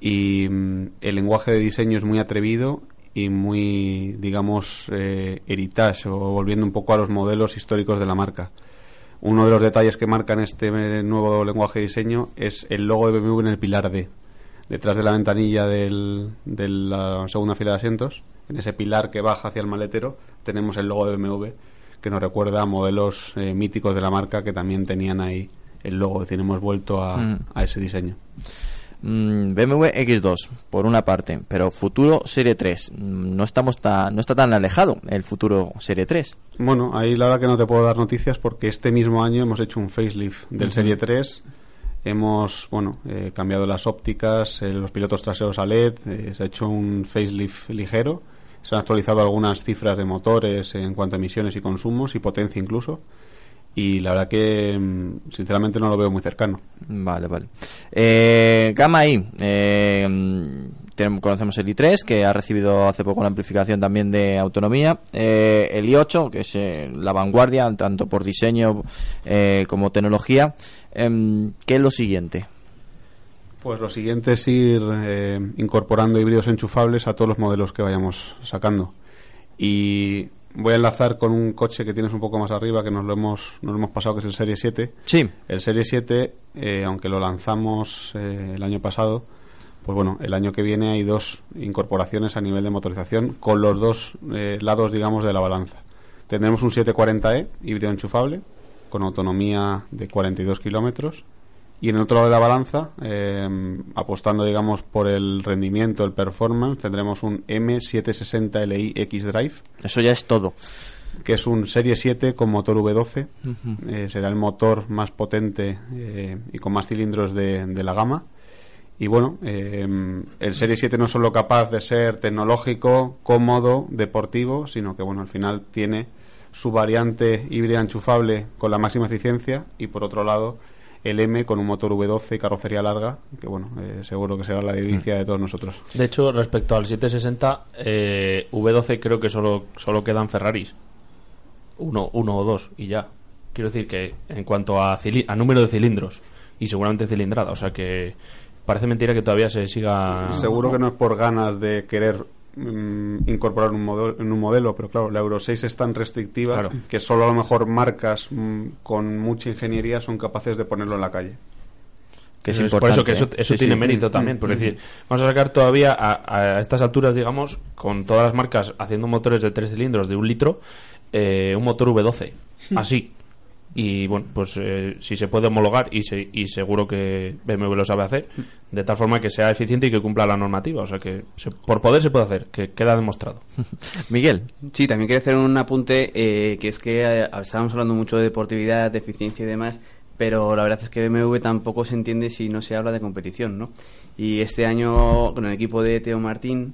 y mm, el lenguaje de diseño es muy atrevido y muy, digamos, eh, heritage o volviendo un poco a los modelos históricos de la marca. Uno de los detalles que marcan este nuevo lenguaje de diseño es el logo de BMW en el pilar D detrás de la ventanilla del- de la segunda fila de asientos, en ese pilar que baja hacia el maletero, tenemos el logo de BMW que nos recuerda a modelos eh, míticos de la marca que también tenían ahí el logo, es decir, hemos vuelto a, Mm. a ese diseño. Mm, BMW X2, por una parte, pero futuro Serie 3. Mm, No, estamos ta- no está tan alejado el futuro Serie 3. Bueno, ahí la verdad que no te puedo dar noticias porque este mismo año hemos hecho un facelift del. Serie 3. Hemos, bueno, eh, cambiado las ópticas, eh, los pilotos traseros a LED, eh, se ha hecho un facelift ligero. Se han actualizado algunas cifras de motores en cuanto a emisiones y consumos y potencia incluso. Y la verdad que, mm, sinceramente, no lo veo muy cercano. Vale, vale. Eh, Gama I. tenemos- conocemos el i3, que ha recibido hace poco la amplificación también de autonomía. Eh, el i8, que es eh, la vanguardia, tanto por diseño eh, como tecnología. Em, ¿Qué es lo siguiente? Pues lo siguiente es ir incorporando híbridos enchufables a todos los modelos que vayamos sacando. Y voy a enlazar con un coche que tienes un poco más arriba, que nos lo hemos, nos lo hemos pasado, que es el Serie 7. Sí. El Serie 7, eh, aunque lo lanzamos el año pasado, pues bueno, el año que viene hay dos incorporaciones a nivel de motorización con los dos eh, lados, digamos, de la balanza. Tendremos un 740e híbrido enchufable con autonomía de 42 kilómetros y en el otro lado de la balanza, eh, apostando, digamos, por el rendimiento, el performance, tendremos un M760Li X-Drive. Eso ya es todo. Que es un Serie 7 con motor V12. Ujú. Eh, será el motor más potente eh, y con más cilindros de, de la gama. Y bueno, eh, el Serie 7 no es solo capaz de ser tecnológico, cómodo, deportivo, sino que bueno, al final tiene su variante híbrida enchufable con la máxima eficiencia y por otro lado el M con un motor V12 y carrocería larga, que bueno, eh, seguro que será la delicia de todos nosotros. De hecho, respecto al 760, eh, V12 creo que solo, solo quedan Ferraris. Uno, uno o dos y ya. Quiero decir que en cuanto a, a número de cilindros y seguramente cilindrada, o sea que parece mentira que todavía se siga... Seguro que no es por ganas de querer mm, incorporar un modelo, en un modelo, pero claro, la Euro 6 es tan restrictiva Claro. que solo a lo mejor marcas mm, con mucha ingeniería son capaces de ponerlo en la calle. Que es Pero por eso que eso, importante, eso Sí, tiene sí. mérito Mm, también. Por mm, decir, vamos a sacar todavía a, a estas alturas, digamos, con todas las marcas haciendo motores de tres cilindros de un litro, eh, un motor V12. Así. Y bueno, pues eh, si se puede homologar y, se- y seguro que BMW lo sabe hacer, de tal forma que sea eficiente y que cumpla la normativa. O sea que se- por poder se puede hacer, que queda demostrado. Miguel. Sí, también quiero hacer un apunte que es que eh, estábamos hablando mucho de deportividad, de eficiencia y demás, pero la verdad es que BMW tampoco se entiende si no se habla de competición, ¿no? Y este año con el equipo de Teo Martín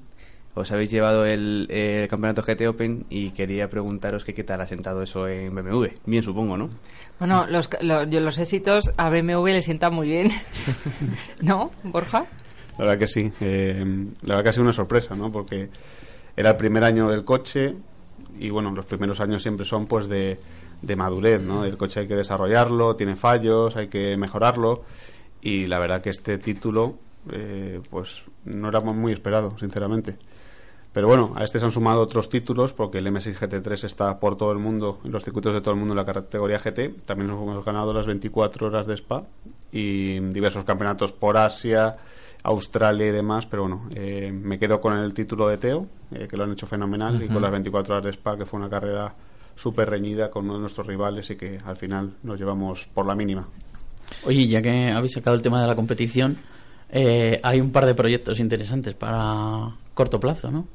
os habéis llevado el, campeonato GT Open y quería preguntaros que qué tal ha sentado eso en BMW. Bien, supongo, ¿no? Bueno, los, lo- yo- los éxitos a BMW le sientan muy bien. ¿No, Borja? La verdad que sí. eh, la verdad que ha sido una sorpresa, ¿no? Porque era el primer año del coche y bueno, los primeros años siempre son pues de, de madurez, ¿no? El coche hay que desarrollarlo, tiene fallos, hay que mejorarlo y la verdad que este título eh, pues no era muy esperado, sinceramente. Pero bueno, a este se han sumado otros títulos porque el M6 GT3 está por todo el mundo, en los circuitos de todo el mundo en la categoría GT. También nos hemos ganado las 24 horas de Spa y diversos campeonatos por Asia, Australia y demás. Pero bueno, eh, me quedo con el título de Teo, eh, que lo han hecho fenomenal, y con las 24 horas de Spa, que fue una carrera súper reñida con uno de nuestros rivales y que al final nos llevamos por la mínima. Oye, ya que habéis sacado el tema de la competición, eh, hay un par de proyectos interesantes para corto plazo, ¿no?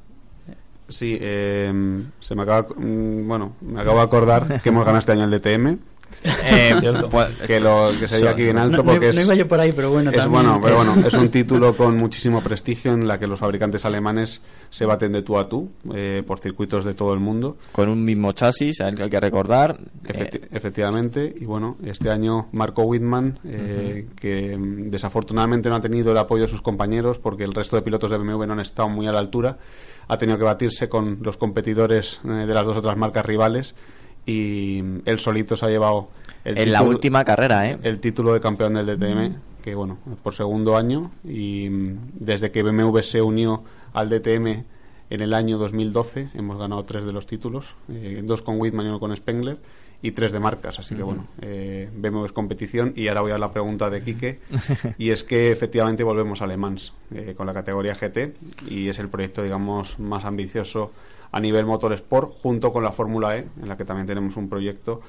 Sí, eh, se me acaba, mm, bueno, me acabo de acordar que hemos ganado este año el DTM. Eh, pues, que lo que sería aquí bien alto No- no- porque no es, iba yo por ahí, pero bueno, es también bueno, pero es- bueno, es un título con muchísimo prestigio en la que los fabricantes alemanes se baten de tú a tú eh, por circuitos de todo el mundo. Con un mismo chasis, hay que recordar. Efecti- efectivamente, y bueno, este año Marco Whitman, eh, que mm, desafortunadamente no ha tenido el apoyo de sus compañeros porque el resto de pilotos de BMW no han estado muy a la altura, ha tenido que batirse con los competidores eh, de las dos otras marcas rivales y él solito se ha llevado el En la última carrera, ¿eh? el título de campeón del DTM, que bueno, por segundo año y mm, desde que BMW se unió al DTM en el año 2012 hemos ganado tres de los títulos, eh, dos con Whitman y uno con Spengler y tres de marcas, así que bueno, eh, es competición y ahora voy a la pregunta de Quique y es que efectivamente volvemos a Le Mans eh, con la categoría GT y es el proyecto digamos más ambicioso a nivel motorsport junto con la Fórmula E, en la que también tenemos un proyecto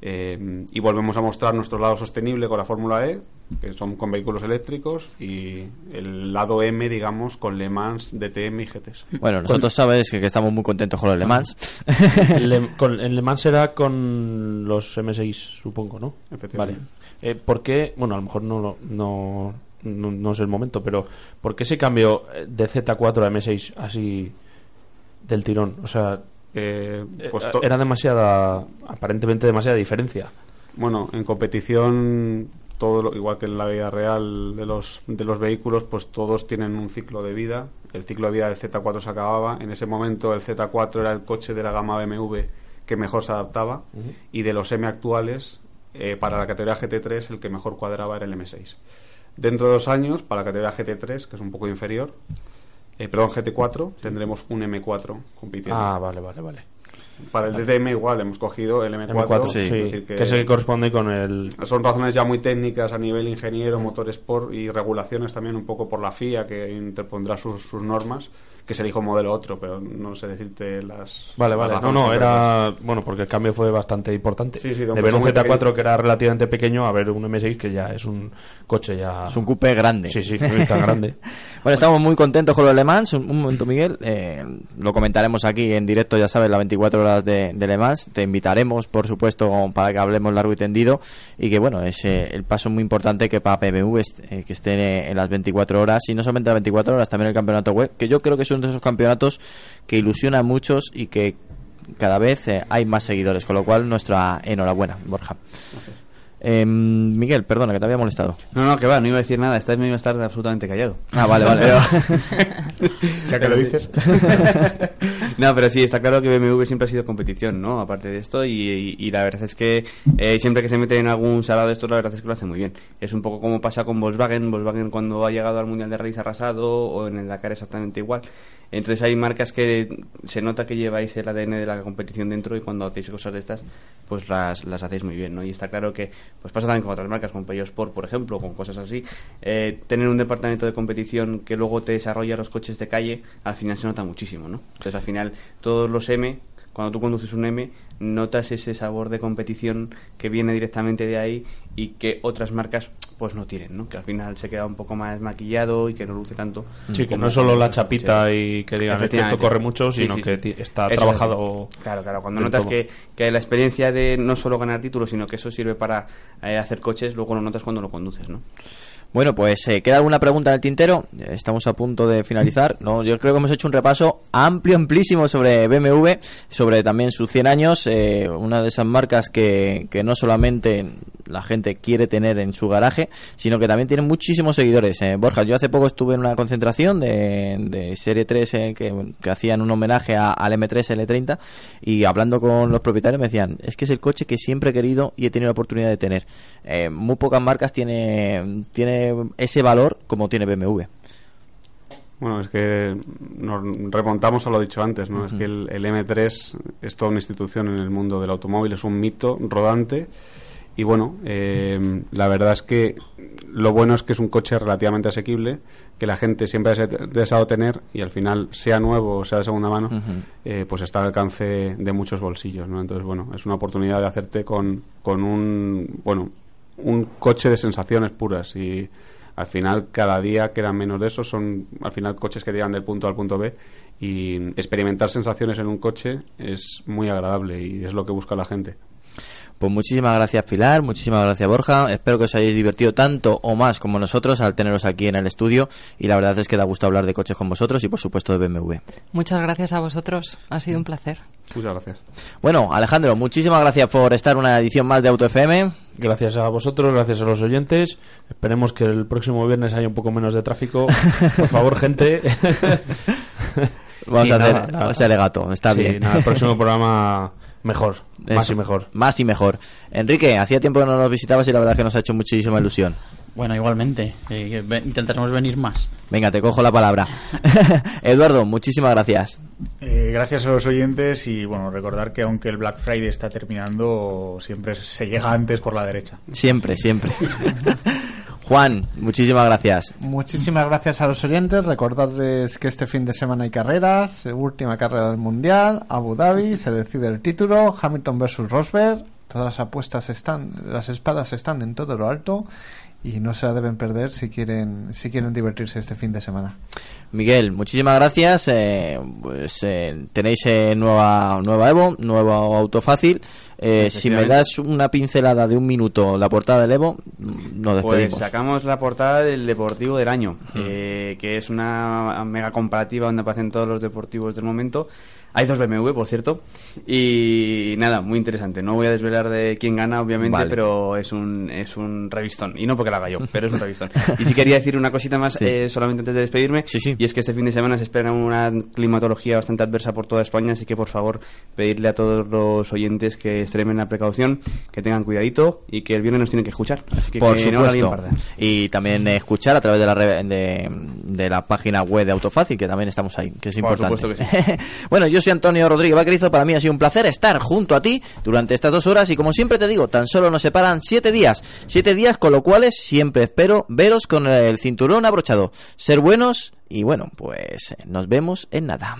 eh, y volvemos a mostrar nuestro lado sostenible con la Fórmula E, que son con vehículos eléctricos, y el lado M, digamos, con Le Mans, DTM y GTs. Bueno, nosotros sabes que, que estamos muy contentos con los Le Mans. Le, con, en Le Mans será con los M6, supongo, ¿no? Vale. Eh, ¿Por qué? Bueno, a lo mejor no, no, no, es el momento, pero ¿por qué ese cambio eh, de Z4 a M6 así del tirón? O sea, Eh, pues eh, era demasiada, aparentemente demasiada diferencia. Bueno, en competición, todo lo- igual que en la vida real de los, de los vehículos, pues todos tienen un ciclo de vida. El ciclo de vida del Z4 se acababa. En ese momento el Z4 era el coche de la gama BMW que mejor se adaptaba. Y de los M actuales, eh, para la categoría GT3, el que mejor cuadraba era el M6. Dentro de dos años, para la categoría GT3, que es un poco inferior, eh, perdón, GT4, tendremos un M4 compitiendo. Ah, vale, vale, vale. Para el DTM igual hemos cogido el M4, M4, sí, es decir que es el que corresponde con el... son razones ya muy técnicas a nivel ingeniero, motorsport y regulaciones también un poco por la FIA que interpondrá sus, sus normas, que se elijo un modelo otro, pero no sé decirte las. Vale, las vale. No, no, era. Bueno, porque el cambio fue bastante importante. Sí, sí, de de un ver un coche muy Z4 pequeño. que era relativamente pequeño a ver un M6 que ya es un coche ya. Es un coupé grande. Sí, sí, no es tan grande. Bueno, estamos muy contentos con los Le Mans. Un, un momento, Miguel. eh, lo comentaremos aquí en directo, ya sabes, las 24 horas de, de Le Mans. Te invitaremos, por supuesto, para que hablemos largo y tendido. Y que, bueno, es eh, el paso muy importante que para est- eh, que esté en las 24 horas. Y no solamente las 24 horas, también el campeonato web. Que yo creo que de esos campeonatos que ilusionan a muchos y que cada vez eh, hay más seguidores. Con lo cual, nuestra enhorabuena, Borja. Em, Miguel, perdona, que te había molestado. No, no, que va, no iba a decir nada. Esta vez me iba a estar absolutamente callado. Ah, vale, vale. Ya que lo dices. no, pero sí, está claro que BMW siempre ha sido competición, ¿no? Aparte de esto, y, y- y la verdad es que eh, siempre que se mete en algún salado de esto, la verdad es que lo hace muy bien. Es un poco como pasa con Volkswagen. Volkswagen cuando ha llegado al Mundial de Rallys arrasado, o en el Dakar exactamente igual. Entonces hay marcas que se nota que lleváis el ADN de la competición dentro y cuando hacéis cosas de estas, pues las, las hacéis muy bien, ¿no? Y está claro que pues pasa también con otras marcas, con Peugeot Sport, por ejemplo, con cosas así. Eh, tener un departamento de competición que luego te desarrolla los coches de calle, al final se nota muchísimo, ¿no? Entonces al final todos los M, cuando tú conduces un M, notas ese sabor de competición que viene directamente de ahí y que otras marcas pues no tienen, ¿no? Que al final se queda un poco más maquillado y que no luce tanto. Sí, que no es solo la chapita sí. y que digan "Es que esto corre mucho, sino sí, que sí. está Eso trabajado. Claro, claro. Cuando notas que, que la experiencia de no solo ganar títulos, sino que eso sirve para eh, hacer coches, luego lo notas cuando lo conduces, ¿no? Bueno, pues eh, queda alguna pregunta en el tintero. Estamos a punto de finalizar. No, yo creo que hemos hecho un repaso amplio, amplísimo sobre BMW, sobre también sus 100 años, eh, una de esas marcas que, que no solamente la gente quiere tener en su garaje, sino que también tiene muchísimos seguidores. Eh, Borja, yo hace poco estuve en una concentración de, de Serie 3 eh, que, que hacían un homenaje a- al M3 L30 y hablando con los propietarios me decían, es que es el coche que siempre he querido y he tenido la oportunidad de tener. Eh, muy pocas marcas tiene, tiene ese valor como tiene BMW. Bueno, es que nos remontamos a lo dicho antes, ¿no? Es que el, el M3 es toda una institución en el mundo del automóvil, es un mito rodante. Y bueno, eh, la verdad es que lo bueno es que es un coche relativamente asequible, que la gente siempre ha dese- deseado tener y al final, sea nuevo o sea de segunda mano, eh, pues está al alcance de muchos bolsillos, ¿no? Entonces, bueno, es una oportunidad de hacerte con, con un, bueno, un coche de sensaciones puras y al final cada día quedan menos de esos, son al final coches que llegan del punto A al punto B y experimentar sensaciones en un coche es muy agradable y es lo que busca la gente. Pues muchísimas gracias Pilar, muchísimas gracias Borja. Espero que os hayáis divertido tanto o más como nosotros al teneros aquí en el estudio y la verdad es que da gusto hablar de coches con vosotros y por supuesto de BMW. Muchas gracias a vosotros. Ha sido un placer. Muchas gracias. Bueno, Alejandro, muchísimas gracias por estar en una edición más de Auto FM. Gracias a vosotros, gracias a los oyentes. Esperemos que el próximo viernes haya un poco menos de tráfico. Por favor, gente. Vamos Y a hacer nada, ese alegato, está Sí, bien. nada, el próximo programa mejor, más y mejor. Más y mejor. Enrique, hacía tiempo que no nos visitabas y la verdad es que nos ha hecho muchísima ilusión. Bueno, igualmente. eh, intentaremos venir más. Venga, te cojo la palabra. Eduardo, muchísimas gracias. Eh, gracias a los oyentes y bueno, recordar que aunque el Black Friday está terminando, siempre se llega antes por la derecha. Siempre, siempre. Juan, muchísimas gracias. Muchísimas gracias a los oyentes. Recordarles que este fin de semana hay carreras. Última carrera del Mundial. Abu Dhabi. Se decide el título. Hamilton versus Rosberg. Todas las apuestas están, las espadas están en todo lo alto y no se la deben perder si quieren, si quieren divertirse este fin de semana. Miguel, muchísimas gracias. Eh, pues eh, tenéis eh, nueva nueva Evo, nuevo auto fácil. Eh, si me das una pincelada de un minuto la portada del Evo, nos Pues despedimos. sacamos la portada del Deportivo del año, eh, que es una mega comparativa donde aparecen todos los deportivos del momento. Hay dos BMW, por cierto. Y nada, muy interesante. No voy a desvelar de quién gana, obviamente, Vale. pero es un, es un revistón. Y no porque lo haga yo, pero es un revistón. y si quería decir una cosita más, Sí. eh, solamente antes de despedirme. Y es que este fin de semana se espera una climatología bastante adversa por toda España, así que por favor, pedirle a todos los oyentes que extremen la precaución, que tengan cuidadito y que el viernes nos tienen que escuchar. Así que Por que no la supuesto. parda. y también escuchar a través de la, re- de, de la página web de Autofácil, que también estamos ahí, que es Por importante. supuesto que bueno, yo soy Antonio Rodríguez Vaquerizo. Para mí ha sido un placer estar junto a ti durante estas dos horas. Y como siempre te digo, tan solo nos separan siete días. Siete días con lo cuales siempre espero veros con el cinturón abrochado. Ser buenos y bueno, pues nos vemos en nada.